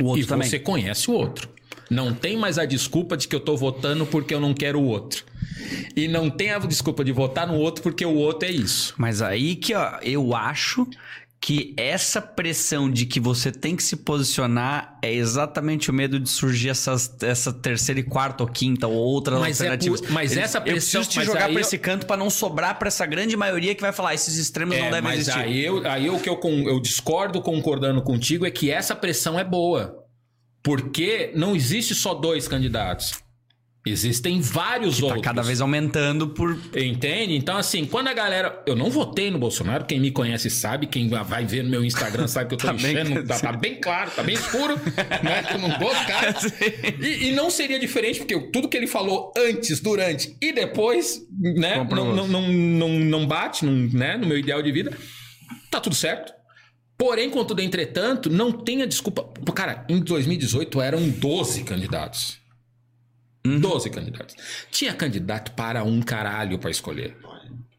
O outro
e
também.
você conhece o outro. Não tem mais a desculpa de que eu tô votando porque eu não quero o outro. E não tem a desculpa de votar no outro porque o outro é isso.
Mas aí que ó, eu acho que essa pressão de que você tem que se posicionar é exatamente o medo de surgir essas, essa terceira e quarta ou quinta ou outras
Mas é
alternativas.
por- mas essa
Eu
pressão-
preciso te jogar
eu-
esse canto pra não sobrar pra essa grande maioria que vai falar esses extremos não
É,
devem
mas
existir.
aí, eu, aí o que eu, eu discordo concordando contigo é que essa pressão é boa. Porque não existe só dois candidatos. Existem vários
Tá
outros.
cada vez aumentando por
Entende? Então, assim, quando a galera. Eu não votei no Bolsonaro, quem me conhece sabe, quem vai ver no meu Instagram sabe que eu tô
Tá bem-
enchendo. Tá, tá bem claro, tá bem escuro, né? Que eu não gosto, cara. E, e não seria diferente, porque tudo que ele falou antes, durante e depois, né? Não, não, não, não, não bate não, né, no meu ideal de vida. Tá tudo certo. Porém, contudo, entretanto, não tenha desculpa. Cara, em 2018 eram 12 candidatos. 12 candidatos. Tinha candidato para um caralho para escolher.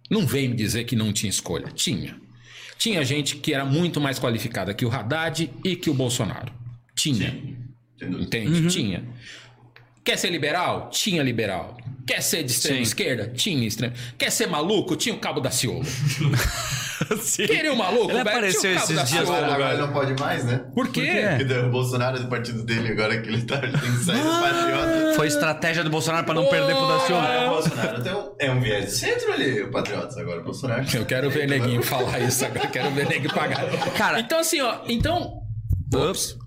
Não vem me dizer que não tinha escolha. Tinha. Tinha gente que era muito mais qualificada que o Haddad e que o Bolsonaro. Tinha. Entende? Tinha. Quer ser liberal? Tinha liberal. Quer ser de extrema
Sim.
esquerda? Tinha extrema. Quer ser maluco? Tinha o Cabo da Ciolo.
Sim.
Queria o maluco,
Ele
velho?
apareceu esses dias
Agora, agora
velho.
não pode mais, né?
Por quê?
Porque o Bolsonaro é do partido dele, agora que ele tá, ele tem que sair do Patriota.
Foi estratégia do Bolsonaro pra não perder pro Daciolo.
Agora o Bolsonaro tem um, é um viés de centro ali, o Patriotas. Agora o Bolsonaro.
Eu quero ver neguinho falar isso agora. Quero ver neguinho pagar.
Cara-
então assim, ó. Então. Ops.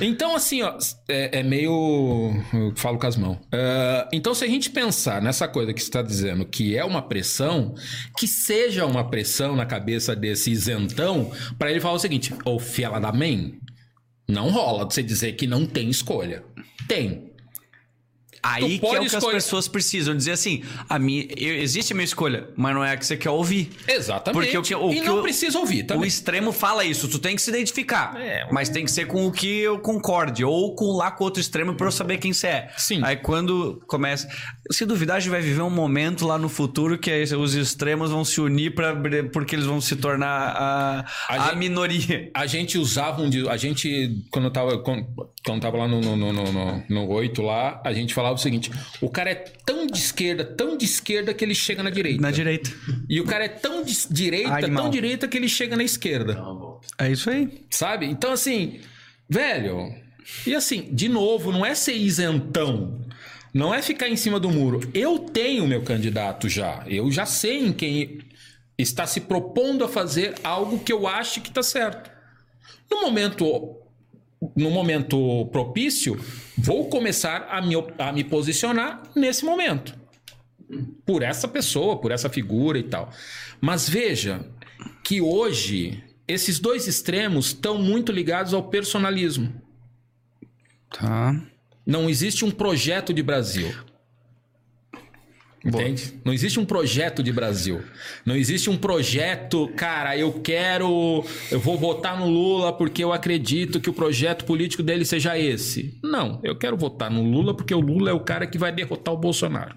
Então, assim, ó, é, é meio. Eu falo com as mãos. Ah, então, se a gente pensar nessa coisa que você está dizendo, que é uma pressão, que seja uma pressão na cabeça desse isentão, para ele falar o seguinte: ô fiela da mãe, não rola você dizer que não tem escolha. Tem.
Aí que é o que as
escolher-
pessoas precisam dizer assim: a minha, eu- existe a minha escolha, mas não é a que você quer ouvir.
Exatamente.
Porque o que, o
e
que
não
o-
precisa ouvir, tá?
O extremo fala isso, tu tem que se identificar.
É,
mas tem que ser com o que eu concorde. Ou com lá com outro extremo pra eu saber quem você é.
Sim.
Aí quando começa. Se duvidar, a gente vai viver um momento lá no futuro que os extremos vão se unir pra, porque eles vão se tornar a,
A
a,
gente-
minoria.
A gente usava um. A gente, quando eu tava, quando, quando tava lá no, no, no, no, no, no 8 lá, a gente falava o seguinte: o cara é tão de esquerda, tão de esquerda que ele chega na direita.
Na direita.
E o cara é tão de direita,
Animal.
tão direita que ele chega na esquerda.
É isso aí.
Sabe? Então, assim, velho. E assim, de novo, não é ser isentão. Não é ficar em cima do muro. Eu tenho meu candidato já. Eu já sei em quem está se propondo a fazer algo que eu acho que está certo. No momento, no momento propício, vou começar a me, a me posicionar nesse momento. Por essa pessoa, por essa figura e tal. Mas veja que hoje esses dois extremos estão muito ligados ao personalismo.
Tá.
Não existe um projeto de Brasil. Entende? Não existe um projeto de Brasil. Não existe um projeto, cara, eu quero. Eu vou votar no Lula porque eu acredito que o projeto político dele seja esse. Não, eu quero votar no Lula porque o Lula é o cara que vai derrotar o Bolsonaro.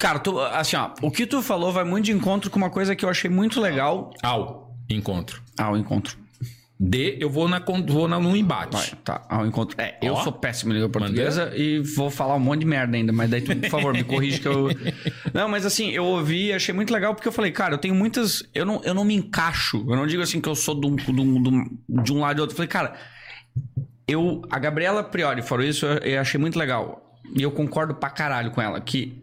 Cara, tu- assim, ó, o que tu falou vai muito de encontro com uma coisa que eu achei muito legal.
Ao encontro.
Ah, o encontro.
D, eu vou, na, vou na, no embate.
Vai, tá, ao encontro. É, eu
Ó.
sou péssimo em língua portuguesa e vou falar um monte de merda ainda, mas daí tu, por favor, me corrige que eu. Não, mas assim, eu ouvi e achei muito legal porque eu falei, cara, eu tenho muitas. Eu não, eu não me encaixo. Eu não digo assim que eu sou de um, de um, de um- lado e outro. Eu falei, cara, eu. A Gabriela Priori falou isso, eu, eu achei muito legal. E eu concordo pra caralho com ela, que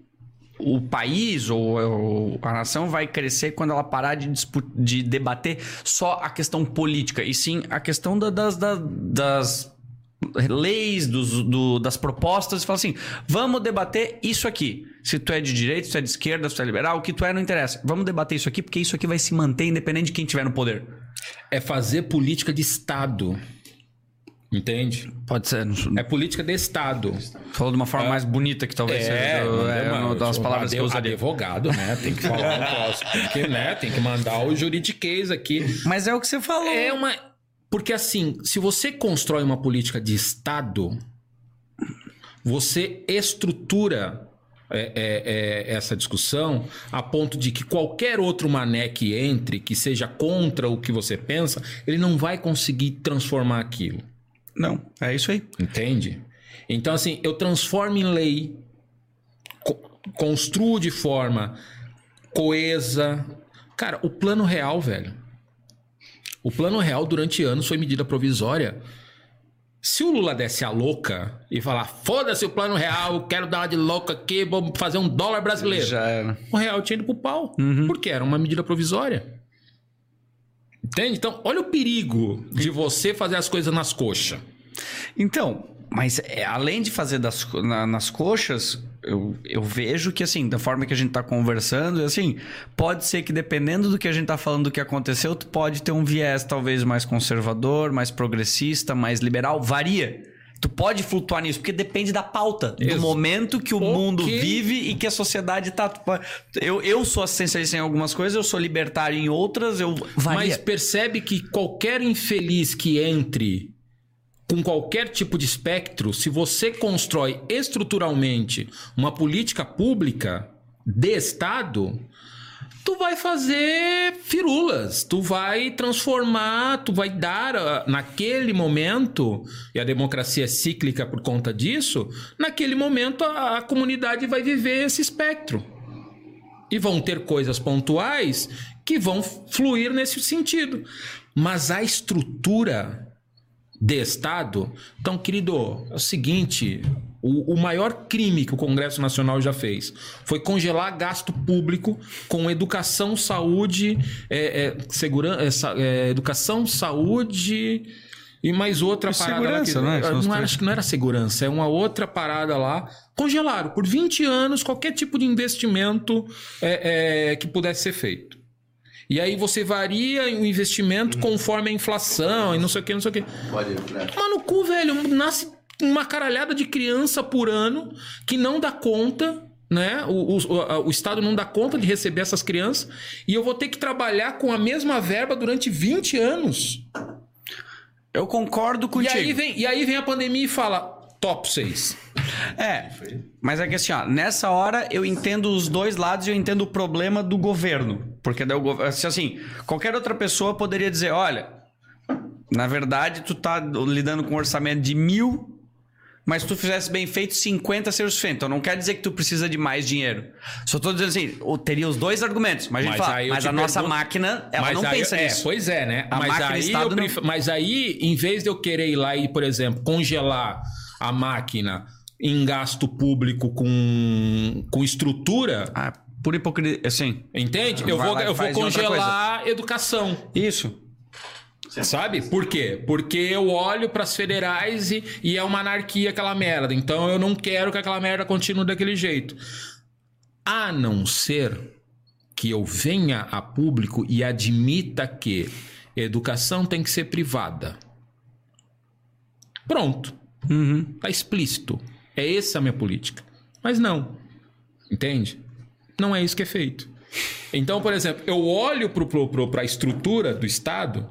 o país ou, a nação vai crescer quando ela parar de, de debater só a questão política, e sim a questão da- das, da- das leis, dos, do- das propostas, e fala assim: vamos debater isso aqui. Se tu é de direita, se tu é de esquerda, se tu é liberal, o que tu é não interessa. Vamos debater isso aqui, porque isso aqui vai se manter independente de quem tiver no poder.
É fazer política de Estado. Entende?
Pode ser.
É política de Estado.
Falou de uma forma mais bonita que talvez seja.
É,
do- é uma das palavras que eu usaria.
Advogado, né? Tem que falar um troço. Tem que, né? Tem que mandar o juridiquês aqui.
Mas é o que você falou.
É uma. Porque assim, se você constrói uma política de Estado, você estrutura é, é, é, essa discussão a ponto de que qualquer outro mané que entre, que seja contra o que você pensa, ele não vai conseguir transformar aquilo.
Não, é isso aí.
Entende? Então, assim, eu transformo em lei, co- construo de forma coesa. Cara, o plano real, velho. O plano real, durante anos, foi medida provisória. Se o Lula desse a louca e falar, foda-se o plano real, quero dar uma de louca aqui, vou fazer um dólar brasileiro.
Já era.
O real tinha ido pro pau. Porque era uma medida provisória. Entende? Então, olha o perigo de você fazer as coisas nas coxas.
Então, mas é, além de fazer das, na- nas coxas, eu, eu vejo que, assim, da forma que a gente tá conversando, assim, pode ser que dependendo do que a gente tá falando do que aconteceu, tu pode ter um viés talvez mais conservador, mais progressista, mais liberal, varia. Tu pode flutuar nisso, porque depende da pauta, do
Ex-
momento que o
Ok.
mundo vive e que a sociedade tá. Eu, eu sou assistencialista em algumas coisas, eu sou libertário em outras, eu varia.
Mas percebe que qualquer infeliz que entre com qualquer tipo de espectro, se você constrói estruturalmente uma política pública de Estado, tu vai fazer firulas, tu vai transformar, tu vai dar ah, naquele momento, e a democracia é cíclica por conta disso, naquele momento a, a comunidade vai viver esse espectro. E vão ter coisas pontuais que vão fluir nesse sentido. Mas a estrutura de Estado. Então, querido, é o seguinte: o, o maior crime que o Congresso Nacional já fez foi congelar gasto público com educação, saúde, é, é, seguran- é, é, educação, saúde. E mais outra
E
parada lá que,
segurança, né? Os
não era, acho que não era segurança, é uma outra parada lá. Congelaram por 20 anos qualquer tipo de investimento é, é, que pudesse ser feito. E aí você varia o investimento conforme a inflação e não sei o que, não sei o que.
Pode ir, né?
Mas no cu, velho, nasce uma caralhada de criança por ano que não dá conta, né? O, o, o, Estado não dá conta de receber essas crianças e eu vou ter que trabalhar com a mesma verba durante 20 anos.
Eu concordo contigo.
E aí vem, e aí vem a pandemia e fala: top 6.
É, mas é que assim, ó, nessa hora eu entendo os dois lados e eu entendo o problema do governo. Porque daí o governo. Assim, qualquer outra pessoa poderia dizer: olha, na verdade, tu tá lidando com um orçamento de mil mas se tu fizesse bem feito, 50 seria o suficiente. Então não quer dizer que tu precisa de mais dinheiro. Só tô dizendo assim, teria os dois argumentos. Mas, a, fala, mas a nossa máquina, ela não pensa
eu,
nisso.
É, pois é, né? A mas, aí eu não... mas aí, em vez de eu querer ir lá e, por exemplo, congelar a máquina em gasto público com, com estrutura.
Ah, por hipocrisia, assim.
Entende? Eu vou, eu vou congelar educação.
Isso.
Sabe? Por quê? Porque eu olho para as federais e, e é uma anarquia aquela merda. Então eu não quero que aquela merda continue daquele jeito. A não ser que eu venha a público e admita que educação tem que ser privada. Pronto.
Uhum.
Tá explícito. É essa a minha política. Mas não. Entende? Não é isso que é feito. Então, por exemplo, eu olho para a estrutura do Estado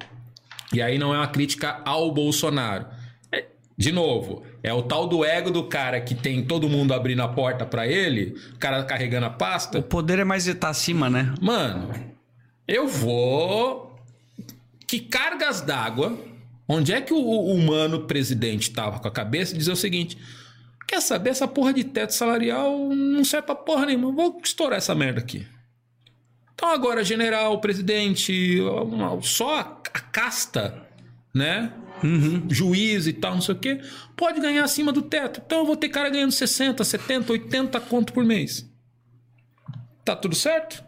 e aí não é uma crítica ao Bolsonaro. É, de novo, é o tal do ego do cara que tem todo mundo abrindo a porta para ele, o cara carregando a pasta.
O poder é mais estar acima, né?
Mano, eu vou. Que cargas d'água. Onde é que o humano presidente tava com a cabeça? Dizer o seguinte: quer saber, essa porra de teto salarial não serve pra porra nenhuma. Vou estourar essa merda aqui. Então agora, general, presidente, só casta, né?
Uhum.
Juiz e tal, não sei o quê, pode ganhar acima do teto. Então eu vou ter cara ganhando 60, 70, 80 conto por mês. Tá tudo certo?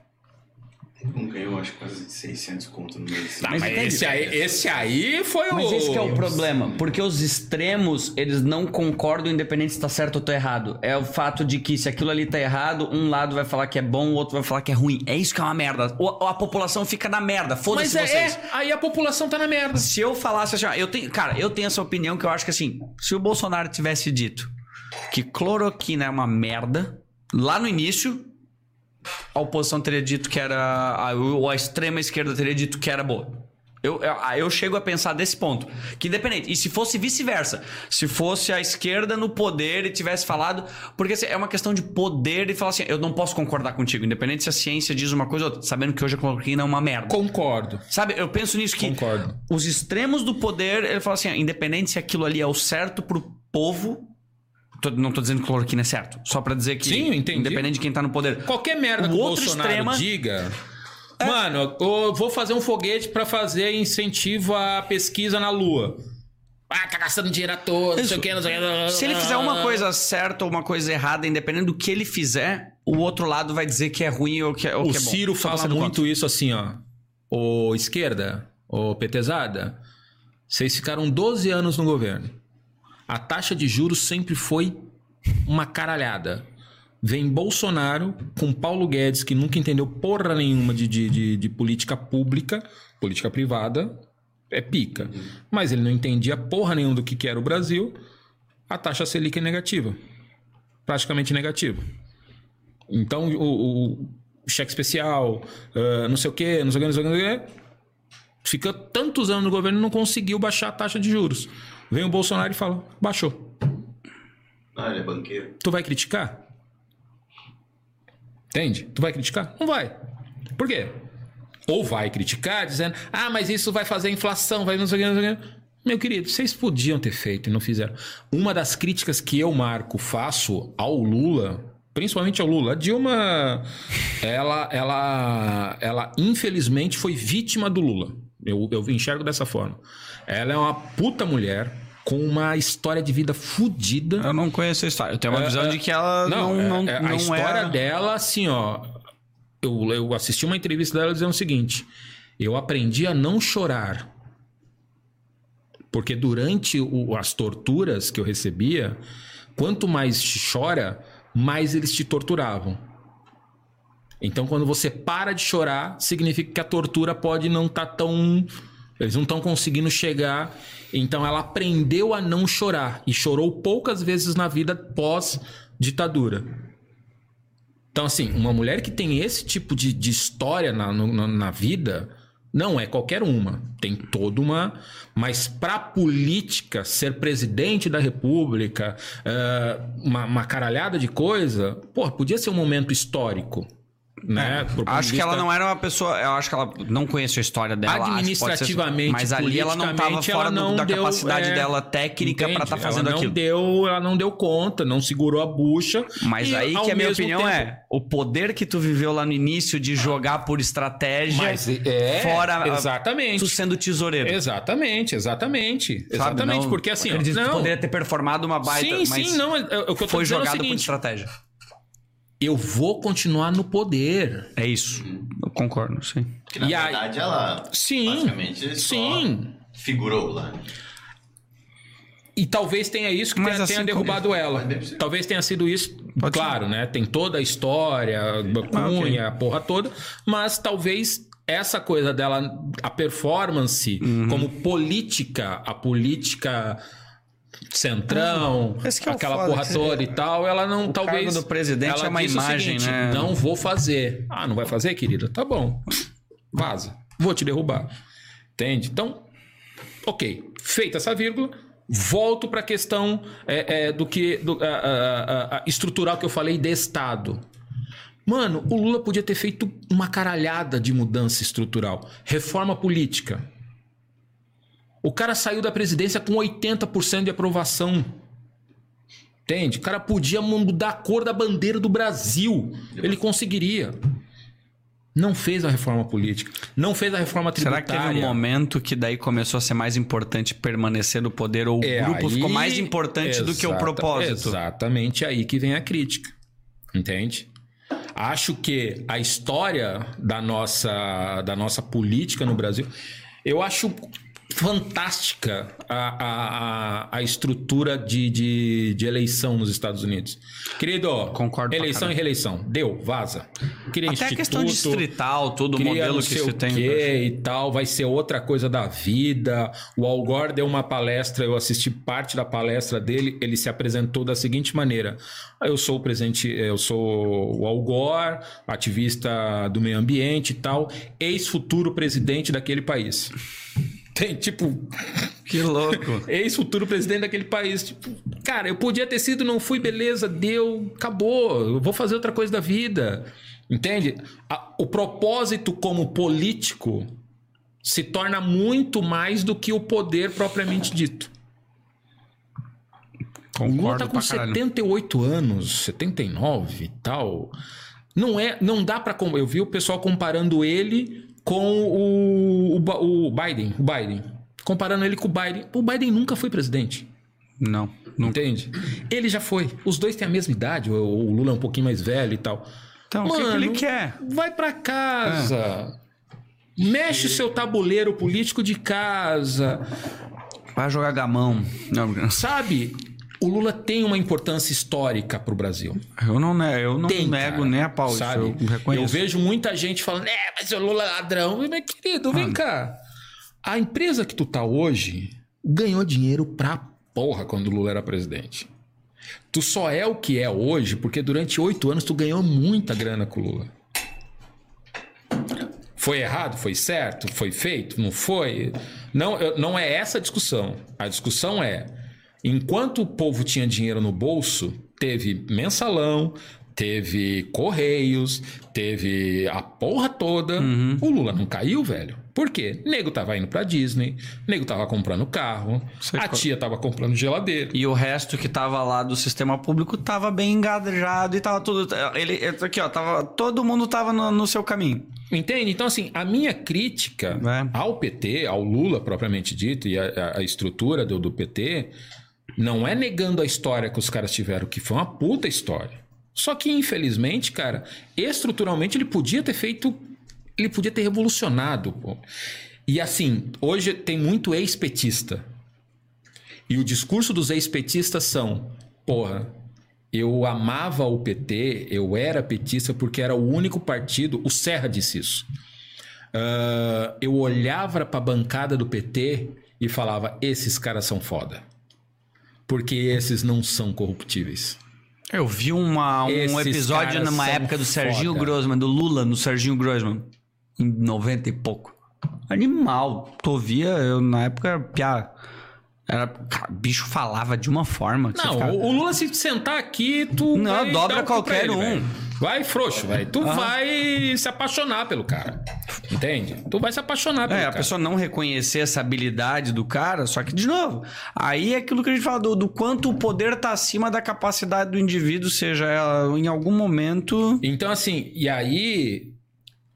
Um ganhou, acho, quase 600 conto no mês.
mas, mas esse, aí, esse aí foi
mas
o...
Mas esse é o problema. Porque os extremos, eles não concordam independente se tá certo ou tá errado. É o fato de que se aquilo ali tá errado, um lado vai falar que é bom, o outro vai falar que é ruim. É isso que é uma merda. Ou a população fica na merda. Foda-se
é,
vocês.
É, aí a população tá na merda.
Se eu falasse assim, ó, eu tenho... Cara, eu tenho essa opinião que eu acho que assim, se o Bolsonaro tivesse dito que cloroquina é uma merda, lá no início a oposição teria dito que era. A, a extrema esquerda teria dito que era boa. Eu, eu, eu, chego a pensar desse ponto. Que independente. E se fosse vice-versa. Se fosse a esquerda no poder e tivesse falado. Porque assim, é uma questão de poder e falar assim: eu não posso concordar contigo. Independente se a ciência diz uma coisa ou outra. Sabendo que hoje a cloroquina é uma merda.
Concordo.
Sabe, eu penso nisso que.
Concordo.
Os extremos do poder, ele fala assim: independente se aquilo ali é o certo pro povo não tô dizendo que cloroquina é certo. Só para dizer que.
Sim, entendi.
Independente de quem tá no poder.
Qualquer merda o que o Bolsonaro extrema... diga. É... Mano, eu vou fazer um foguete para fazer incentivo à pesquisa na Lua. Ah, tá gastando dinheiro à toa, não sei o que, não sei o que.
Se ele fizer uma coisa certa ou uma coisa errada, independente do que ele fizer, o outro lado vai dizer que é ruim ou que é, ou
o
que é bom.
O Ciro fala muito isso assim, ó. Ô esquerda, ô petezada, vocês ficaram 12 anos no governo. A taxa de juros sempre foi uma caralhada. Vem Bolsonaro com Paulo Guedes, que nunca entendeu porra nenhuma de, de, de, de política pública, política privada, é pica. Mas ele não entendia porra nenhuma do que, era o Brasil. A taxa Selic é negativa. Praticamente negativa. Então, o, o cheque especial, uh, não sei o quê, não sei o quê, não sei o quê, fica tantos anos no governo e não conseguiu baixar a taxa de juros. Vem o Bolsonaro e fala: baixou.
Ah, ele é banqueiro.
Tu vai criticar? Entende? Tu vai criticar? Não vai. Por quê? Ou vai criticar dizendo: ah, mas isso vai fazer inflação, vai não sei o que, não sei o que. Meu querido, vocês podiam ter feito e não fizeram. Uma das críticas que eu, Marco, faço ao Lula, principalmente ao Lula, a Dilma, ela, ela, ela infelizmente foi vítima do Lula. Eu, eu enxergo dessa forma. Ela é uma puta mulher com uma história de vida fodida.
Eu não conheço a história. Eu tenho uma é, visão é, de que ela não, não, é,
não A história
é...
dela, assim, ó. Eu, eu assisti uma entrevista dela dizendo o seguinte: eu aprendi a não chorar. Porque durante o, as torturas que eu recebia, quanto mais chora, mais eles te torturavam. Então, quando você para de chorar, significa que a tortura pode não estar tá tão Eles não estão conseguindo chegar. Então ela aprendeu a não chorar e chorou poucas vezes na vida pós-ditadura. Então, assim, uma mulher que tem esse tipo de, de história na, no- na vida não é qualquer uma. Tem toda uma. Mas para política, ser presidente da República, eh, uma, uma caralhada de coisa, pô, podia ser um momento histórico. Né? De
Acho que ela não era uma pessoa. Eu acho que ela não conhecia a história dela. acho que pode ser-
Administrativamente,
mas ali ela não estava fora
ela
do-
não
da
deu,
capacidade
é,
dela técnica para estar fazendo
ela não
aquilo.
Deu, ela não deu conta, não segurou a bucha.
Mas
e,
aí que a minha opinião
tempo-
é o poder que tu viveu lá no início de jogar por estratégia,
Mas é,
fora a-
exatamente.
tu sendo tesoureiro.
Exatamente, exatamente.
sabe?
Exatamente,
Não-
porque assim,
acredito
não,
poderia ter performado uma baita,
sim,
mas
sim, não, é- é- que eu tô
foi
é
jogado por
seguinte,
estratégia.
Eu vou continuar no poder.
É isso. Eu concordo, sim.
Que na
E aí-
verdade ela
Sim,
basicamente só
sim.
figurou lá.
E talvez tenha isso que
Mas
tenha,
assim
tenha
como-
derrubado ela.
Pode ser.
Talvez tenha sido isso.
Pode
claro, né? Tem toda a história, a cunha, a porra toda. Mas talvez essa coisa dela, a performance
Uhum.
como política, a política centrão,
que é
aquela porra toda e tal, ela não
O
talvez
cargo do presidente
ela
é uma imagem,
seguinte,
né?
Não vou fazer. Ah, não vai fazer, querida? Tá bom. Vaza. Vou te derrubar. Entende? Então, ok. Feita essa vírgula, volto para a questão é, é, do que do, a- a- a estrutural que eu falei de Estado. Mano, o Lula podia ter feito uma caralhada de mudança estrutural. Reforma política. O cara saiu da presidência com 80% de aprovação. Entende? O cara podia mudar a cor da bandeira do Brasil. Ele conseguiria. Não fez a reforma política. Não fez a reforma
Será
tributária.
que teve um momento que daí começou a ser mais importante permanecer no poder ou o
É
grupo
aí-
ficou mais importante do que o
Exata-
propósito?
Exatamente aí que vem a crítica. Entende? Acho que a história da nossa, da nossa política no Brasil, eu acho fantástica a, a, a, a estrutura de, de, de eleição nos Estados Unidos. Querido,
Concordo
eleição e reeleição. Deu, vaza. Cria
Até a
instituto,
questão distrital, todo o modelo que se
o
tem.
e tal, vai ser outra coisa da vida. O Al Gore deu uma palestra, eu assisti parte da palestra dele, ele se apresentou da seguinte maneira: eu sou o presidente, eu sou o Al Gore, ativista do meio ambiente e tal, ex-futuro presidente daquele país. Tem tipo,
Que louco.
ex-futuro presidente daquele país. Tipo, cara, eu podia ter sido, não fui, beleza, deu, acabou. Eu vou fazer outra coisa da vida. Entende? O propósito como político se torna muito mais do que o poder propriamente dito. O Lula
Concordo
tá com
pra caralho.
78 anos, 79 e tal. Não é, não dá para eu vi o pessoal comparando ele com o, o, o Biden, o Biden. Comparando ele com o Biden. O Biden nunca foi presidente.
Não, não.
Entende? Ele já foi. Os dois têm a mesma idade. O, o Lula é um pouquinho mais velho e tal.
Então, o que que,
Mano,
ele quer?
Vai pra casa. Mexe seu tabuleiro político de casa.
Vai jogar gamão. Não,
Sabe? O Lula tem uma importância histórica pro Brasil.
eu não, ne- eu não
Tem,
nego
cara,
nem a pau.
sabe?
Eu.
Eu vejo muita gente falando, é, mas o Lula é ladrão. Meu querido, vem cá. A empresa que tu tá hoje ganhou dinheiro pra porra quando o Lula era presidente. Tu só é o que é hoje porque durante oito anos tu ganhou muita grana com o Lula. Foi errado? Foi certo? Foi feito? Não foi? Não, não é essa a discussão. A discussão é: enquanto o povo tinha dinheiro no bolso, teve mensalão, teve correios, teve a porra toda. O Lula não caiu, velho. Por quê? Nego tava indo pra Disney, nego tava comprando carro,
Sei
a
qual-
tia tava comprando geladeira.
E o resto que tava lá do sistema público tava bem engajado e tava tudo. Ele, aqui, ó, tava, todo mundo tava no, no seu caminho.
Entende? Então, assim, a minha crítica
É.
ao PT, ao Lula propriamente dito, e a- a estrutura do, do PT, não é negando a história que os caras tiveram, que foi uma puta história. Só que, infelizmente, cara, estruturalmente ele podia ter feito. Ele podia ter revolucionado. Pô. E assim, hoje tem muito ex-petista. E o discurso dos ex-petistas são: porra, eu amava o PT, eu era petista porque era o único partido. O Serra disse isso. ah, eu olhava pra bancada do PT e falava: esses caras são foda. Porque esses não são corruptíveis.
Eu vi uma, um
Esses
episódio numa época do Serginho
foda.
Grossman, do Lula no Serginho Grossman, em 90 e pouco. Animal. Tu ouvia, eu na época, piá. Era, cara, o bicho falava de uma forma
Não,
ficava-
o Lula, se sentar aqui, tu.
Não, dobra qualquer
ele,
um.
velho. Vai frouxo, velho. Tu vai se apaixonar pelo cara. Entende? Tu vai se apaixonar pelo
É, a
cara.
pessoa não reconhecer essa habilidade do cara, só que, de novo, aí é aquilo que a gente fala do, do quanto o poder tá acima da capacidade do indivíduo, seja ela em algum momento.
Então, assim, e aí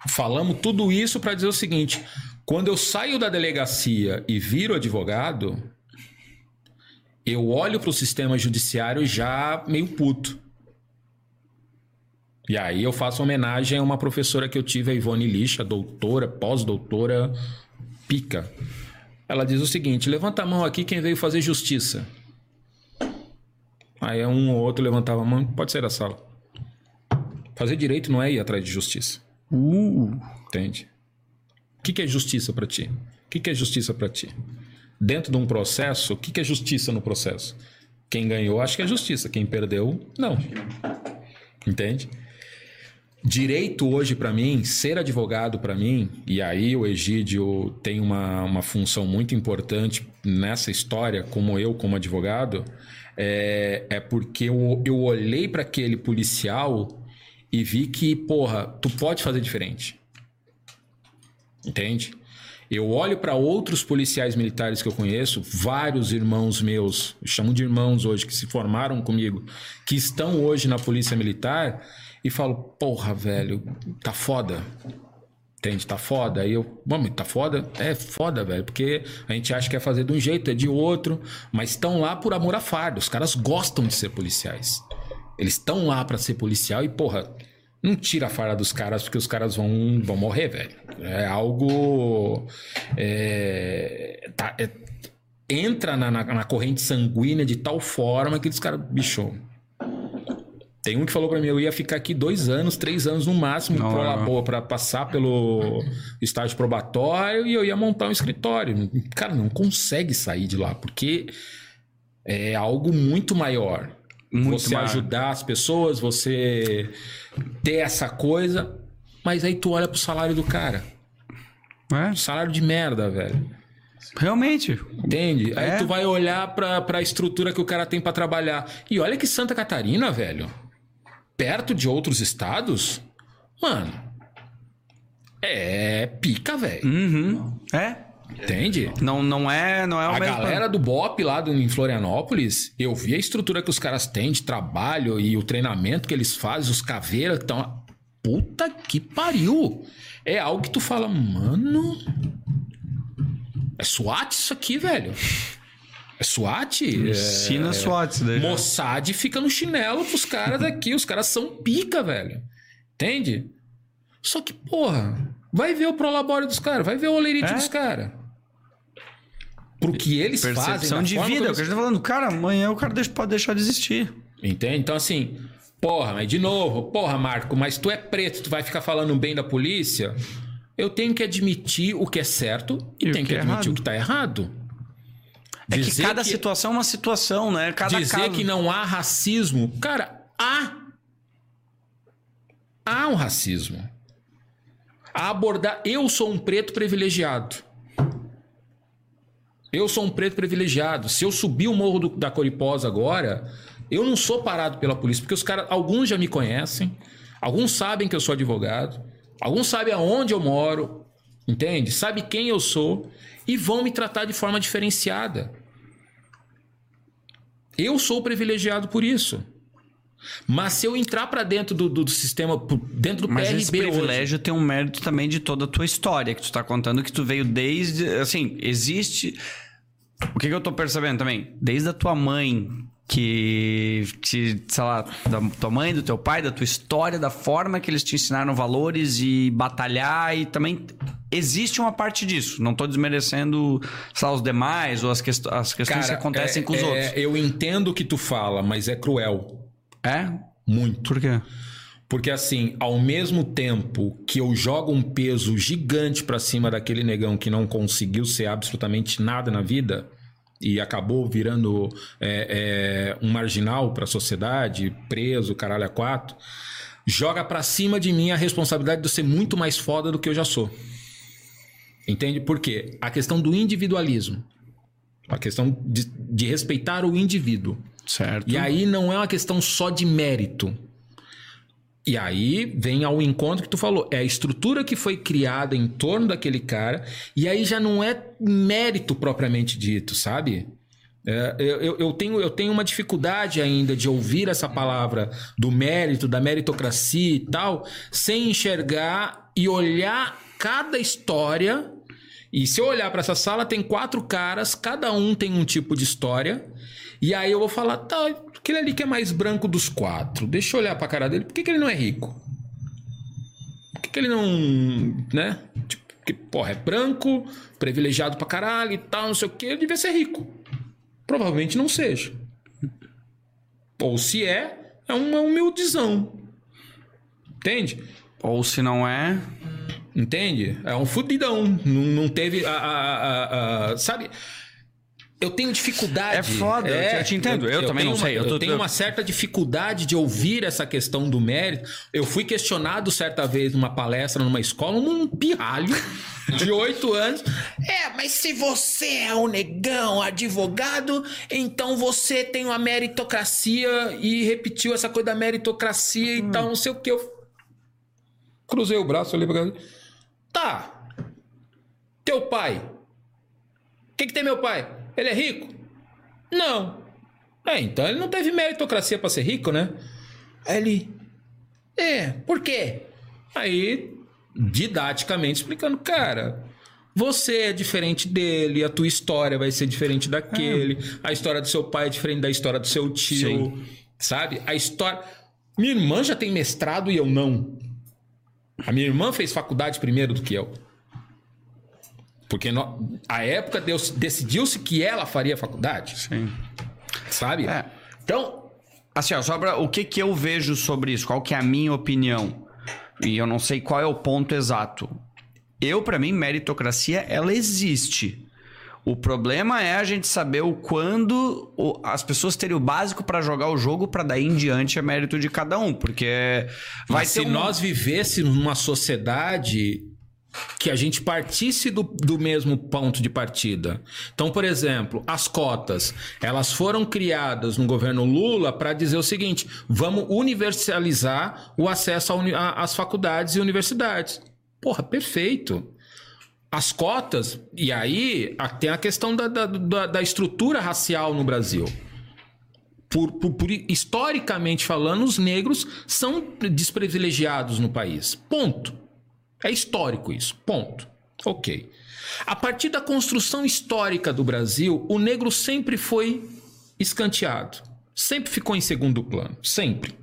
falamos tudo isso pra dizer o seguinte: quando eu saio da delegacia e viro advogado, eu olho pro sistema judiciário já meio puto. E aí eu faço homenagem a uma professora que eu tive, a Ivone Lixa, doutora, pós-doutora, pica. Ela diz o seguinte: levanta a mão aqui quem veio fazer justiça. Aí um ou outro levantava a mão, pode sair da sala. Fazer direito não é ir atrás de justiça.
Uh,
Entende? O que, que é justiça pra ti? O que, que é justiça pra ti? Dentro de um processo, o que, que é justiça no processo? Quem ganhou, acho que é justiça. Quem perdeu, não. Entende? Direito hoje pra mim, ser advogado pra mim, e aí o Egídio tem uma, uma função muito importante nessa história, como eu, como advogado, é, é porque eu, eu olhei pra aquele policial e vi que, porra, tu pode fazer diferente. Entende? Eu olho para outros policiais militares que eu conheço, vários irmãos meus, eu chamo de irmãos hoje, que se formaram comigo, que estão hoje na Polícia Militar, e falo, porra, velho, tá foda. Entende? Tá foda. Aí eu, vamos, tá foda? É foda, velho, porque a gente acha que é fazer de um jeito, é de outro, mas estão lá por amor a fardo. Os caras gostam de ser policiais. Eles estão lá para ser policial e, porra, não tira a farda dos caras porque os caras vão, vão morrer, velho. É algo. é, tá- é- entra na, na- na corrente sanguínea de tal forma que os caras. Bicho. Tem um que falou pra mim, eu ia ficar aqui dois anos, três anos no máximo
Não,
pro
não.
labor pra passar pelo estágio probatório e eu ia montar um escritório. Cara, não consegue sair de lá, porque é algo muito maior.
Muito
você
maior.
ajudar as pessoas, você ter essa coisa, mas aí tu olha pro salário do cara.
é,
Salário de merda, velho.
realmente.
Entende? Aí
É.
tu vai olhar pra, pra estrutura que o cara tem pra trabalhar. E olha que Santa Catarina, velho, perto de outros estados, mano, é pica, velho.
Uhum. É.
Entende?
Não, não é, não é o
A galera do BOP lá do, em Florianópolis, eu vi a estrutura que os caras têm de trabalho e o treinamento que eles fazem, os caveiras estão. Puta que pariu! É algo que tu fala, mano. É SWAT isso aqui, velho. É SWAT?
Ensina
é...
SWAT daí.
Mossad fica no chinelo pros caras aqui. Os caras são pica, velho. Entende? Só que, porra, vai ver o prolabore dos caras, vai ver o olerite
É?
dos caras. Pro que eles fazem.
Percepção de vida, é o que a gente tá falando. Cara, amanhã o cara deixa- pode deixar de existir.
Entende? Então, assim, porra, mas de novo, porra, Marco, mas tu é preto, tu vai ficar falando bem da polícia? Eu tenho que admitir o que é certo e,
E
tenho
que
que,
é
admitir
errado.
o que tá errado.
É que
Dizer
cada
que-
situação é uma situação, né? Cada
dizer
caso...
que não há racismo, cara, há. Há um racismo. A abordar. Eu sou um preto privilegiado. Eu sou um preto privilegiado. Se eu subir o morro do- da Coriposa agora, eu não sou parado pela polícia, porque os caras, alguns já me conhecem, alguns sabem que eu sou advogado, alguns sabem aonde eu moro, entende? Sabe quem eu sou e vão me tratar de forma diferenciada. Eu sou privilegiado por isso. Mas se eu entrar pra dentro do, do- do sistema, dentro do
Mas
PRB
esse
hoje,
privilégio tem um mérito também de toda a tua história, que tu tá contando que tu veio desde. Assim, existe. O que, que eu tô percebendo também? Desde a tua mãe, que. que sei lá, da tua mãe, do teu pai, da tua história, da forma que eles te ensinaram valores e batalhar, e também. Existe uma parte disso. Não tô desmerecendo sei lá, os demais ou as, quest as questões que acontecem
é-
com os
é-
outros.
Eu entendo o que tu fala, mas é cruel.
É?
Muito.
Por quê?
Porque assim, ao mesmo tempo que eu jogo um peso gigante pra cima daquele negão que não conseguiu ser absolutamente nada na vida e acabou virando é, é, um marginal pra sociedade, preso, caralho a quatro, joga pra cima de mim a responsabilidade de eu ser muito mais foda do que eu já sou. Entende? Por quê? A questão do individualismo. A questão de, de respeitar o indivíduo.
Certo.
E aí não é uma questão só de mérito. E aí vem ao encontro que tu falou. É a estrutura que foi criada em torno daquele cara. E aí já não é mérito propriamente dito, sabe? É, eu, eu- tenho, eu tenho uma dificuldade ainda de ouvir essa palavra do mérito, da meritocracia e tal, sem enxergar e olhar cada história. E se eu olhar para essa sala, tem quatro caras, cada um tem um tipo de história. E aí eu vou falar, tá, aquele ali que é mais branco dos quatro, deixa eu olhar pra cara dele, por que, que ele não é rico? Por que, que ele não. né? Tipo, que, porra, é branco, privilegiado pra caralho e tal, não sei o que, ele devia ser rico. Provavelmente não seja. Ou se é, é uma humildizão. Entende?
Ou se não é.
Entende? É um fudidão. Não, não teve. A, a- a- a- sabe? Eu tenho dificuldade.
É foda, eu te entendo. Eu também
tenho
não
uma-
sei, eu
Eu,
tô-
tenho
eu-
uma certa dificuldade de ouvir essa questão do mérito. Eu fui questionado certa vez numa palestra numa escola, um pirralho de oito anos. É, mas se você é um negão, advogado, então você tem uma meritocracia e repetiu essa coisa da meritocracia
Hum.
e tal, não sei o que. Eu cruzei o braço ali pra. Tá. Teu pai. O que, que tem meu pai? Ele é rico? Não. É, então ele não teve meritocracia pra ser rico, né? Aí ele. É, por quê? Aí, didaticamente explicando, cara. Você é diferente dele, a tua história vai ser diferente daquele, a história do seu pai é diferente da história do seu tio,
Sim.
sabe? A história. Minha irmã já tem mestrado e eu não. A minha irmã fez faculdade primeiro do que eu. Porque no- a época Deus decidiu-se que ela faria faculdade,
Sim.
sabe?
É.
Então,
Assim, ó, só pra, o que que eu vejo sobre isso? Qual que é a minha opinião? E eu não sei qual é o ponto exato. Eu, pra mim, meritocracia, ela existe. O problema é a gente saber o quando as pessoas terem o básico pra jogar o jogo pra daí em diante é mérito de cada um, porque vai
mas se
um-
nós vivêssemos numa sociedade que a gente partisse do, do mesmo ponto de partida. Então, por exemplo, as cotas, elas foram criadas no governo Lula para dizer o seguinte: vamos universalizar o acesso às faculdades e universidades. Porra, perfeito. As cotas, e aí tem a questão da, da, da- da estrutura racial no Brasil. Por, por- por- historicamente falando, os negros são desprivilegiados no país. Ponto. É histórico isso. Ponto. Ok. A partir da construção histórica do Brasil, o negro sempre foi escanteado. Sempre ficou em segundo plano. Sempre.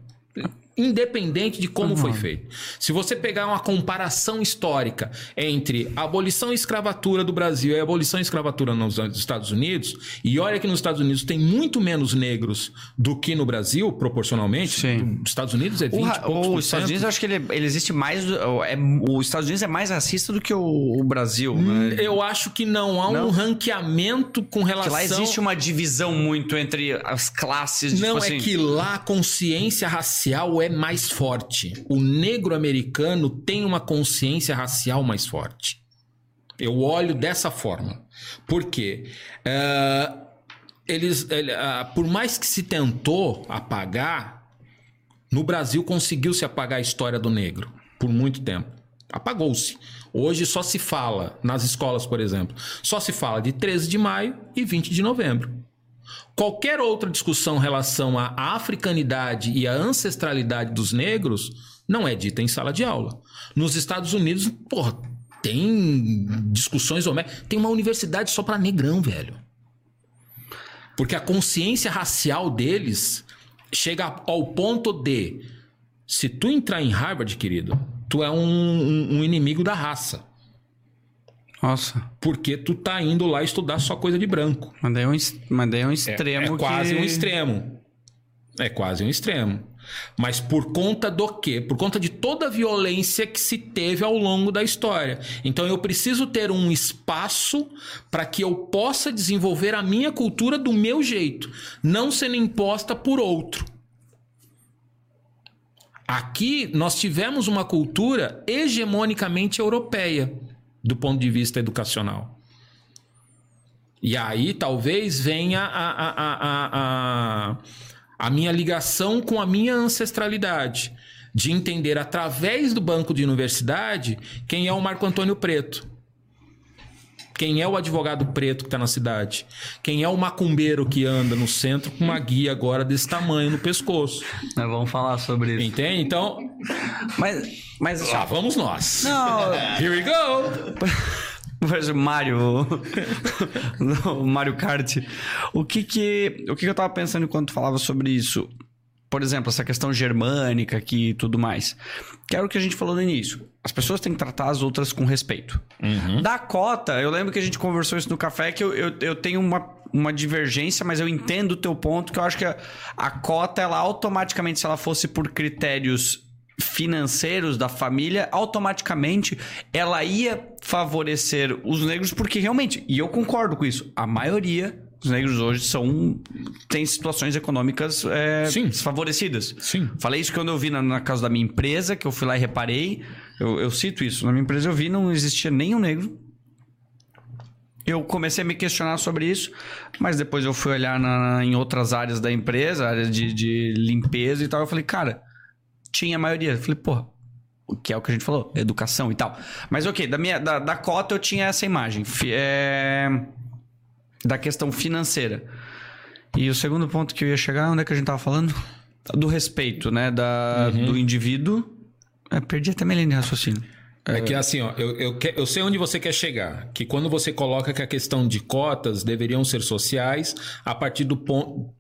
Independente de como foi feito. Se você pegar uma comparação histórica entre a abolição e escravatura do Brasil e a abolição e escravatura nos Estados Unidos, e olha que nos Estados Unidos tem muito menos negros do que no Brasil, proporcionalmente.
Sim.
Os Estados Unidos é 20
O,
e poucos por
os Estados. Unidos, eu acho que ele, ele existe mais. É, os Estados Unidos é mais racista do que o, o Brasil, né?
Eu acho que não há
Não?
um ranqueamento com
Que
relação.
lá existe uma divisão muito entre as classes.
Não
tipo
é
assim,
que lá a consciência racial é mais forte. O negro americano tem uma consciência racial mais forte. Eu olho dessa forma. Por quê? Ah, eles, ele- ah, por mais que se tentou apagar, no Brasil conseguiu-se apagar a história do negro por muito tempo. Apagou-se. Hoje só se fala, nas escolas, por exemplo, só se fala de 13 de maio e 20 de novembro. Qualquer outra discussão em relação à africanidade e à ancestralidade dos negros não é dita em sala de aula. Nos Estados Unidos, porra, tem discussões homéricas. Tem uma universidade só para negrão, velho. Porque a consciência racial deles chega ao ponto de se tu entrar em Harvard, querido, tu é um, um- um inimigo da raça.
Nossa,
Porque tu tá indo lá estudar só coisa de branco.
mas daí é um, mas daí é um extremo
É, é quase
que...
um extremo. É quase um extremo. Mas por conta do quê? Por conta de toda a violência que se teve ao longo da história. Então eu preciso ter um espaço para que eu possa desenvolver a minha cultura do meu jeito, não sendo imposta por outro. Aqui nós tivemos uma cultura hegemonicamente europeia do ponto de vista educacional. E aí talvez venha a, a, a, a, a minha ligação com a minha ancestralidade. De entender através do banco de universidade quem é o Marco Antônio Preto. Quem é o advogado preto que está na cidade? Quem é o macumbeiro que anda no centro com uma guia agora desse tamanho no pescoço?
Nós vamos falar sobre isso.
Entende? Então,
Mas, mas
lá vamos nós.
não,
Here we go!
O Mario, Mario Kart. O que que, o que que eu tava pensando enquanto tu falava sobre isso? Por exemplo, essa questão germânica aqui e tudo mais. Que era o que a gente falou no início. As pessoas têm que tratar as outras com respeito. Da cota, eu lembro que a gente conversou isso no café, que eu, eu, eu tenho uma, uma divergência, mas eu entendo o teu ponto, que eu acho que a, a cota, ela automaticamente, se ela fosse por critérios financeiros da família, automaticamente ela ia favorecer os negros, porque realmente, e eu concordo com isso, a maioria dos negros hoje são tem situações econômicas é,
Sim.
desfavorecidas.
Sim.
Falei isso quando eu vi na, na casa da minha empresa, que eu fui lá e reparei. Eu, eu cito isso. Na minha empresa eu vi, não existia nenhum negro. Eu comecei a me questionar sobre isso, mas depois eu fui olhar na- em outras áreas da empresa, áreas de, de limpeza e tal. Eu falei, cara, tinha a maioria. Eu falei, porra, o que é o que a gente falou, educação e tal. Mas ok, da, minha, da, da cota eu tinha essa imagem. É, da questão financeira. E o segundo ponto que eu ia chegar, onde é que a gente tava falando? Do respeito, né? Da, Do indivíduo. É, perdi até minha linha de raciocínio.
É que assim, ó, eu, eu, eu sei onde você quer chegar. Que quando você coloca que a questão de cotas deveriam ser sociais, a partir do ponto.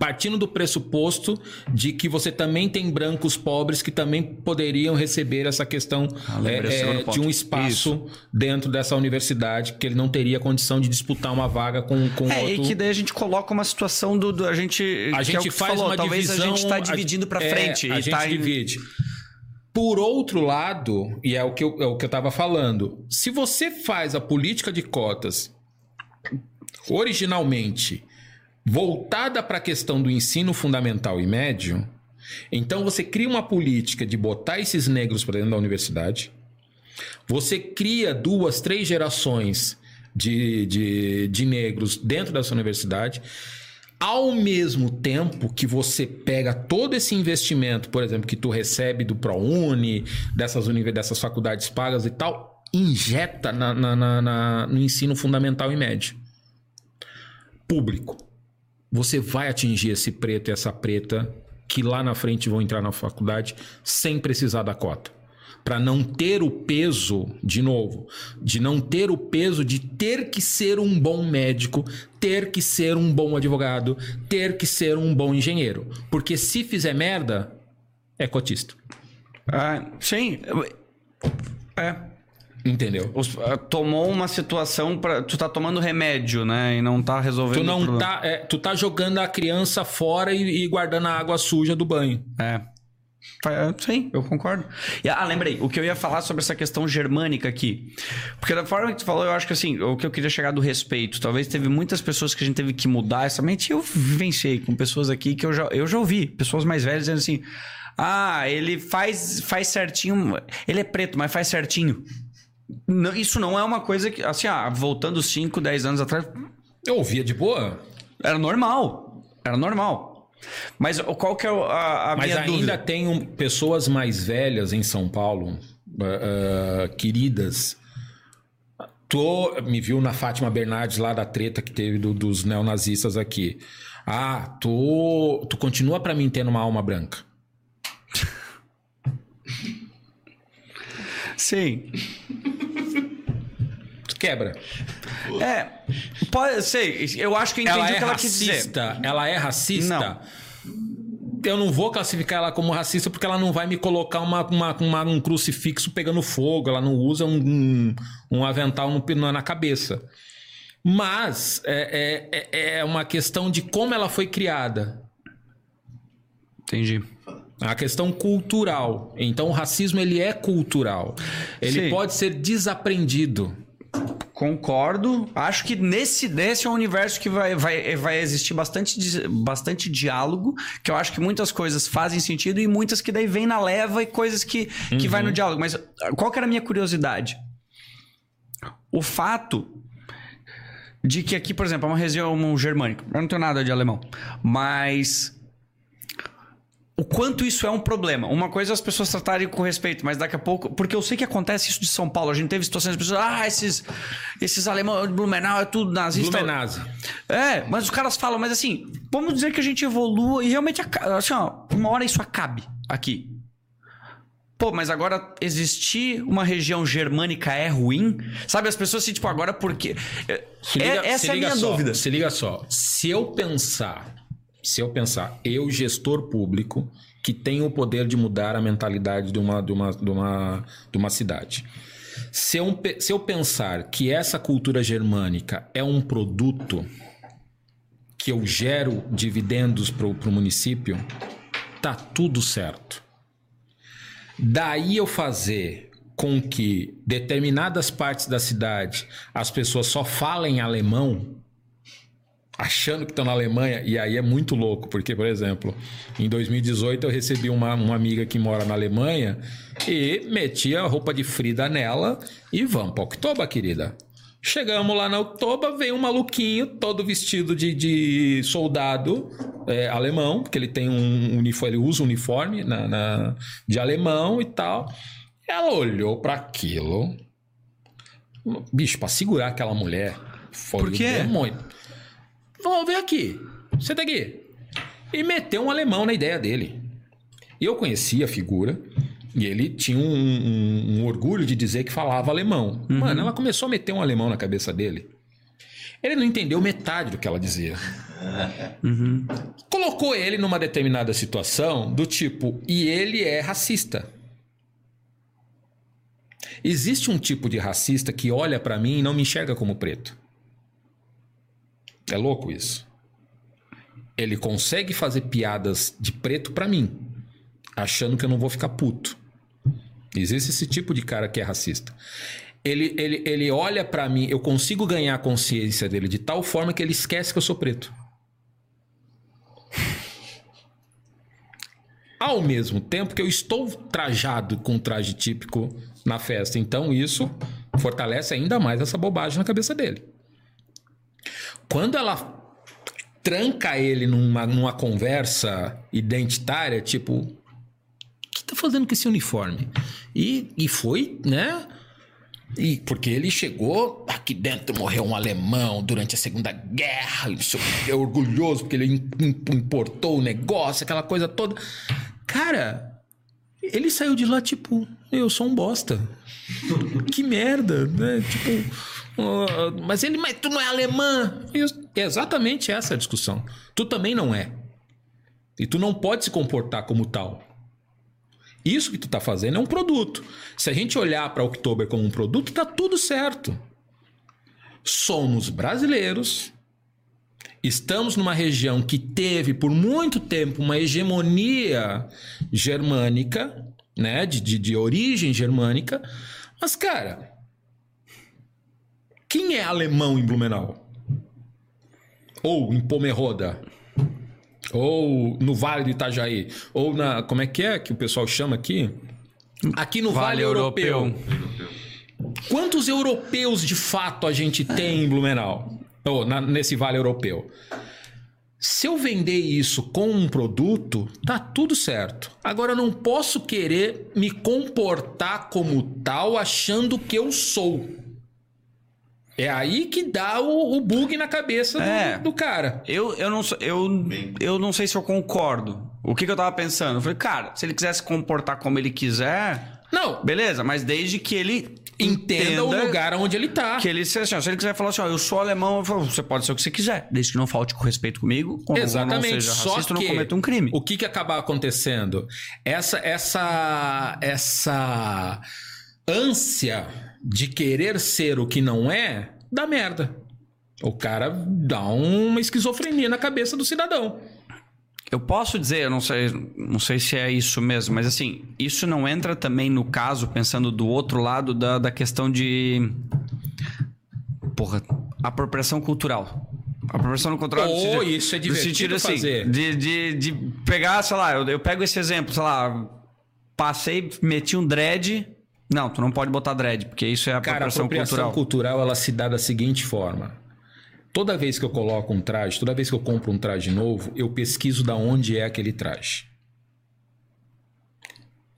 Partindo do pressuposto de que você também tem brancos pobres que também poderiam receber essa questão
Ah,
é, é, de um espaço dentro dessa universidade, que ele não teria condição de disputar uma vaga com, com
É,
outro.
e que daí a gente coloca uma situação do. do- a gente.
A
é
gente
tu
faz
falou,
uma
talvez
divisão.
a gente tá
a-
dividindo pra
é,
frente.
A
e
gente
tá em-
divide. Por outro lado, e é o que eu, é o que eu tava falando, se você faz a política de cotas originalmente voltada para a questão do ensino fundamental e médio, então você cria uma política de botar esses negros para dentro da universidade, você cria duas, três gerações de, de, de negros dentro dessa universidade, ao mesmo tempo que você pega todo esse investimento, por exemplo, que tu recebe do ProUni, dessas, dessas faculdades pagas e tal, injeta na- na- na- no ensino fundamental e médio. Público. Você vai atingir esse preto e essa preta que lá na frente vão entrar na faculdade sem precisar da cota para não ter o peso, de novo, de não ter o peso de ter que ser um bom médico, ter que ser um bom advogado, ter que ser um bom engenheiro. Porque se fizer merda, é cotista.
Ah, sim. É.
Entendeu?
Os- ah, tomou uma situação para Tu tá tomando remédio, né? E não tá resolvendo
Tu não tá, é, tu tá jogando a criança fora e, e guardando a água suja do banho.
É. Fa- Sim, eu concordo. E, ah, lembrei, o que eu ia falar sobre essa questão germânica aqui. Porque da forma que tu falou, eu acho que assim, o que eu queria chegar do respeito. Talvez teve muitas pessoas que a gente teve que mudar essa mente. Eu vivenciei com pessoas aqui que eu já, eu já ouvi, pessoas mais velhas dizendo assim: ah, ele faz, faz certinho. Ele é preto, mas faz certinho. Não, isso não é uma coisa que, assim, ah, voltando 5, 10 anos atrás,
Eu ouvia de boa,
era normal. Era normal. Mas qual que é a, a
mas
minha
ainda
dúvida?
tem um- pessoas mais velhas em São Paulo, ah, ah, queridas. Tu me viu na Fátima Bernardes lá da treta que teve do- dos neonazistas aqui. Ah, tu, tu continua pra mim tendo uma alma branca.
Sim.
Quebra.
É, pode ser. Eu acho que eu entendi
ela
o
é
que ela quis dizer.
racista. Ela é racista.
Não.
Eu não vou classificar ela como racista porque ela não vai me colocar uma, uma- uma- um crucifixo pegando fogo. Ela não usa um, um, um avental no- na cabeça. Mas é, é, é- é uma questão de como ela foi criada.
Entendi.
Uma questão cultural. Então o racismo ele é cultural. Ele
Sim.
pode ser desaprendido.
Concordo. Acho que nesse, nesse é um universo que vai, vai, vai existir bastante, bastante diálogo, que eu acho que muitas coisas fazem sentido e muitas que daí vem na leva e coisas que, que vai no diálogo. Mas ah, qual que era a minha curiosidade? O fato de que aqui, por exemplo, é uma região germânica. Eu não tenho nada de alemão. Mas o quanto isso é um problema. Uma coisa é as pessoas tratarem com respeito, mas daqui a pouco. Porque eu sei que acontece isso de São Paulo. A gente teve situações de pessoas. Ah, esses, esses alemães Blumenau é tudo nazista.
Blumenase.
É, mas os caras falam, mas assim, vamos dizer que a gente evolua e realmente, assim, ó, uma hora isso acabe aqui. Pô, mas agora existir uma região germânica é ruim? Sabe, as pessoas assim, tipo, agora porque.
Se
É-
liga-
essa
se
é a minha
só,
dúvida.
Se liga só. Se eu pensar, se eu pensar, eu, gestor público, que tenho o poder de mudar a mentalidade de uma, de uma, de uma, de uma cidade. Se eu, se eu pensar que essa cultura germânica é um produto que eu gero dividendos para o município, tá tudo certo. Daí eu fazer com que determinadas partes da cidade as pessoas só falem alemão, achando que estão na Alemanha, e aí é muito louco, porque, por exemplo, em 2018 eu recebi uma, uma amiga que mora na Alemanha e meti a roupa de Frida nela e vamos para Oktoba, querida. Chegamos lá na Oktoba, vem um maluquinho, todo vestido de, de soldado é, alemão, porque ele tem um uniforme, ele usa um uniforme na, na- de alemão e tal. Ela olhou para aquilo. Bicho, para segurar aquela mulher. Foi
Por quê?
demônio. Vamos ver aqui. Senta aqui. E meteu um alemão na ideia dele. Eu conhecia a figura e ele tinha um, um- um orgulho de dizer que falava alemão. Mano, ela começou a meter um alemão na cabeça dele. Ele não entendeu metade do que ela dizia. Colocou ele numa determinada situação do tipo, e ele é racista. Existe um tipo de racista que olha pra mim e não me enxerga como preto. É louco isso. Ele consegue fazer piadas de preto pra mim, achando que eu não vou ficar puto. Existe esse tipo de cara que é racista. Ele, ele, ele olha pra mim, eu consigo ganhar a consciência dele de tal forma que ele esquece que eu sou preto. Ao mesmo tempo que eu estou trajado com traje típico na festa. Então isso fortalece ainda mais essa bobagem na cabeça dele. Quando ela tranca ele numa, numa conversa identitária, tipo, o que tá fazendo com esse uniforme? E, e foi, né? E porque ele chegou aqui dentro, morreu um alemão durante a Segunda Guerra, é orgulhoso porque ele im- im- importou o negócio, aquela coisa toda. Cara, ele saiu de lá tipo, eu sou um bosta. que merda, né? Tipo, mas ele, mas tu não é alemã. É exatamente essa a discussão. Tu também não é. E tu não pode se comportar como tal. Isso que tu tá fazendo é um produto. Se a gente olhar para Oktober como um produto, tá tudo certo. Somos brasileiros. Estamos numa região que teve por muito tempo uma hegemonia germânica, né, de, de, de origem germânica. Mas cara, quem é alemão em Blumenau? Ou em Pomerode? Ou no Vale do Itajaí? Ou na. Como é que é que o pessoal chama aqui? Aqui no Vale,
Vale
Europeu.
Europeu.
Quantos europeus de fato a gente tem em Blumenau? Ou na- nesse Vale Europeu? Se eu vender isso com um produto, tá tudo certo. Agora eu não posso querer me comportar como tal achando que eu sou. É aí que dá o, o bug na cabeça do,
É.
do cara.
Eu, eu, não, eu, eu não sei se eu concordo. O que, que eu tava pensando? Eu falei, cara, se ele quiser se comportar como ele quiser,
Não,
beleza, mas desde que ele
entenda, o lugar onde ele tá.
Que ele, se, assim, se ele quiser falar assim, ó, eu sou alemão, eu falo, você pode ser o que você quiser, desde que não falte com respeito comigo, ou
Exatamente.
não seja
Só
racista,
que
não cometa um crime.
O que que acaba acontecendo? Essa essa essa ânsia de querer ser o que não é, dá merda. O cara dá uma esquizofrenia na cabeça do cidadão.
Eu posso dizer, eu não sei, não sei se é isso mesmo, mas assim, isso não entra também no caso, pensando do outro lado da, da questão de. Porra, apropriação cultural. Apropriação cultural.
Oh,
sentido-
isso é divertido
sentido assim,
fazer.
De, de, de pegar, sei lá, eu, eu pego esse exemplo, sei lá, passei, meti um dread. Não, tu não pode botar dread, porque isso é
Cara, a
apropriação,
apropriação
cultural.
cultural ela se dá da seguinte forma. Toda vez que eu coloco um traje, toda vez que eu compro um traje novo, eu pesquiso da onde é aquele traje.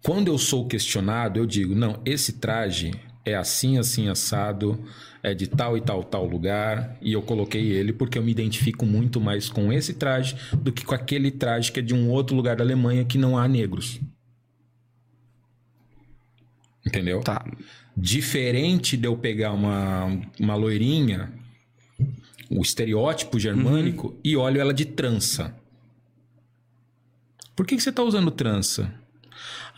Quando eu sou questionado, eu digo: não, esse traje é assim, assim, assado, é de tal e tal, tal lugar, e eu coloquei ele porque eu me identifico muito mais com esse traje do que com aquele traje que é de um outro lugar da Alemanha que não há negros. Entendeu?
Tá.
Diferente de eu pegar uma, uma loirinha, o estereótipo germânico, e olho ela de trança. Por que, que você está usando trança?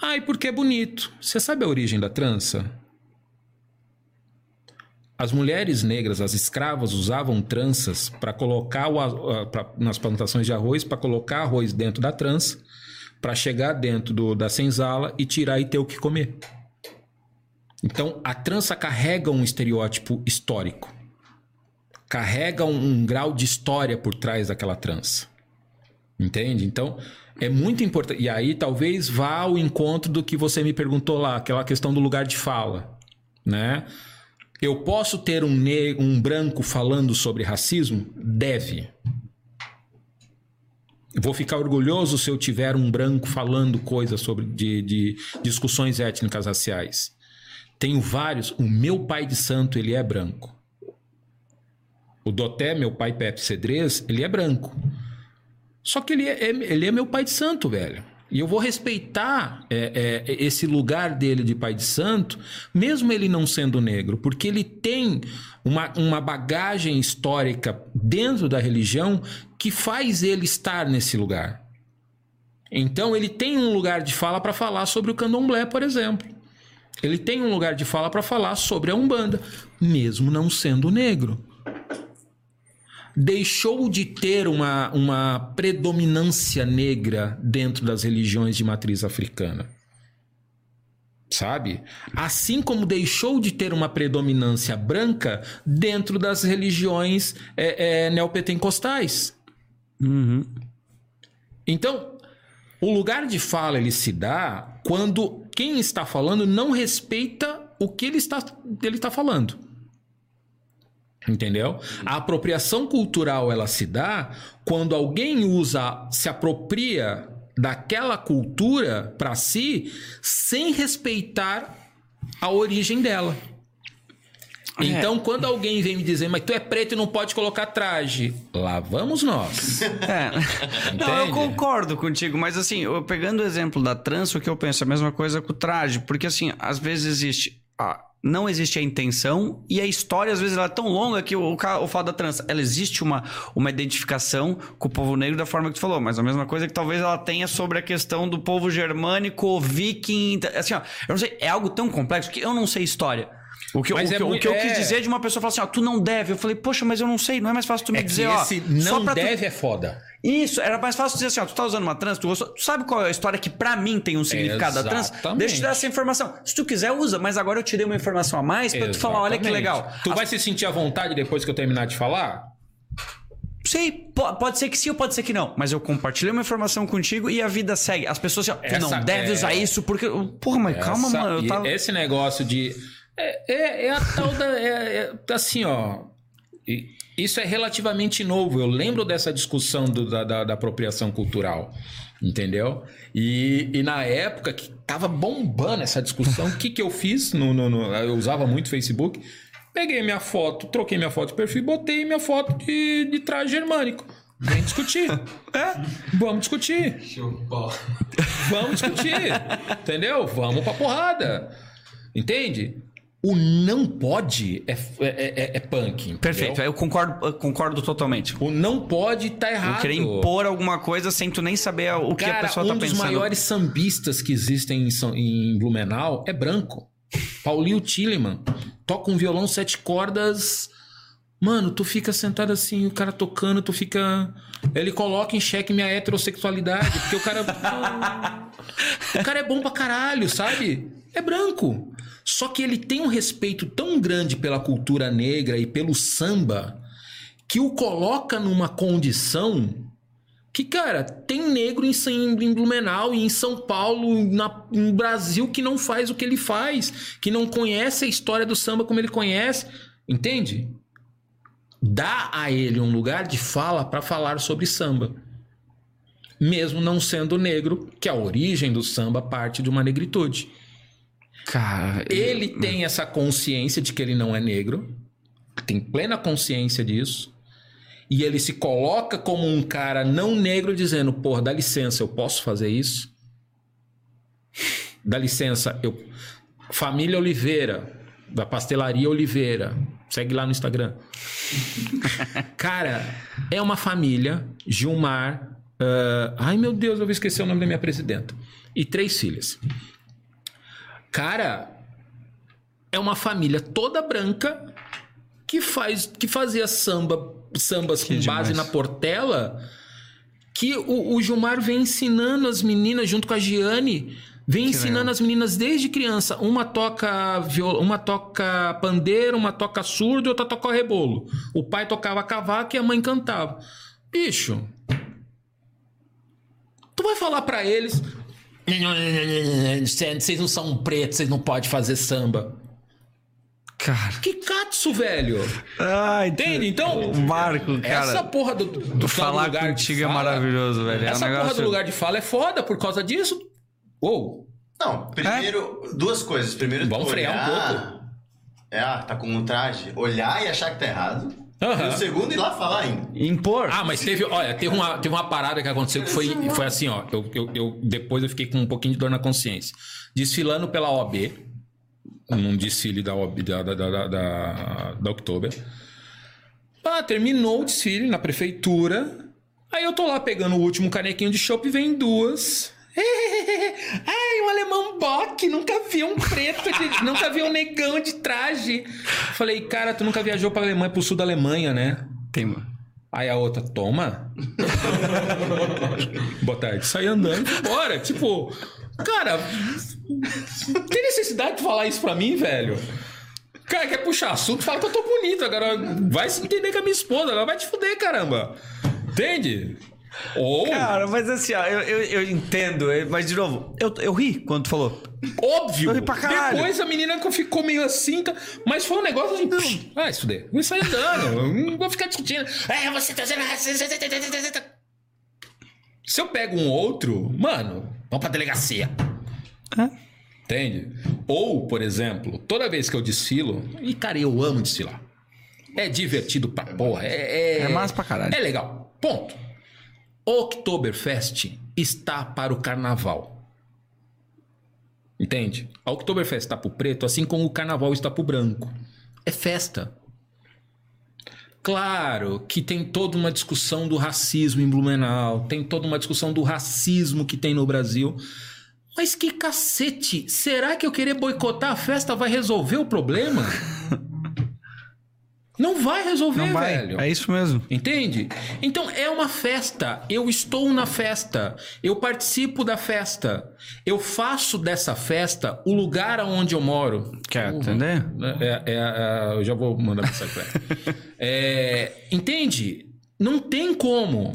Ai, porque é bonito. Você sabe a origem da trança? As mulheres negras, as escravas, usavam tranças para colocar o, pra- nas plantações de arroz, para colocar arroz dentro da trança, para chegar dentro do- da senzala e tirar e ter o que comer. Então, a trança carrega um estereótipo histórico. Carrega um, um grau de história por trás daquela trança. Entende? Então, é muito importante. E aí, talvez vá ao encontro do que você me perguntou lá, aquela questão do lugar de fala. Né? Eu posso ter um, ne- um branco falando sobre racismo? Deve. Vou ficar orgulhoso se eu tiver um branco falando coisas sobre de, de discussões étnicas raciais. Tenho vários. O meu pai de santo, ele é branco. O Doté, meu pai Pepe Cedrez, ele é branco. Só que ele é, é- ele é meu pai de santo, velho. E eu vou respeitar é, é, esse lugar dele de pai de santo, mesmo ele não sendo negro, porque ele tem uma, uma bagagem histórica dentro da religião que faz ele estar nesse lugar. Então ele tem um lugar de fala para falar sobre o candomblé, por exemplo. Ele tem um lugar de fala para falar sobre a Umbanda, mesmo não sendo negro. Deixou de ter uma, uma predominância negra dentro das religiões de matriz africana. Sabe? Assim como deixou de ter uma predominância branca dentro das religiões é, é, neopentecostais.
Uhum.
Então, o lugar de fala ele se dá quando quem está falando não respeita o que ele está, ele está falando. Entendeu? A apropriação cultural ela se dá quando alguém usa, se apropria daquela cultura para si sem respeitar a origem dela.
É.
Então, quando alguém vem me dizer, mas tu é preto e não pode colocar traje, lá vamos nós.
É. Não, eu concordo contigo, mas assim, eu pegando o exemplo da trança, o que eu penso é a mesma coisa com o traje, porque assim, às vezes existe. a- não existe a intenção e a história, às vezes, ela é tão longa que o, o, o fato da trança, ela existe uma, uma identificação com o povo negro da forma que tu falou, mas a mesma coisa que talvez ela tenha sobre a questão do povo germânico, viking. Assim, ó, eu não sei, é algo tão complexo que eu não sei história. O que, o
é
que, o que eu
é.
quis dizer de uma pessoa falar assim, ó, tu não deve. Eu falei, poxa, mas eu não sei, não é mais fácil tu me
É
dizer, ó.
esse
só
não
pra tu-
deve é foda.
isso, era mais fácil dizer assim, ó, tu tá usando uma trans, tu, gostou- tu sabe qual é a história que pra mim tem um significado da trans? Deixa eu te dar essa informação. Se tu quiser, usa, mas agora eu te dei uma informação a mais pra tu falar, olha que legal.
Tu
As-
vai se sentir à vontade depois que eu terminar de falar?
Sei, po- pode ser que sim ou pode ser que não, mas eu compartilhei uma informação contigo e a vida segue. As pessoas assim, ó, tu
Essa
não deve
é-
usar isso porque... Porra, mas calma,
Essa-
mano, eu
e
tava...
Esse negócio de. É, é, é a tal da. é- é- assim, ó. Isso é relativamente novo. Eu lembro dessa discussão do- da, da- da apropriação cultural. Entendeu? E, e na época que tava bombando essa discussão, o que, que eu fiz? No, no- no- eu usava muito Facebook. Peguei minha foto, troquei minha foto de perfil e botei minha foto de, de traje germânico. Vem discutir. é? Vamos discutir. Vamos discutir. entendeu? Vamos pra porrada. Entende? O não pode é, é, é- é punk. entendeu?
Perfeito, eu concordo, eu concordo totalmente.
O não pode tá errado.
Eu querer impor alguma coisa sem tu nem saber o que
Cara,
a pessoa
um
tá
dos
pensando.
maiores sambistas que existem em, São- em Blumenau é branco. Paulinho Tilleman. Toca um violão sete cordas. Mano, tu fica sentado assim, o cara tocando, tu fica. ele coloca em xeque minha heterossexualidade, porque o cara. o cara é bom pra caralho, sabe? É branco. Só que ele tem um respeito tão grande pela cultura negra e pelo samba que o coloca numa condição que, cara, tem negro em, em Blumenau e em São Paulo, na, no Brasil, que não faz o que ele faz, que não conhece a história do samba como ele conhece. Entende? Dá a ele um lugar de fala para falar sobre samba. Mesmo não sendo negro, que a origem do samba parte de uma negritude.
Cara,
Ele tem essa consciência de que ele não é negro, tem plena consciência disso, e ele se coloca como um cara não negro dizendo: "Porra, dá licença, eu posso fazer isso?" Dá licença, eu Família Oliveira, da pastelaria Oliveira, segue lá no Instagram. cara, é uma família, Gilmar, ah, ai meu Deus, eu vou esquecer o nome da minha presidenta, e três filhas. Cara, é uma família toda branca que faz que fazia samba, sambas com
demais.
base na Portela, que o, o Gilmar vem ensinando as meninas junto com a Giane, vem ensinando
legal.
as meninas desde criança. Uma toca viol... uma toca pandeiro, uma toca surdo, e outra toca rebolo. O pai tocava cavaco e a mãe cantava. Bicho, tu vai falar pra eles, vocês não são pretos, vocês não podem fazer samba.
Cara.
Que catso, velho.
Ai,
Entende? Então,
Marco, cara.
essa porra do, do, do
falar
lugar
contigo é
fala-
maravilhoso, velho. É um
Essa porra
negócio-
do lugar de fala é foda por causa disso. Uou.
Não, primeiro, duas coisas. Primeiro,
Vamos frear um
olhar- É, ah, tá com um traje. Olhar e achar que tá errado. E o segundo, ir lá falar ainda.
Impor.
Ah, mas teve, olha, teve uma, teve uma parada que aconteceu que foi, foi assim, ó. Eu, eu, eu- depois eu fiquei com um pouquinho de dor na consciência. Desfilando pela OAB, num desfile da OAB, da, da, da, da, da Oktober. Ah, terminou o desfile na prefeitura. Aí eu tô lá pegando o último canequinho de chopp e vem duas. Ai, um alemão bock, nunca vi um preto, de- nunca vi um negão de traje. Falei, cara, tu nunca viajou pra Alemanha, pro sul da Alemanha, né?
Tem.
Aí a outra, toma. Boa tarde. Sai andando embora. Tipo, cara, tem necessidade de falar isso pra mim, velho? Cara, quer puxar assunto, fala que eu tô bonito. Agora vai se entender com a minha esposa. Ela vai te fuder, caramba. Entende? Ou,
Cara, mas assim, ó, eu, eu, eu entendo, mas de novo, eu, eu ri quando tu falou.
óbvio.
Eu ri pra caralho.
Depois a menina ficou meio assim, tá? mas foi um negócio assim. psh, Ah, isso daí. Vou sair andando. eu Não vou ficar discutindo. É, você tá sendo racista. Se eu pego um outro, mano, vamos pra delegacia. Entende? Ou, por exemplo, toda vez que eu desfilo, e cara, eu amo desfilar. É divertido pra porra. É, é,
É massa pra caralho.
É legal. Ponto. Oktoberfest está para o carnaval. Entende? A Oktoberfest está para o preto, assim como o carnaval está para o branco. É festa. Claro que tem toda uma discussão do racismo em Blumenau, tem toda uma discussão do racismo que tem no Brasil. Mas que cacete! Será que eu querer boicotar a festa vai resolver o problema? Não vai resolver,
Não vai.
velho.
É isso mesmo.
Entende? Então é uma festa. Eu estou na festa. Eu participo da festa. Eu faço dessa festa o lugar onde eu moro.
Quer entender?
É, é, é, eu já vou mandar mensagem pra ela. É, entende? Não tem como.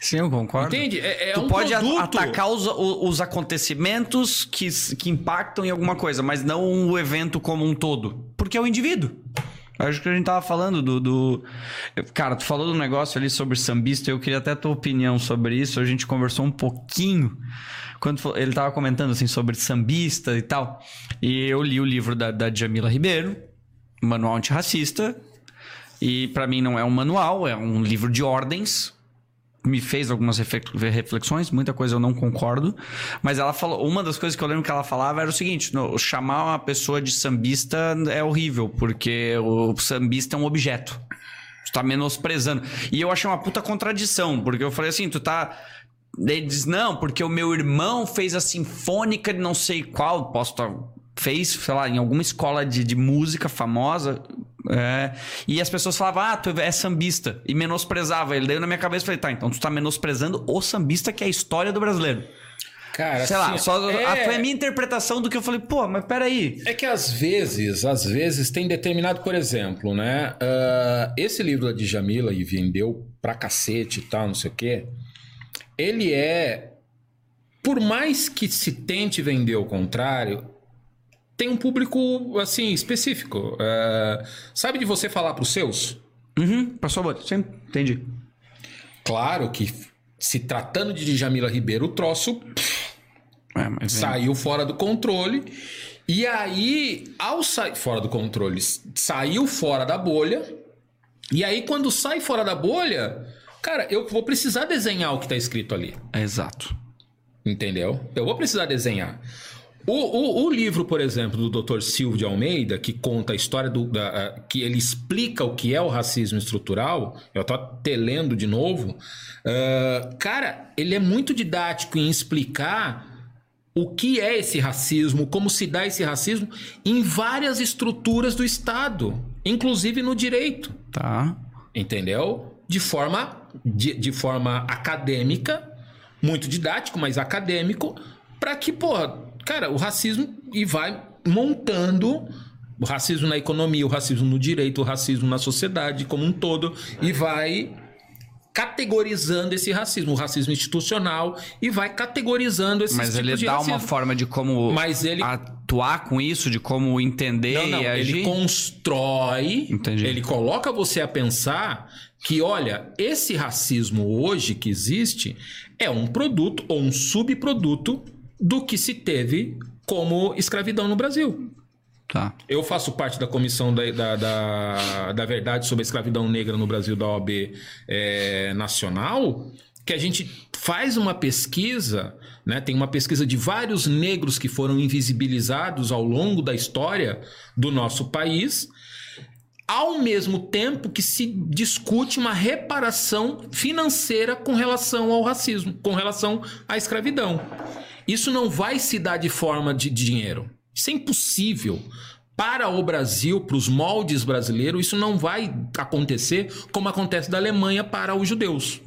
Sim, eu concordo.
Entende? É, é
Tu
um
pode
produto.
atacar os, os acontecimentos que, que impactam em alguma coisa, mas não o evento como um todo. Porque é o indivíduo. Acho que a gente tava falando do, do- Cara, tu falou do negócio ali sobre sambista, eu queria até tua opinião sobre isso. A gente conversou um pouquinho quando ele tava comentando assim sobre sambista e tal. E eu li o livro da, da Jamila Ribeiro, Manual Antirracista. E pra mim não é um manual, é um livro de ordens me fez algumas reflexões, muita coisa eu não concordo, mas ela falou, uma das coisas que eu lembro que ela falava era o seguinte, no- chamar uma pessoa de sambista é horrível, porque o sambista é um objeto. Tu tá menosprezando. E eu achei uma puta contradição, porque eu falei assim, tu tá ele diz, não, porque o meu irmão fez a sinfônica de não sei qual, posso estar. Fez, sei lá, em alguma escola de, de música famosa. É, e as pessoas falavam, ah, tu é sambista. E menosprezava ele. Daí na minha cabeça eu falei, tá, então tu tá menosprezando o sambista, que é a história do brasileiro.
Cara,
Sei lá,
assim,
só
é-
a, foi a minha interpretação do que eu falei, pô, mas peraí.
É que às vezes, às vezes tem determinado, por exemplo, né? ah, esse livro da Djamila e vendeu pra cacete e tal, não sei o quê. Ele é, por mais que se tente vender o contrário, tem um público assim específico. Ah, sabe de você falar pros seus?
Uhum, passou a bola. Entendi.
Claro que se tratando de Djamila Ribeiro, o troço
É, mas é.
saiu fora do controle. E aí, ao sair fora do controle, saiu fora da bolha. E aí, quando sai fora da bolha, cara, eu vou precisar desenhar o que tá escrito ali.
É exato.
Entendeu? Eu vou precisar desenhar. O, o, o livro, por exemplo, do Dr. Silvio de Almeida, que conta a história do. da- que ele explica o que é o racismo estrutural, eu tô até lendo de novo. ah, cara, ele é muito didático em explicar o que é esse racismo, como se dá esse racismo em várias estruturas do Estado, inclusive no direito
Tá.
entendeu? De forma, de, de forma acadêmica, muito didático, mas acadêmico, para que, porra, cara, o racismo e vai montando o racismo na economia, o racismo no direito, o racismo na sociedade como um todo e vai categorizando esse racismo, o racismo institucional e vai categorizando esse
Mas ele
de
dá
racismo.
uma forma de como
Mas ele-
atuar com isso, de como entender
Não, não,
e agir.
ele constrói,
Entendi.
ele coloca você a pensar que, olha, esse racismo hoje que existe é um produto ou um subproduto do que se teve como escravidão no Brasil.
Tá.
Eu faço parte da comissão da, da, da, da verdade sobre a escravidão negra no Brasil da OAB é, nacional, que a gente faz uma pesquisa, né? Tem uma pesquisa de vários negros que foram invisibilizados ao longo da história do nosso país, ao mesmo tempo que se discute uma reparação financeira com relação ao racismo, com relação à escravidão. Isso não vai se dar de forma de dinheiro. Isso é impossível. Para o Brasil, para os moldes brasileiros, isso não vai acontecer como acontece da Alemanha para os judeus.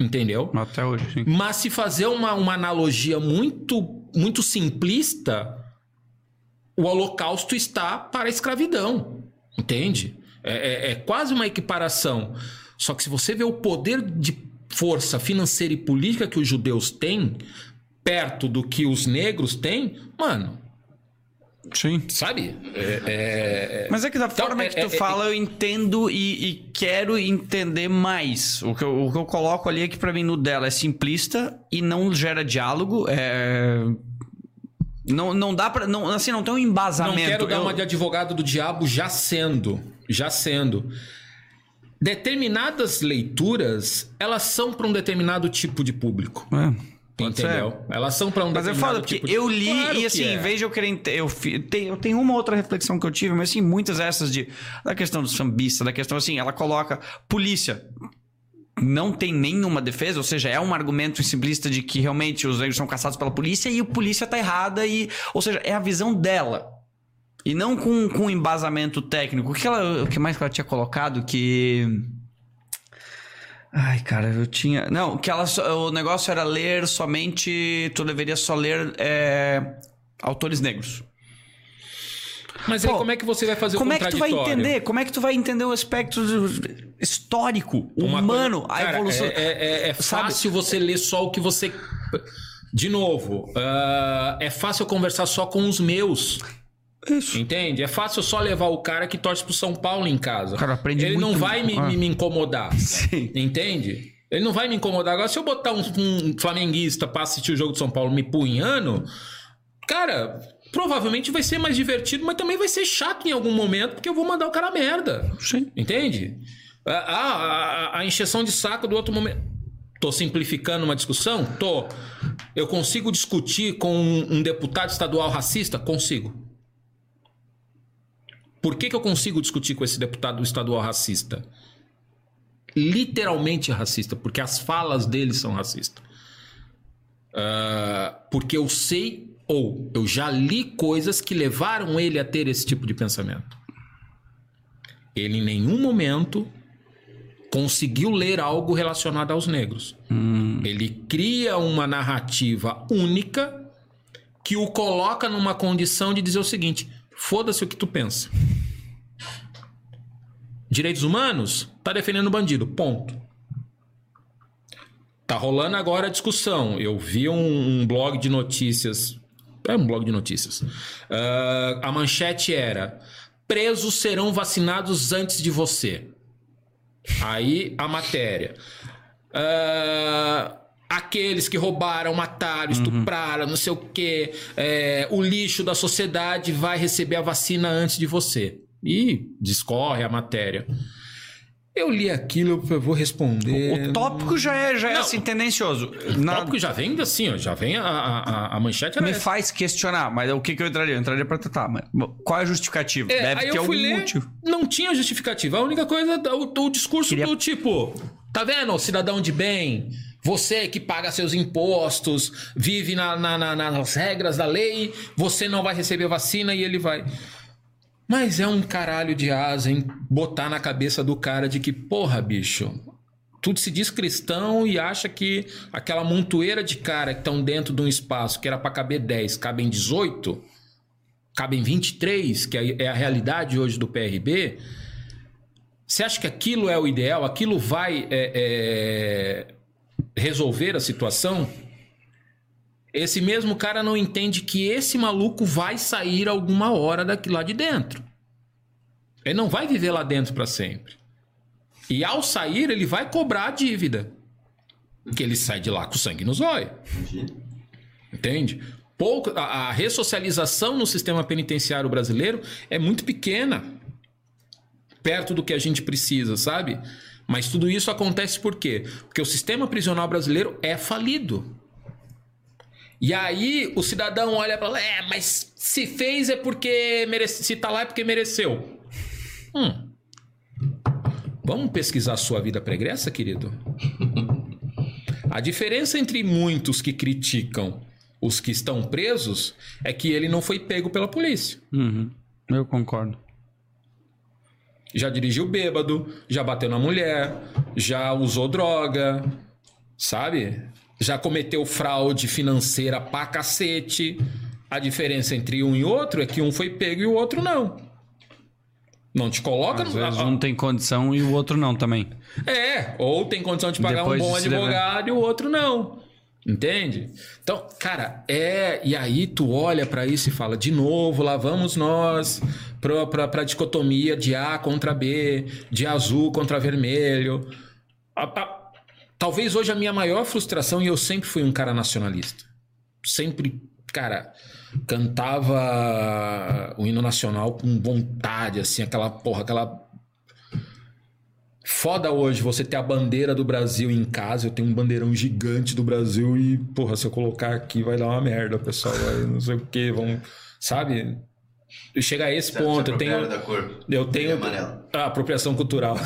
Entendeu?
Até hoje, sim.
Mas se fazer uma, uma analogia muito, muito simplista, o Holocausto está para a escravidão. Entende? É, é- é quase uma equiparação. Só que se você vê o poder de força financeira e política que os judeus têm, perto do que os negros têm, mano,
Sim.
sabe? É- é-
Mas é que da
Então,
forma
é-
que tu
é- é-
fala, eu entendo e, e quero entender mais. O que, eu, o que eu coloco ali é que pra mim no dela é simplista e não gera diálogo. É... Não, não dá pra. Não, assim, não tem um
Não
embasamento.
quero dar
Eu-
uma de advogado do diabo já sendo, já sendo. Determinadas leituras, elas são para um determinado tipo de público.
É, pode ser.
Entendeu? Elas são para um
Mas é foda, porque
tipo de
eu li
Claro
e assim,
é.
em vez de eu querer. ente- Eu, tem- eu tenho uma outra reflexão que eu tive, mas assim, muitas dessas de. Da questão do sambista, da questão assim, ela coloca polícia. Não tem nenhuma defesa, ou seja, é um argumento simplista de que realmente os negros são caçados pela polícia e a polícia tá errada, e, ou seja, é a visão dela. E não com, com embasamento técnico. O que, ela, o que mais que ela tinha colocado? Que. Ai, cara, eu tinha. Não, que ela o negócio era ler somente. Tu deveria só ler é, autores negros.
Mas aí
Pô,
como é que você vai fazer
Como
o
é que tu vai entender? Como é que tu vai entender o aspecto histórico,
Uma
humano,
coisa-
a
Cara,
evolução?
É, é- é
Sabe?
fácil você ler só o que você. De novo, ah, é fácil conversar só com os meus.
Isso.
Entende? É fácil só levar o cara que torce pro São Paulo em casa.
Cara, aprende
Ele
muito
não vai me,
ah.
me- me incomodar.
Sim.
Entende? Ele não vai me incomodar. Agora, se eu botar um, um flamenguista pra assistir o jogo de São Paulo me punhando, cara, provavelmente vai ser mais divertido, mas também vai ser chato em algum momento, porque eu vou mandar o cara merda.
Sim.
Entende? A, a- a encheção de saco do outro momento. Tô simplificando uma discussão? Tô. Eu consigo discutir com um, um deputado estadual racista? Consigo. Por que, que eu consigo discutir com esse deputado estadual racista? Literalmente racista, porque as falas dele são racistas. Ah, porque eu sei ou eu já li coisas que levaram ele a ter esse tipo de pensamento. ele em nenhum momento conseguiu ler algo relacionado aos negros. Ele cria uma narrativa única que o coloca numa condição de dizer o seguinte: foda-se o que tu pensa. Direitos humanos? Tá defendendo o bandido. Ponto. Tá rolando agora a discussão. Eu vi um, um blog de notícias. É um blog de notícias. Ah, a manchete era: presos serão vacinados antes de você. Aí a matéria. Ah, aqueles que roubaram, mataram, estupraram, não sei o quê. é, o lixo da sociedade vai receber a vacina antes de você. E discorre a matéria. Eu li aquilo, eu vou responder.
O tópico já é, já é
Não.
assim, tendencioso.
O
Na-
tópico já vem assim, ó, já vem a, a, a- manchete.
me
essa.
faz questionar, mas o que, que eu entraria? Eu entraria pra tratar. Mas qual é a justificativa?
É,
Deve ter algum
ler,
motivo.
não tinha justificativa. A única coisa é o, o discurso
Queria-
do tipo, tá vendo, cidadão de bem? Você que paga seus impostos, vive na- na- na- nas regras da lei, você não vai receber vacina e ele vai. Mas é um caralho de asa em botar na cabeça do cara de que, porra, bicho, tudo se diz cristão e acha que aquela montoeira de cara que estão dentro de um espaço que era pra caber 10, cabem 18, cabem 23, que é a realidade hoje do PRB. Você acha que aquilo é o ideal? Aquilo vai é, é, resolver a situação? Esse mesmo cara não entende que esse maluco vai sair alguma hora daqui lá de dentro. Ele não vai viver lá dentro para sempre. E ao sair, ele vai cobrar a dívida. Que ele sai de lá com sangue nos olhos. Entende? Pouco, a, a ressocialização no sistema penitenciário brasileiro é muito pequena. Perto do que a gente precisa, sabe? Mas tudo isso acontece por quê? Porque o sistema prisional brasileiro é falido. E aí o cidadão olha para lá, é, mas se fez é porque merece, se tá lá é porque mereceu. Hum. Vamos pesquisar a sua vida pregressa, querido? A diferença entre muitos que criticam os que estão presos é que ele não foi pego pela polícia.
Uhum. Eu concordo.
Já dirigiu bêbado, já bateu na mulher, já usou droga, sabe? Já cometeu fraude financeira pra cacete. A diferença entre um e outro é que um foi pego e o outro não. Não te coloca
Às
no.
vezes um tem condição e o outro não também.
É, ou tem condição de pagar
Depois
um bom advogado e o outro não. Entende? Então, cara, é. E aí tu olha pra isso e fala, de novo, lá vamos nós pra, pra, pra dicotomia de A contra B, de azul contra vermelho. A- a- talvez hoje a minha maior frustração, e eu sempre fui um cara nacionalista. Sempre, cara, cantava o hino nacional com vontade, assim, aquela porra, aquela Foda hoje você ter a bandeira do Brasil em casa. Eu tenho um bandeirão gigante do Brasil e, porra, se eu colocar aqui vai dar uma merda, pessoal. Vai não sei o que, vamos. Sabe? Chega a esse ponto. Eu tenho.
da cor.
Eu tenho.
amarelo.
Ah, apropriação cultural.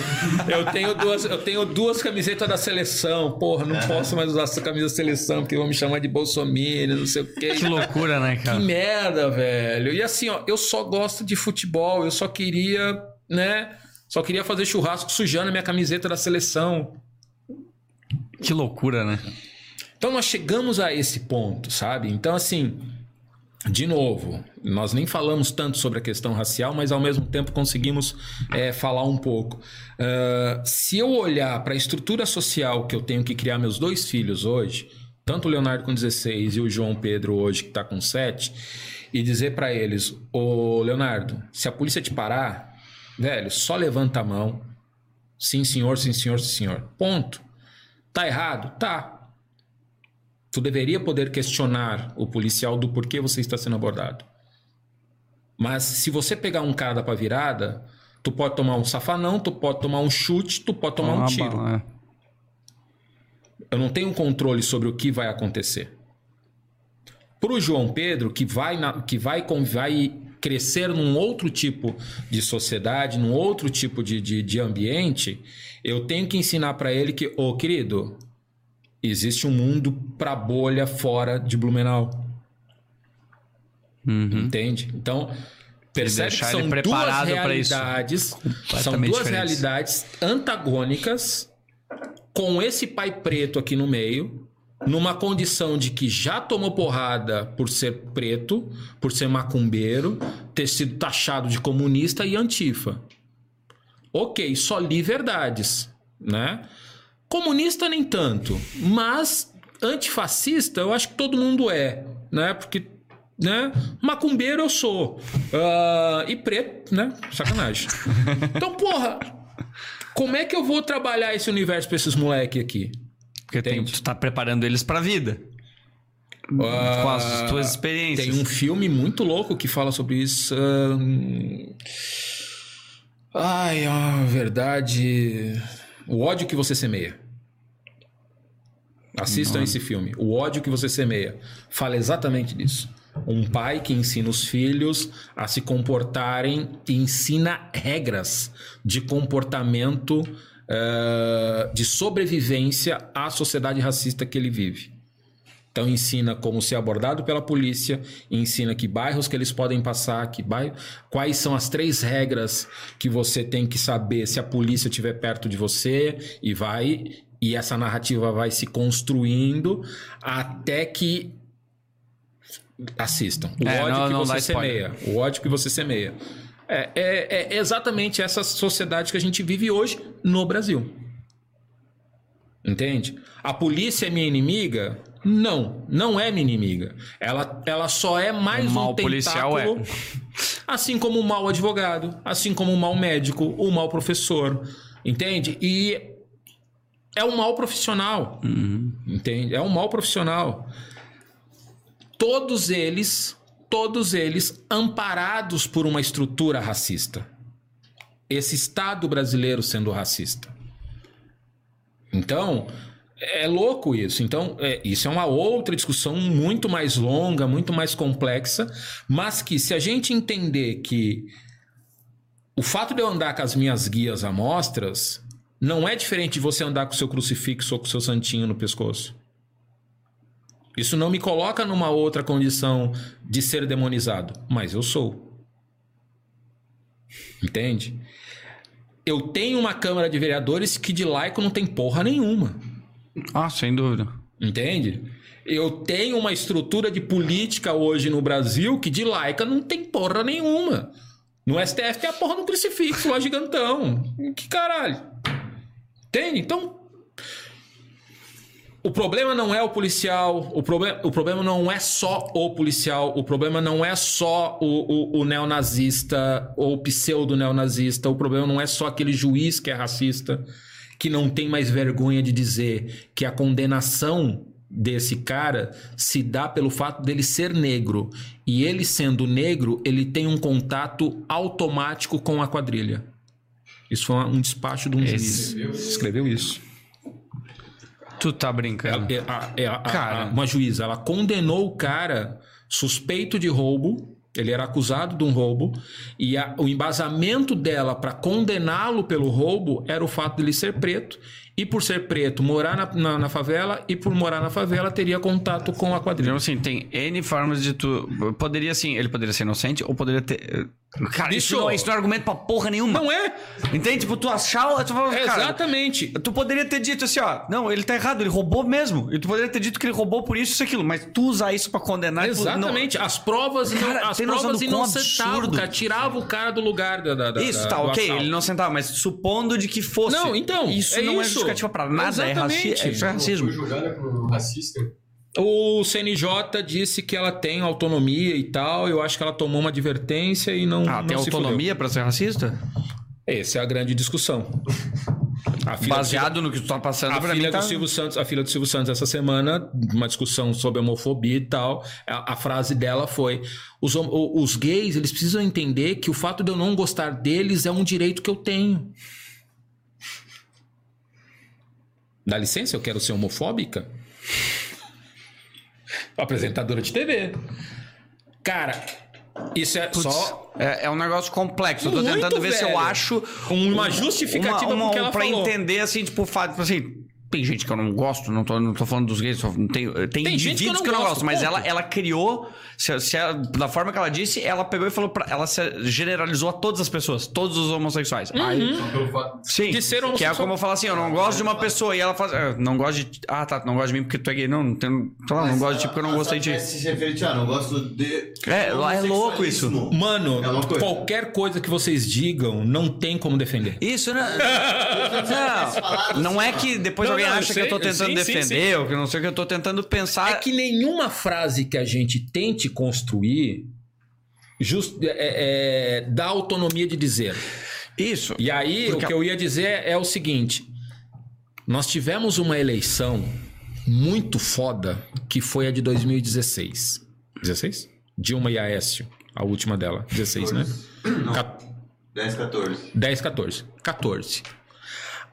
eu, tenho duas, eu tenho duas camisetas da seleção. Porra, não posso mais usar essa camisa da seleção porque vão me chamar de Bolsonaro, não sei o quê.
Que loucura, né,
Que
cara?
merda, velho. E assim, ó, eu só gosto de futebol, eu só queria, né? Só queria fazer churrasco sujando a minha camiseta da seleção.
Que loucura, né?
Então nós chegamos a esse ponto, sabe? Então, assim, de novo, nós nem falamos tanto sobre a questão racial, mas ao mesmo tempo conseguimos é, falar um pouco. Ah, se eu olhar para a estrutura social que eu tenho que criar meus dois filhos hoje, tanto o Leonardo com 16 e o João Pedro hoje que está com 7, e dizer para eles: Ô Leonardo, se a polícia te parar, velho, só levanta a mão. Sim, senhor, sim, senhor, sim, senhor. Ponto. Tá errado? Tá. Tu deveria poder questionar o policial do porquê você está sendo abordado. Mas se você pegar um cara da pra virada, tu pode tomar um safanão, tu pode tomar um chute, tu pode tomar um tiro.
bala, é.
Eu não tenho controle sobre o que vai acontecer. Pro João Pedro, que vai, na- que vai, vai crescer num outro tipo de sociedade, num outro tipo de, de, de ambiente, eu tenho que ensinar para ele que, ô querido, existe um mundo pra bolha fora de Blumenau.
Uhum.
Entende? Então, Percebe que são duas realidades, são duas
diferentes.
realidades antagônicas com esse pai preto aqui no meio, numa condição de que já tomou porrada por ser preto, por ser macumbeiro, ter sido taxado de comunista e antifa. Ok, só li verdades, né? Comunista nem tanto, mas antifascista eu acho que todo mundo é, né? Porque, né? Macumbeiro eu sou. Ah, e preto, né? Sacanagem. Então, porra, como é que eu vou trabalhar esse universo pra esses moleque aqui?
Porque tem, tu tá preparando eles pra vida.
Ah,
com as tuas experiências.
Tem um filme muito louco que fala sobre isso. ahn, Ai, a verdade. O ódio que você semeia. Assistam esse filme. O ódio que você semeia. Fala exatamente disso. Um pai que ensina os filhos a se comportarem e ensina regras de comportamento, eh, de sobrevivência à sociedade racista que ele vive. Então ensina como ser abordado pela polícia, ensina que bairros que eles podem passar, que bairro, quais são as três regras que você tem que saber se a polícia estiver perto de você e vai e essa narrativa vai se construindo até que assistam. O
É,
ódio
não-
que
não
você
spoiler.
semeia. O ódio que você semeia. É, é- é exatamente essa sociedade que a gente vive hoje no Brasil. Entende? A polícia é minha inimiga? Não, não é minha inimiga. Ela, ela só é mais
O
um
mau policial é.
assim como o mau advogado, assim como o mau médico, o mau professor, entende? E é um mau profissional, entende? É um mau profissional. Todos eles, todos eles amparados por uma estrutura racista. Esse Estado brasileiro sendo racista. Então, é louco isso. Então, é, isso é uma outra discussão muito mais longa, muito mais complexa, mas que se a gente entender que o fato de eu andar com as minhas guias amostras não é diferente de você andar com o seu crucifixo ou com o seu santinho no pescoço. Isso não me coloca numa outra condição de ser demonizado, mas eu sou. Entende? Eu tenho uma Câmara de Vereadores que de laico não tem porra nenhuma.
Ah, sem dúvida.
Entende? Eu tenho uma estrutura de política hoje no Brasil que de laica não tem porra nenhuma. No STF tem a porra do crucifixo lá gigantão. Que caralho. Entende? Então. O problema não é o policial, o, proble o problema não é só o policial, o problema não é só o, o, o neonazista ou pseudo-neonazista, o problema não é só aquele juiz que é racista, que não tem mais vergonha de dizer que a condenação desse cara se dá pelo fato dele ser negro. E ele sendo negro, ele tem um contato automático com a quadrilha. Isso foi um despacho de um juiz. Escreveu isso.
Tu tá brincando.
É, a- é a- a-
Cara.
a- uma juíza, ela condenou o cara suspeito de roubo. Ele era acusado de um roubo e a- o embasamento dela para condená-lo pelo roubo era o fato de ele ser preto e por ser preto morar na, na- na favela e por morar na favela teria contato com a quadrilha.
Então, assim, tem N formas de tu. Poderia, assim, ele poderia ser inocente ou poderia ter. Cara, isso
Bicho.
não, é- isso não é argumento pra porra nenhuma.
Não é?
Entende? Tipo, tu achar. Tu fala, cara,
Exatamente.
Tu poderia ter dito assim, ó, não, ele tá errado, ele roubou mesmo. E tu poderia ter dito que ele roubou por isso, isso e aquilo. Mas tu usar isso pra condenar... tu-
Exatamente. As provas, não,
Cara,
as
tem noção
provas
do quão
inocentavam, cara. Tirava o cara do lugar da, da, da-
Isso,
da-
tá,
do
ok,
assalto.
ele não sentava, mas supondo de que fosse.
Não, então,
Isso
é
não é
isso.
justificativa pra nada, é, raci
Exatamente.
é, isso é racismo.
Foi julgada por racista.
O CNJ disse que ela tem autonomia e tal. Eu acho que ela tomou uma advertência e não.
Ah, tem
não se
autonomia pra ser racista?
Essa é a grande discussão. A
Baseado no que tu tá passando
A filha
mim, tá...
do Silvio Santos, a filha do Silvio Santos essa semana, uma discussão sobre homofobia e tal. A, a frase dela foi: os, os gays eles precisam entender que o fato de eu não gostar deles é um direito que eu tenho. Dá licença, eu quero ser homofóbica? Apresentadora de TV. Cara, isso é só
É, é um negócio complexo. Eu tô tentando ver se eu
velho.
acha
uma justificativa
uma,
pro que ela
pra
falou.
entender, assim, tipo, o fato, tipo assim, tem gente que eu não gosto, não tô, não tô falando dos gays, só tem, tem,
Tem gente que eu
indivíduos
não
que eu não
gosto,
gosto, mas ela, ela criou, se, se ela- da forma que ela disse, ela pegou e falou pra. Ela se generalizou a todas as pessoas, todos os homossexuais. Aí,
pelo fato
sim,
De ser
que é
homossexual.
como eu falo assim, eu não gosto de uma pessoa e ela fala, ah, não gosto de. Ah, tá, não gosto de mim porque tu é gay. Não, não tenho. Sei lá, não gosto de ti porque eu não gostei de ti.
Se referir, ah, não gosto de.
É, lá é louco isso.
Mano,
É coisa.
qualquer coisa que vocês digam, não tem como defender.
Isso, né? Não, não é que depois
Não,
alguém
não, eu
acha
sei,
que eu tô
eu
tentando
sei, sim,
defender, ou que não sei o que eu tô tentando pensar.
É que nenhuma frase que a gente tente construir just, é, é, dá autonomia de dizer.
Isso.
E aí,
Porque
o que eu ia dizer é o seguinte: nós tivemos uma eleição muito foda que foi a de 2016. 16? Dilma e Aécio, a última dela. 16, né? Ca-
10, 14.
10, 14. 14.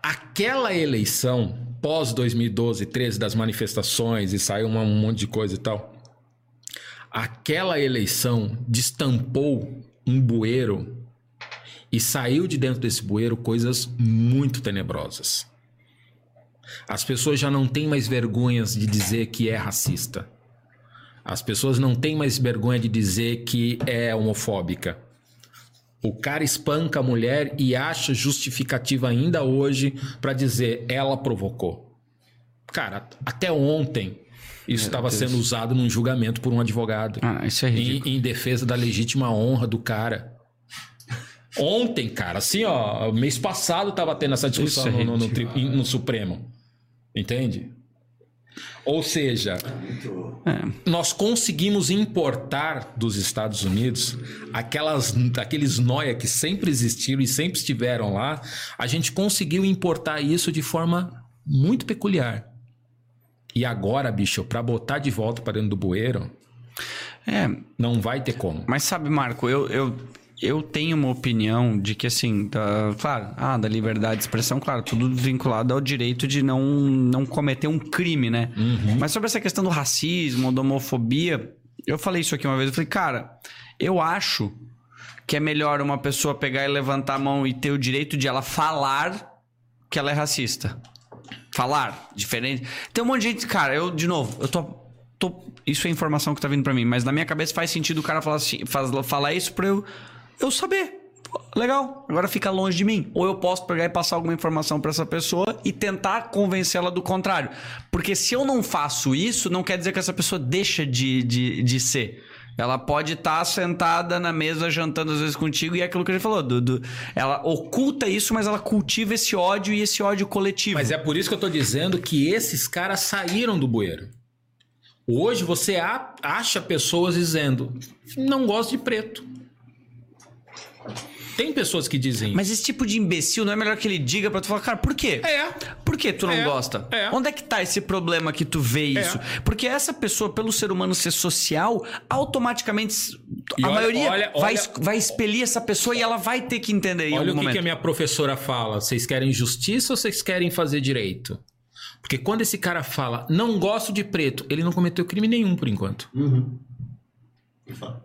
Aquela eleição, pós 2012, 13, das manifestações e saiu um monte de coisa e tal. Aquela eleição destampou um bueiro e saiu de dentro desse bueiro coisas muito tenebrosas. As pessoas já não têm mais vergonhas de dizer que é racista. As pessoas não têm mais vergonha de dizer que é homofóbica. O cara espanca a mulher e acha justificativa ainda hoje pra dizer ela provocou. Cara, até ontem isso estava sendo usado num julgamento por um advogado
Ah, isso é ridículo.
em, em defesa da legítima honra do cara. Ontem, cara, assim, ó, mês passado tava tendo essa discussão
Isso é
no, no- no no Supremo. Entende? Ou seja, nós conseguimos importar dos Estados Unidos aquelas, aqueles noia que sempre existiram e sempre estiveram lá. A gente conseguiu importar isso de forma muito peculiar. E agora, bicho, pra botar de volta para dentro do bueiro,
É,
não vai ter como.
mas sabe, Marco, eu, eu, eu tenho uma opinião de que, assim, da, claro, ah, da liberdade de expressão, claro, tudo vinculado ao direito de não, não cometer um crime, né? Mas sobre essa questão do racismo, da homofobia, eu falei isso aqui uma vez, eu falei, cara, eu acho que é melhor uma pessoa pegar e levantar a mão e ter o direito de ela falar que ela é racista. Falar, diferente. Tem um monte de gente, cara, eu, de novo, eu tô. isso é informação que tá vindo pra mim, mas na minha cabeça faz sentido o cara falar, assim, faz- falar isso pra eu, eu saber. Legal, agora fica longe de mim. Ou eu posso pegar e passar alguma informação pra essa pessoa e tentar convencê-la do contrário. Porque se eu não faço isso, não quer dizer que essa pessoa deixa de, de, de ser. Ela pode estar sentada na mesa jantando às vezes contigo e é aquilo que a gente falou. do- ela oculta isso, mas ela cultiva esse ódio e esse ódio coletivo.
Mas é por isso que eu tô dizendo que esses caras saíram do bueiro. Hoje você acha pessoas dizendo: não gosto de preto. Tem pessoas que dizem.
Mas esse tipo de imbecil não é melhor que ele diga pra tu falar, cara, por quê?
É.
Por que tu não
É,
gosta?
é.
Onde é que tá esse problema que tu vê isso? Porque essa pessoa, pelo ser humano ser social, automaticamente
E
a
olha-
maioria
olha-
vai,
olha-
es- vai expelir essa pessoa e ela vai ter que entender em
Olha
algum
o que,
momento.
que a minha professora fala. Vocês querem justiça ou vocês querem fazer direito? Porque quando esse cara fala, não gosto de preto, ele não cometeu crime nenhum por enquanto.
Me fala.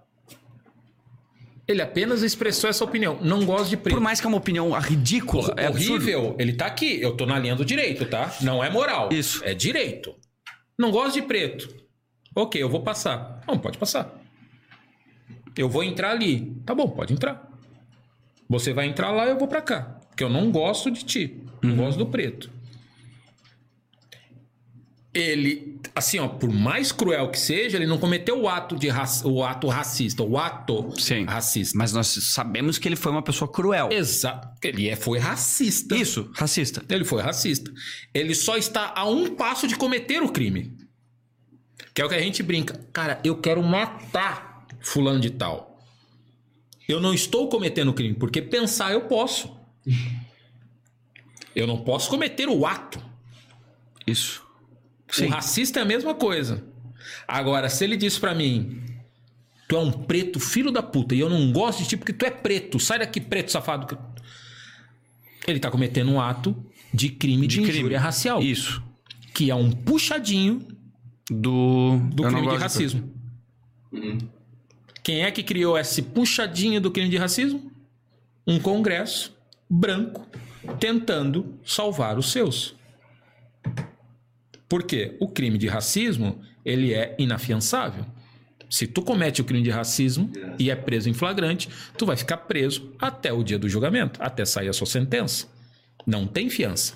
Ele apenas expressou essa opinião. Não gosto de preto.
Por mais que é uma opinião ridícula, é absurdo.
horrível. Ele tá aqui. Eu tô na linha do direito, tá? Não é moral.
Isso.
É direito. Não gosto de preto. Ok, eu vou passar. Não, pode passar. Eu vou entrar ali. Tá bom, pode entrar. Você vai entrar lá, eu vou pra cá. Porque eu não gosto de ti. Não
Uhum.
gosto do preto. Ele, assim, ó, por mais cruel que seja, ele não cometeu o ato de o ato racista, o ato
Sim.
racista.
Mas nós sabemos que ele foi uma pessoa cruel.
Exato. Ele é, foi racista.
Isso, racista.
Ele foi racista. Ele só está a um passo de cometer o crime. Que é o que a gente brinca. Cara, eu quero matar fulano de tal. Eu não estou cometendo o crime, porque pensar eu posso. Eu não posso cometer o ato.
Isso.
O racista é a mesma coisa. Agora, se ele diz pra mim, tu é um preto filho da puta e eu não gosto de ti porque tu é preto, sai daqui preto safado. Ele tá cometendo um ato de crime de,
De crime.
injúria racial,
Isso.
que é um puxadinho
Do,
do
eu
crime de racismo. Quem é que criou esse puxadinho do crime de racismo? Um congresso branco tentando salvar os seus. Por quê? O crime de racismo, ele é inafiançável. Se tu comete o crime de racismo e é preso em flagrante, tu vai ficar preso até o dia do julgamento, até sair a sua sentença. Não tem fiança.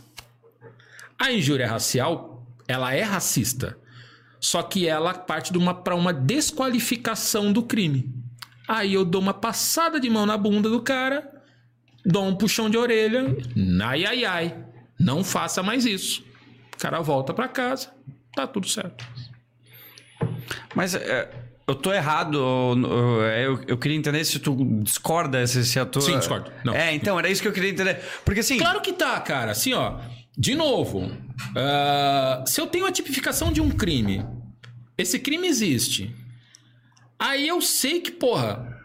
A injúria racial, ela é racista. Só que ela parte para uma desqualificação do crime. Aí eu dou uma passada de mão na bunda do cara, dou um puxão de orelha, ai ai ai, não faça mais isso. Cara volta para casa, tá tudo certo.
Mas é, eu tô errado. Eu, eu, queria entender se tu discorda se, se a tua.
Sim, discordo. Não.
É, então, era isso que eu queria entender. Porque assim.
Claro que tá, cara. Assim, ó. De novo, uh, se eu tenho a tipificação de um crime, esse crime existe. Aí eu sei que, porra,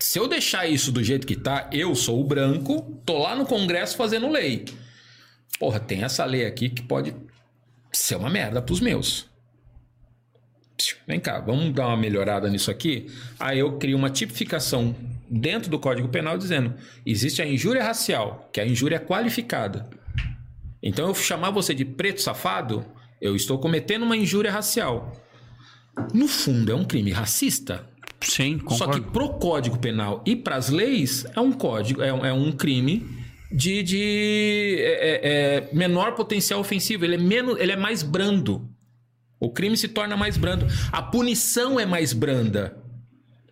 se eu deixar isso do jeito que tá, eu sou o branco, tô lá no Congresso fazendo lei. Porra, tem essa lei aqui que pode ser uma merda pros meus. Vem cá, vamos dar uma melhorada nisso aqui. Aí eu crio uma tipificação dentro do Código Penal dizendo: existe a injúria racial, que é a injúria qualificada. Então eu chamar você de preto safado, eu estou cometendo uma injúria racial. No fundo, é um crime racista.
Sim, concordo.
Só que pro Código Penal e para as leis é um código, é, é um crime de, de é, é, é, menor potencial ofensivo. Ele é menos, ele é mais brando. O crime se torna mais brando. A punição é mais branda.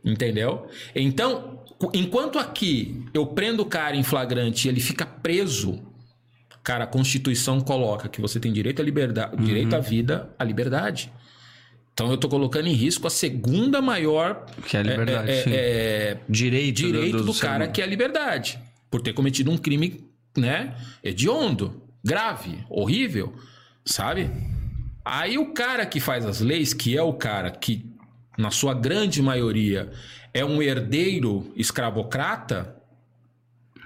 Entendeu? Então, enquanto aqui eu prendo o cara em flagrante e ele fica preso, cara, a Constituição coloca que você tem direito à liberdade, uhum. direito à vida, à liberdade. Então eu estou colocando em risco a segunda maior
que é a liberdade, é, é,
é,
direito,
direito do, do, do cara que é a liberdade, por ter cometido um crime, né, hediondo, grave, horrível, sabe? Aí o cara que faz as leis, que é o cara que, na sua grande maioria, é um herdeiro escravocrata,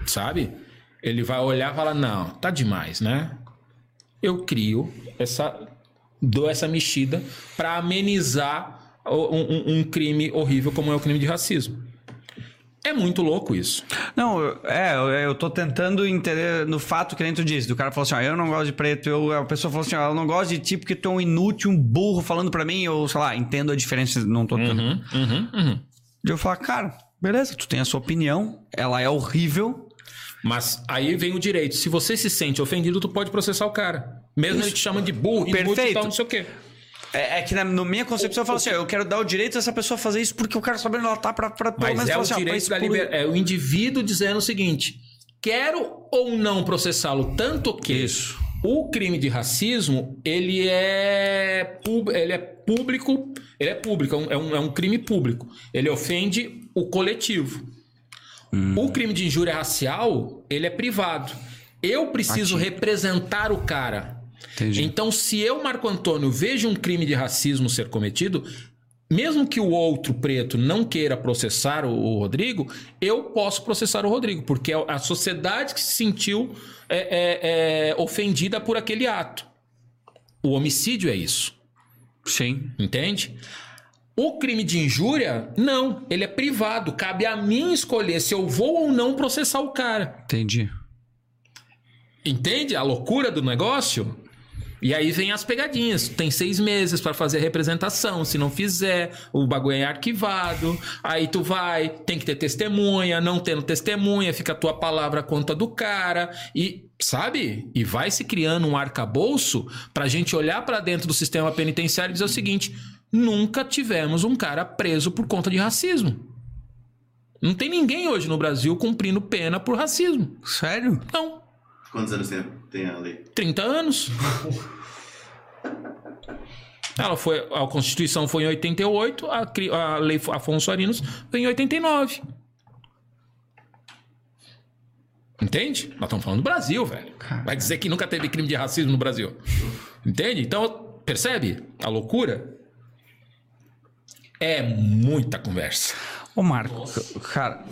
sabe? Ele vai olhar e falar: não, tá demais, né? Eu crio essa. dou essa mexida para amenizar um, um, um crime horrível como é o crime de racismo. É muito louco isso.
Não, é, eu tô tentando entender no fato que nem tu disse. Do cara falou assim: ó, eu não gosto de preto. Eu, a pessoa falou assim: ó, eu não gosto de ti porque tu é um inútil, um burro falando pra mim. Ou sei lá, entendo a diferença, não tô tentando.
Uhum, uhum, uhum.
Eu falar, cara, beleza, tu tem a sua opinião, ela é horrível.
Mas aí vem o direito. Se você se sente ofendido, tu pode processar o cara. Mesmo Isso. ele te chamando de burro,
Perfeito.
inútil, tal, não sei o quê.
É, é, que na, minha concepção eu falo assim: eu quero dar o direito dessa pessoa fazer isso porque eu quero saber onde ela tá pra, pra
pelo menos é o assim, direito da liber... É o indivíduo dizendo o seguinte: quero ou não processá-lo, tanto que
isso.
o crime de racismo ele é, pub... ele é público, ele é público, é um, é um, é um crime público. Ele ofende o coletivo. Hum. O crime de injúria racial, ele é privado. Eu preciso Aqui. representar o cara. Entendi. Então, se eu, Marco Antônio, vejo um crime de racismo ser cometido, mesmo que o outro preto não queira processar o, o, Rodrigo, eu posso processar o Rodrigo, porque é a sociedade que se sentiu é, é, é, ofendida por aquele ato. O homicídio é isso.
Sim.
Entende? O crime de injúria, não. Ele é privado. Cabe a mim escolher se eu vou ou não processar o cara.
Entendi.
Entende a loucura do negócio? E aí vem as pegadinhas. Tem seis meses para fazer a representação. Se não fizer, o bagulho é arquivado. Aí tu vai, tem que ter testemunha. Não tendo testemunha, fica a tua palavra conta do cara. E, sabe? E vai se criando um arcabouço pra gente olhar para dentro do sistema penitenciário e dizer o seguinte: nunca tivemos um cara preso por conta de racismo. Não tem ninguém hoje no Brasil cumprindo pena por racismo.
Sério?
Não.
Quantos anos tem, tem a lei?
30 anos. Ela foi, a Constituição foi em 88, a, a lei Afonso Arinos foi em 89. Entende? Nós estamos falando do Brasil, velho. Vai dizer que nunca teve crime de racismo no Brasil. Entende? Então, percebe a loucura? É muita conversa.
Ô, Marco, cara,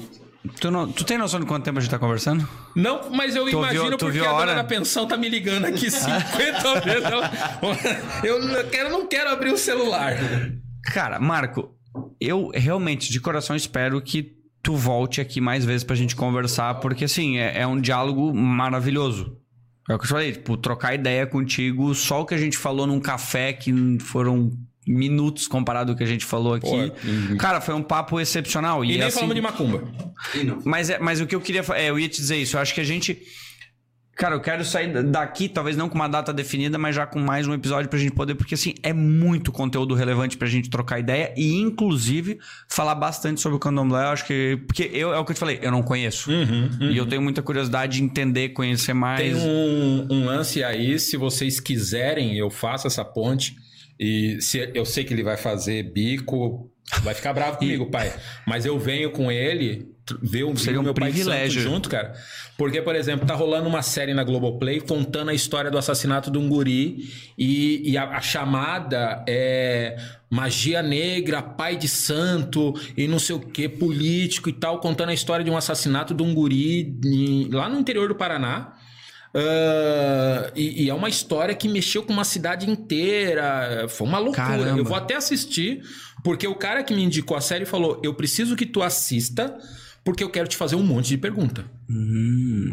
Tu, não, tu tem noção de quanto tempo a gente tá conversando?
Não, mas eu tu imagino viu, porque a, a dona da pensão tá me ligando aqui 50 vezes. Eu, eu quero, não quero abrir o celular.
Cara, Marco, eu realmente, de coração, espero que tu volte aqui mais vezes pra gente conversar, porque assim, é, é um diálogo maravilhoso. É o que eu falei, tipo, trocar ideia contigo, só o que a gente falou num café, que foram minutos comparado ao que a gente falou aqui.
Pô,
Cara, foi um papo excepcional.
E,
E,
nem
assim,
falamos de macumba.
Mas, é, mas o que eu queria. É, eu ia te dizer isso. Eu acho que a gente. Cara, eu quero sair da- daqui, talvez não com uma data definida, mas já com mais um episódio pra gente poder, porque assim, é muito conteúdo relevante pra gente trocar ideia e, inclusive, falar bastante sobre o candomblé. Eu acho que. Porque eu, é o que eu te falei, eu não conheço. E eu tenho muita curiosidade de entender, conhecer mais.
Tem um, um lance aí, se vocês quiserem, eu faço essa ponte. E se eu sei que ele vai fazer bico, vai ficar bravo comigo, pai. Mas eu venho com ele ver
Seria
o
um
meu pai
privilégio.
junto, cara. Porque, por exemplo, tá rolando uma série na Globoplay contando a história do assassinato de um guri e, e a, a chamada é magia negra, pai de santo e não sei o que, político e tal, contando a história de um assassinato de um guri em- lá no interior do Paraná. Ah, e, e é uma história que mexeu com uma cidade inteira. Foi uma loucura.
Caramba.
Eu vou até assistir, porque o cara que me indicou a série falou: Eu preciso que tu assista, porque eu quero te fazer um monte de pergunta.
Hum.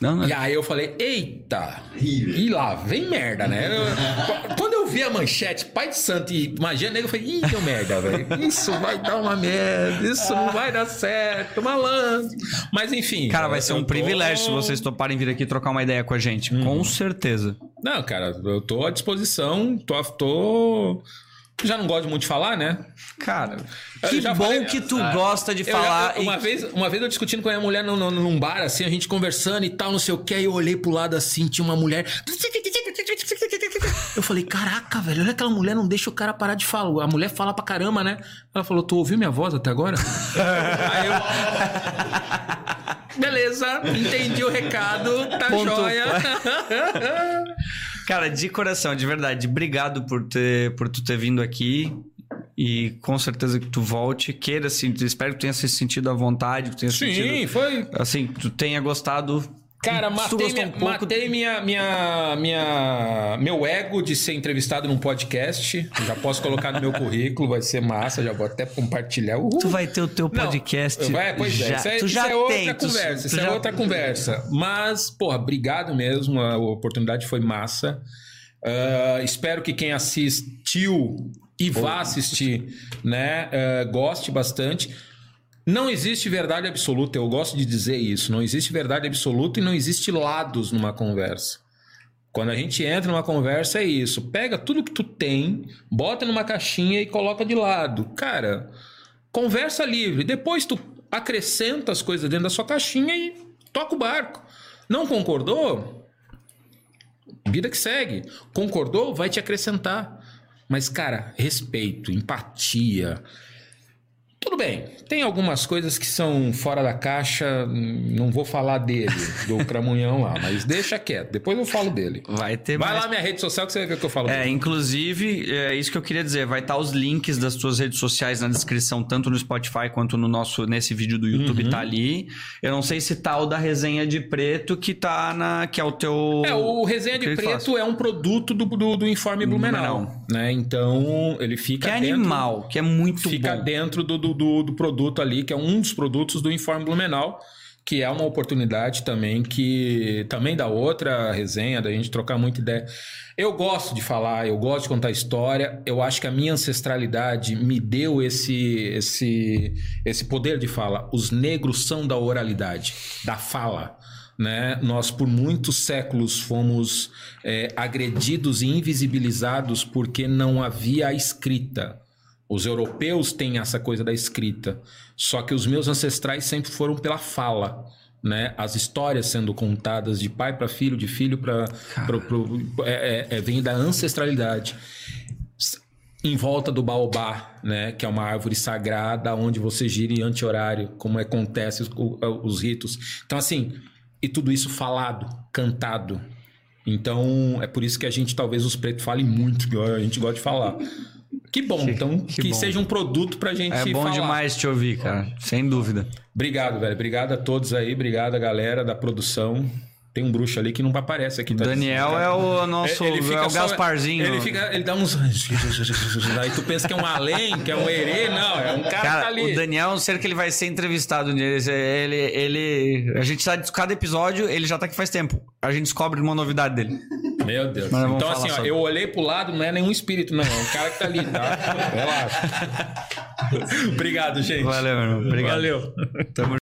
Não, não.
E aí eu falei: Eita! E lá vem merda, né? Eu- quando eu vi a manchete, pai de santo e magia negra, eu falei: Ih, deu merda, velho. Isso vai dar uma merda, isso não vai dar certo, malandro. Mas enfim.
Cara, vai ser um
tô-
privilégio se vocês toparem vir aqui trocar uma ideia com a gente. Com certeza.
Não, cara, eu tô à disposição, tô, tô... Já não gosto muito de falar, né?
Cara, que
já
bom
falei-
que tu
Ah,
gosta de
Eu-
falar.
eu- uma,
e-
vez, uma vez eu discutindo com a minha mulher num, num, num bar, assim, a gente conversando e tal, não sei o que, aí eu olhei pro lado assim, tinha uma mulher. Eu falei, caraca, velho, olha aquela mulher, não deixa o cara parar de falar. A mulher fala pra caramba, né? Ela falou, tu ouviu minha voz até agora? aí eu. Beleza, entendi o recado, tá
Ponto.
joia.
Cara, de coração, de verdade, obrigado por, ter, por tu ter vindo aqui. E com certeza que tu volte. Queira, assim, espero que tu tenha se sentido à vontade, que tu tenha
Sim,
sentido.
foi,
Assim, que tu tenha gostado.
Cara, matei, minha,
um
matei minha, minha, minha, meu ego de ser entrevistado num podcast. Já posso colocar no meu currículo, vai ser massa, já vou até compartilhar. Uhul.
Tu vai ter o teu
Não,
podcast.
vai, pois
já,
é, isso é,
tu já
é outra
tem,
conversa,
tu
isso é
já-
outra conversa. Mas, porra, obrigado mesmo, a oportunidade foi massa. Ah, espero que quem assistiu e vá assistir, né, ah, goste bastante. Não existe verdade absoluta, eu gosto de dizer isso. Não existe verdade absoluta e não existe lados numa conversa. Quando a gente entra numa conversa é isso. Pega tudo que tu tem, bota numa caixinha e coloca de lado. Cara, conversa livre. Depois tu acrescenta as coisas dentro da sua caixinha e toca o barco. Não concordou? Vida que segue. Concordou? Vai te acrescentar. Mas, cara, respeito, empatia. Tudo bem, tem algumas coisas que são fora da caixa, não vou falar dele, do Cramunhão lá, mas deixa quieto, depois eu falo dele.
Vai ter
Vai
mais.
lá na minha rede social que você o que eu falo
É,
dele.
inclusive, é isso que eu queria dizer. Vai estar os links das tuas redes sociais na descrição, tanto no Spotify quanto no nosso nesse vídeo do YouTube
Uhum.
tá ali. Eu não sei se tá o da resenha de preto que tá na que é o teu
É, o Resenha de Preto é um produto do, do, do Informe Blumenau,
Blumenau.
né? Então, ele fica
que é
dentro...
animal, que é muito
fica
bom.
dentro do, do, do, do produto ali, que é um dos produtos do Informe Blumenau, que é uma oportunidade também que também dá outra resenha, da gente trocar muita ideia. Eu gosto de falar, eu gosto de contar história. Eu acho que a minha ancestralidade me deu esse esse esse poder de fala. Os negros são da oralidade, da fala. Né? Nós, por muitos séculos, fomos é, agredidos e invisibilizados porque não havia a escrita. Os europeus têm essa coisa da escrita, só que os meus ancestrais sempre foram pela fala, né? As histórias sendo contadas de pai para filho, de filho para é, é, é, vem da ancestralidade. Em volta do baobá, né? Que é uma árvore sagrada onde você gira em anti-horário, como acontece os, os ritos. Então assim, e tudo isso falado, cantado. Então é por isso que a gente talvez os pretos falem muito, a gente gosta de falar. Que bom,
Que-
então
que
que,
bom.
seja um produto pra gente
É bom
falar.
demais te ouvir, cara. Sem dúvida.
Obrigado, velho. Obrigado a todos aí, obrigado a galera da produção. Tem um bruxo ali que não aparece aqui. Tá
Daniel é o nosso.
Ele fica
é o
só-
Gasparzinho.
Ele fica, ele dá uns. Aí tu pensa que é um além, que é um herê, não, é um cara, que tá
Cara,
ali.
o Daniel é um ser que ele vai ser entrevistado um dia. Ele, ele, a gente tá. Cada episódio, ele já tá aqui faz tempo. A gente descobre uma novidade dele.
Meu Deus. Então, assim, ó,
sobre-
eu olhei pro lado, não é nenhum espírito, não. É um cara que tá ali, tá? Relaxa. Obrigado, gente.
Valeu, meu irmão. Obrigado.
Valeu.
Tamo